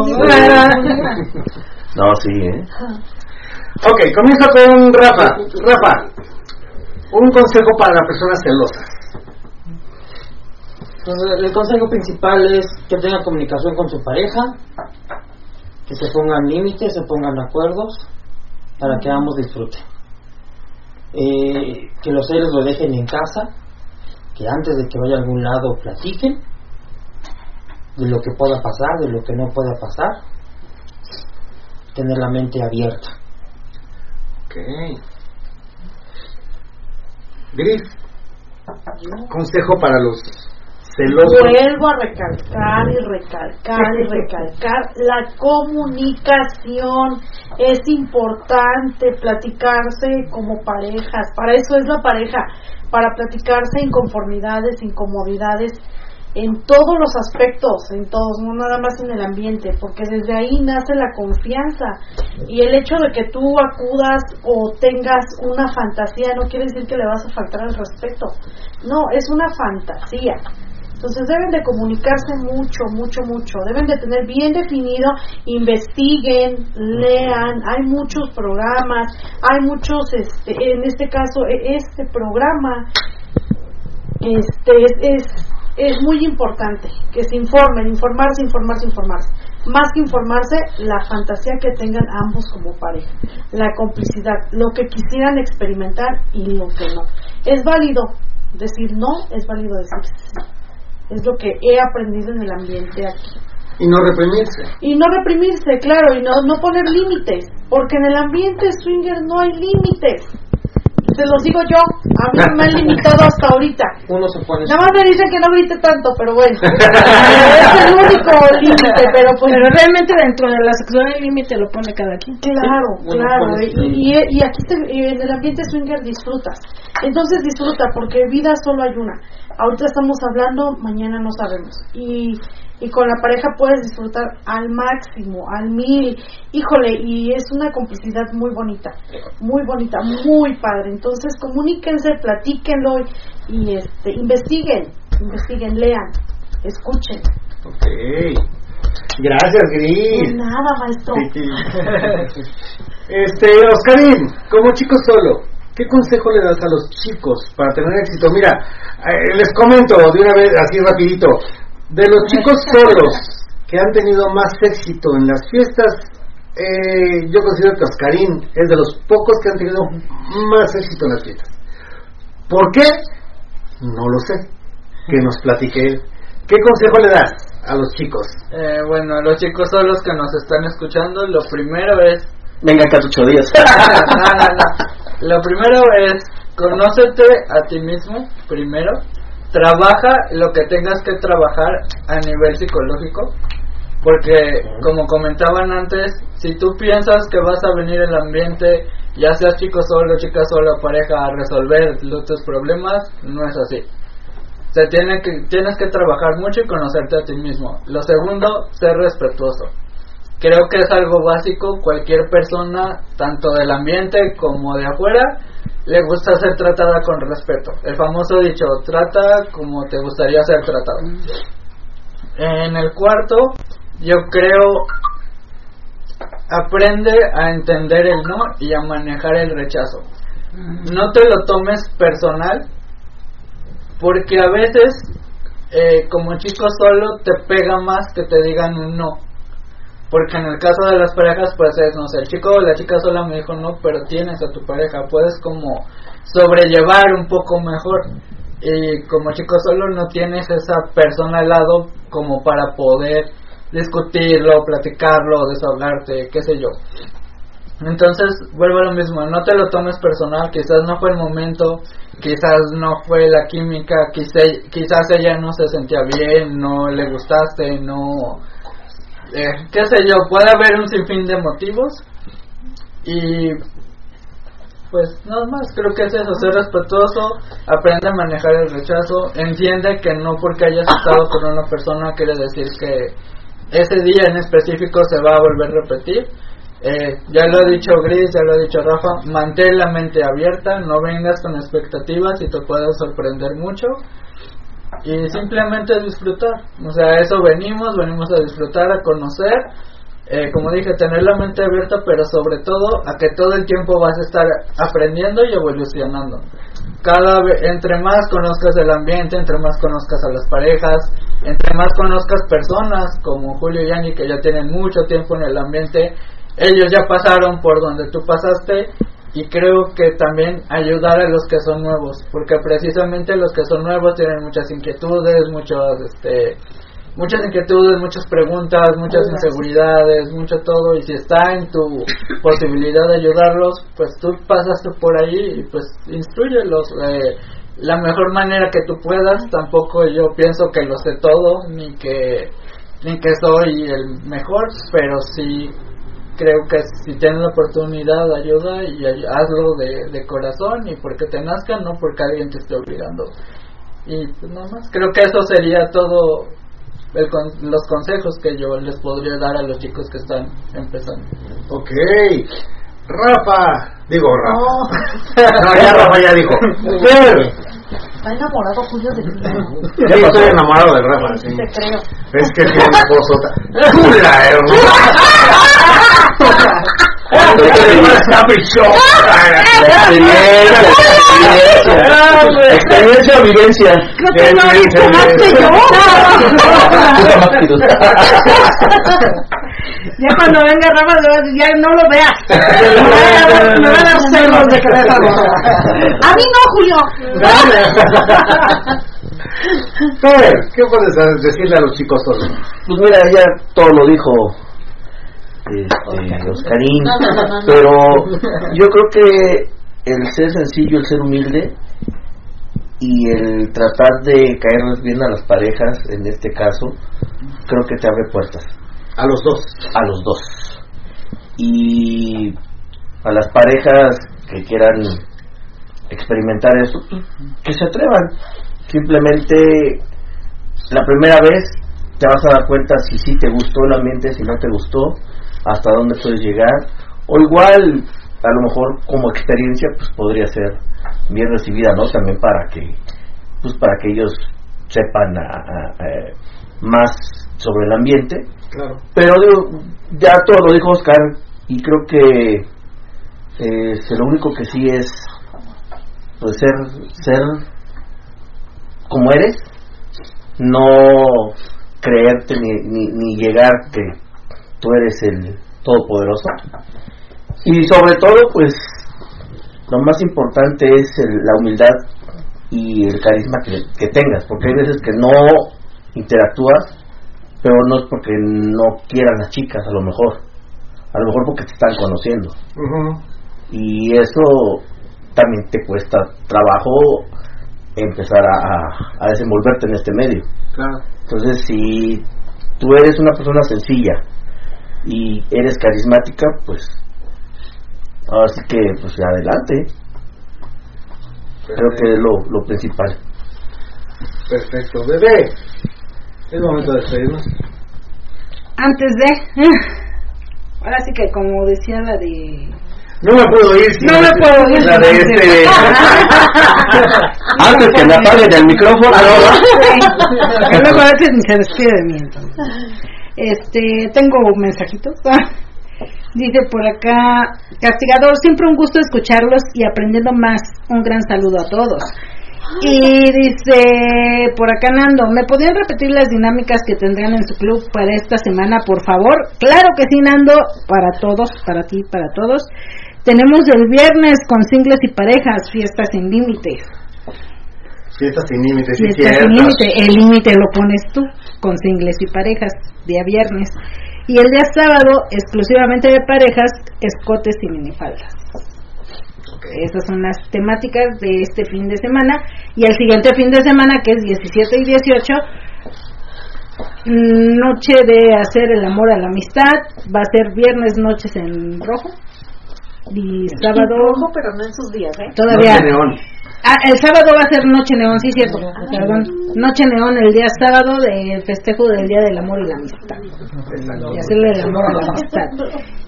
No, sí, ¿eh? Ok, comienzo con Rafa. Rafa, un consejo para la persona celosa. Entonces, el consejo principal es que tenga comunicación con su pareja, que se pongan límites, se pongan acuerdos para que ambos disfruten. Eh, que los seres lo dejen en casa, que antes de que vaya a algún lado platiquen de lo que pueda pasar, de lo que no pueda pasar, tener la mente abierta. Ok. Gris, consejo para los Vuelvo a recalcar y recalcar y recalcar, la comunicación es importante, platicarse como parejas, para eso es la pareja, para platicarse inconformidades, incomodidades, en todos los aspectos, en todos, no nada más en el ambiente, porque desde ahí nace la confianza. Y el hecho de que tú acudas o tengas una fantasía no quiere decir que le vas a faltar el respeto, no, es una fantasía. Entonces deben de comunicarse mucho, mucho, mucho, deben de tener bien definido, investiguen, lean, hay muchos programas, hay muchos, este, en este caso, e- este programa, este, es, es es muy importante que se informen, informarse, informarse, informarse. Más que informarse, la fantasía que tengan ambos como pareja, la complicidad, lo que quisieran experimentar y lo que no. Es válido decir no, es válido decir sí. Es lo que he aprendido en el ambiente aquí. Y no reprimirse. Y no reprimirse, claro, y no, no poner límites, porque en el ambiente swinger no hay límites. Se los digo yo, a mí me han limitado hasta ahorita. Uno se pone Nada más me dicen que no grite tanto, pero bueno. es el único límite, pero pues. Pero realmente dentro de la sexualidad el límite lo pone cada quien. Claro, Bueno, claro. pues, Y, y, y aquí te- y en el ambiente swinger disfrutas. Entonces disfruta, porque vida solo hay una. Ahorita estamos hablando, mañana no sabemos. Y, y con la pareja puedes disfrutar al máximo, al mil. Híjole, y es una complicidad muy bonita, muy bonita, muy padre. Entonces comuníquense, platíquenlo y este, investiguen, investiguen, lean, escuchen. Ok. Gracias, De Gris. nada, maestro. Este, Oscarín, como chico solo, ¿qué consejo le das a los chicos para tener éxito? Mira, eh, les comento de una vez, así rapidito, de los chicos solos que han tenido más éxito en las fiestas, eh, yo considero que Oscarín es de los pocos que han tenido más éxito en las fiestas. ¿Por qué? No lo sé. Que nos platique él. ¿Qué consejo le das a los chicos? Eh, bueno, a los chicos son los que nos están escuchando. Lo primero es. Venga, Cartucho Díaz. no, no, no. Lo primero es conócete a ti mismo primero. Trabaja lo que tengas que trabajar a nivel psicológico. Porque, como comentaban antes, si tú piensas que vas a venir el ambiente, ya seas chico solo, chica solo, pareja, a resolver tus problemas, no es así. Se tiene que, tienes que trabajar mucho y conocerte a ti mismo. Lo segundo, ser respetuoso. Creo que es algo básico. Cualquier persona, tanto del ambiente como de afuera, le gusta ser tratada con respeto. El famoso dicho, trata como te gustaría ser tratado. En el cuarto, yo creo, aprende a entender el no y a manejar el rechazo. No te lo tomes personal, porque a veces, eh, como chico solo, te pega más que te digan un no. Porque en el caso de las parejas, pues es, no sé, el chico o la chica sola me dijo no, pero tienes a tu pareja, puedes como sobrellevar un poco mejor. Y como chico solo no tienes esa persona al lado como para poder discutirlo, platicarlo, desahogarte, qué sé yo. Entonces, vuelvo a lo mismo, no te lo tomes personal, quizás no fue el momento, quizás no fue la química, quizás, quizás ella no se sentía bien, no le gustaste, no... eh, qué sé yo, puede haber un sinfín de motivos y pues nada más, creo que es eso, ser respetuoso, aprende a manejar el rechazo, entiende que no porque hayas estado con una persona quiere decir que ese día en específico se va a volver a repetir. Eh, ya lo ha dicho Gris, ya lo ha dicho Rafa, mantén la mente abierta, no vengas con expectativas y te puedes sorprender mucho. Y simplemente disfrutar, o sea, eso venimos, venimos a disfrutar, a conocer. eh, como dije, tener la mente abierta, pero sobre todo a que todo el tiempo vas a estar aprendiendo y evolucionando. Cada vez, entre más conozcas el ambiente, entre más conozcas a las parejas, entre más conozcas personas como Julio y Angie que ya tienen mucho tiempo en el ambiente, ellos ya pasaron por donde tú pasaste y creo que también ayudar a los que son nuevos, porque precisamente los que son nuevos tienen muchas inquietudes, muchos este muchas inquietudes, muchas preguntas, muchas inseguridades, mucho todo, y si está en tu posibilidad de ayudarlos, pues tú pasaste por ahí y pues instruyelos. Eh, la mejor manera que tú puedas, tampoco yo pienso que lo sé todo, ni que, ni que soy el mejor, pero sí creo que si tienes la oportunidad ayuda y hazlo de, de corazón y porque te nazca, no porque alguien te esté obligando. Y pues nada más, creo que eso sería todo los consejos que yo les podría dar a los chicos que están empezando. Ok. Rafa, digo Rafa. No, ya Rafa ya dijo. Está enamorado Julio de mí. Ya estoy enamorado de Rafa. Sí, te creo. Es que tiene una esposota. ¡Chula, hermano! Experiencia o vivencia. Creo que no viste más que yo. Ya cuando venga Rafa, ya no lo veas. Me van a dar celos de cabeza. A mí no, Julio. ¿qué puedes decirle a los chicos todos? Pues mira, ya todo lo dijo este, Oscarín, pero yo creo que el ser sencillo, el ser humilde y el tratar de caerles bien a las parejas, en este caso, creo que te abre puertas. A los dos. A los dos. Y a las parejas que quieran experimentar eso, que se atrevan. Simplemente la primera vez te vas a dar cuenta si sí te gustó el ambiente, si no te gustó, hasta dónde puedes llegar. O igual, a lo mejor como experiencia, pues podría ser bien recibida, ¿no? También para que, pues para que ellos sepan más sobre el ambiente. Claro. Pero digo, ya todo lo dijo Oscar y creo que eh, lo único que sí es pues ser ser como eres, no creerte ni, ni, ni llegar que tú eres el todopoderoso. Y sobre todo, pues, lo más importante es la humildad y el carisma que, que, tengas, porque hay veces que no interactúas, pero no es porque no quieran las chicas, a lo mejor, a lo mejor porque te están conociendo. Y eso también te cuesta trabajo empezar a, a, desenvolverte en este medio. Entonces, si tú eres una persona sencilla y eres carismática, pues así que pues adelante. Creo que es lo, lo principal. Perfecto, bebé. Es momento de despedirnos. Antes de. Ahora sí que, como decía la de no me puedo ir No me puedo ir. La de este. Antes que me apaguen el micrófono. A veces ni se despide de mí entonces. Este, tengo mensajitos. Dice por acá, castigador, siempre un gusto escucharlos y aprendiendo más. Un gran saludo a todos. Y dice por acá Nando, ¿me podrían repetir las dinámicas que tendrán en su club para esta semana, por favor? Claro que sí, Nando, para todos, para ti, para todos. Tenemos el viernes con singles y parejas, fiestas sin límite. Fiestas sin límite, sí, Fiestas sin límite, el límite lo pones tú, con singles y parejas, día viernes. Y el día sábado, exclusivamente de parejas, escotes y minifaldas. Esas son las temáticas de este fin de semana. Y el siguiente fin de semana, que es 17 y 18, noche de hacer el amor a la amistad. Va a ser viernes, noches en rojo y sábado rojo, pero no en sus días, ¿eh? Todavía. Neón. Ah, el sábado va a ser Noche Neón, sí, cierto. Perdón. Noche Neón el día sábado del festejo del Día del Amor y la Amistad. Y hacerle el amor a la amistad.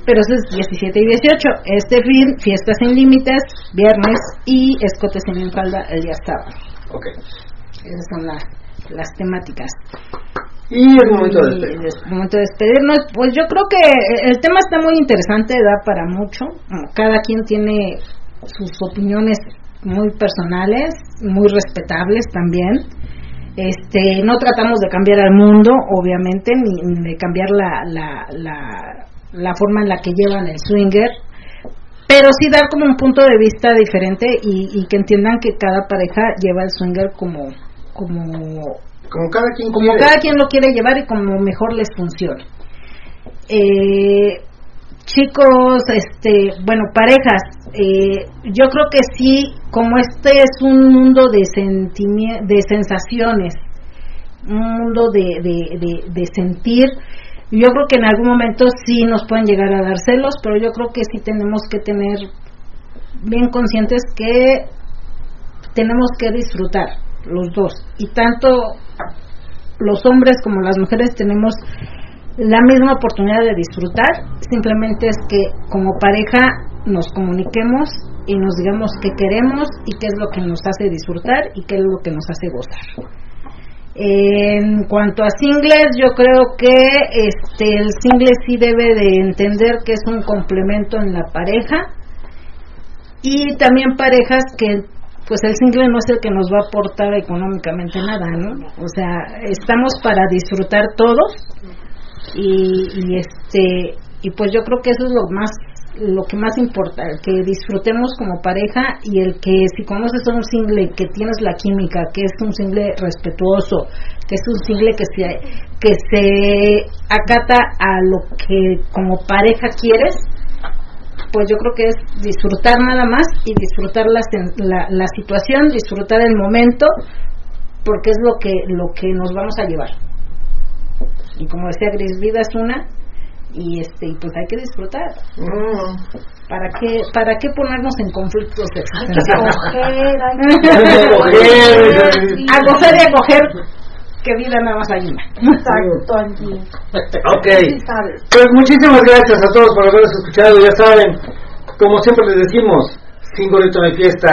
Pero eso es 17 y 18. Este fin, fiestas sin límites, viernes y escotes en falda el día sábado. Ok. Esas son las las temáticas. Y es momento de despedirnos. Es momento de despedirnos. Pues yo creo que el tema está muy interesante, da para mucho. Cada quien tiene sus opiniones muy personales, muy respetables también. Este, no tratamos de cambiar al mundo, obviamente, ni, ni de cambiar la, la, la, la forma en la que llevan el swinger, pero sí dar como un punto de vista diferente y, y que entiendan que cada pareja lleva el swinger como como Como cada quien como quiere. cada quien lo quiere llevar y como mejor les funcione. Eh, chicos, este, bueno, parejas, eh, yo creo que sí, como este es un mundo de de sensaciones, un mundo de, de, de, de sentir, yo creo que en algún momento sí nos pueden llegar a dar celos, pero yo creo que sí tenemos que tener bien conscientes que tenemos que disfrutar los dos. Y tanto los hombres como las mujeres tenemos la misma oportunidad de disfrutar, simplemente es que como pareja nos comuniquemos y nos digamos qué queremos y qué es lo que nos hace disfrutar y qué es lo que nos hace gozar. En cuanto a singles, yo creo que este el single sí debe de entender que es un complemento en la pareja y también parejas que pues el single no es el que nos va a aportar económicamente nada, ¿no? O sea, estamos para disfrutar todos y, y este y pues yo creo que eso es lo más lo que más importa, que disfrutemos como pareja y el que si conoces a un single que tienes la química, que es un single respetuoso, que es un single que se que se acata a lo que como pareja quieres, pues yo creo que es disfrutar nada más y disfrutar la, la, la situación, disfrutar el momento, porque es lo que lo que nos vamos a llevar. Y como decía Gris, vida es una y este y pues hay que disfrutar. Mm. ¿Para qué para qué ponernos en conflictos Hay que escoger, hay Coger, a coger y a coger que vida nada más hay una. Exacto, Angie. Ok. Pues muchísimas gracias a todos por habernos escuchado. Ya saben, como siempre les decimos, sin gorrito no hay fiesta,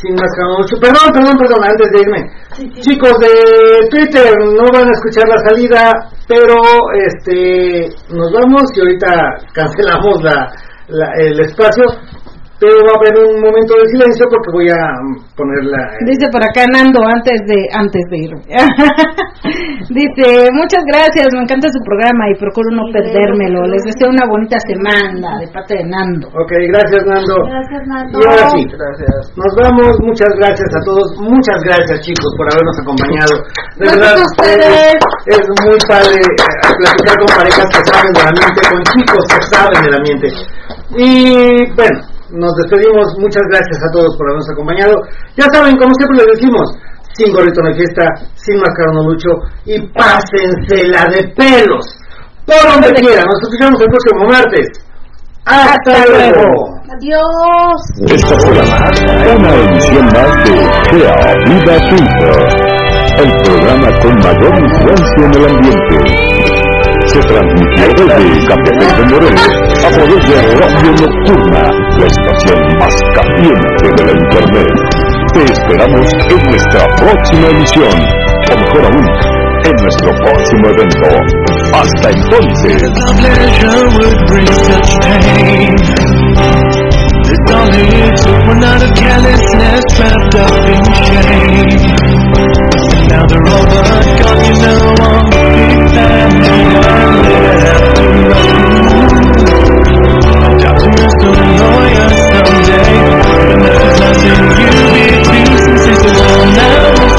sin máscara mucho. Perdón, perdón, perdón, antes de irme. Sí, sí. Chicos de Twitter, no van a escuchar la salida, pero este nos vamos y ahorita cancelamos la, la- el espacio. Pero va a haber un momento de silencio porque voy a mm, poner la... Dice por acá Nando antes de antes de irme. Dice, muchas gracias, me encanta su programa y procuro no perdérmelo. Les deseo una bonita semana de parte de Nando. Ok, gracias Nando. Gracias, Nando. Y ahora sí, Gracias. Nos vamos, muchas gracias a todos, muchas gracias chicos por habernos acompañado. De Gracias verdad, a ustedes. Es, es muy padre eh, platicar con parejas que saben del ambiente, con chicos que saben del ambiente. Y bueno, nos despedimos, muchas gracias a todos por habernos acompañado. Ya saben, como siempre les decimos, sin gorrito en la fiesta, sin máscara no lucho y pásensela de pelos. Por donde quieran, nos escuchamos el próximo martes. Hasta luego. Adiós. Esta fue una edición más de Sea Vida el programa con mayor influencia en el ambiente. Se transmitió desde Capitán de Morelos a través de Radio Nocturna, más caliente de la Internet. Te esperamos en nuestra próxima emisión, o mejor aún, en nuestro próximo evento. Hasta entonces. Now they're over, God, you know doesn't you be too since it's alone now?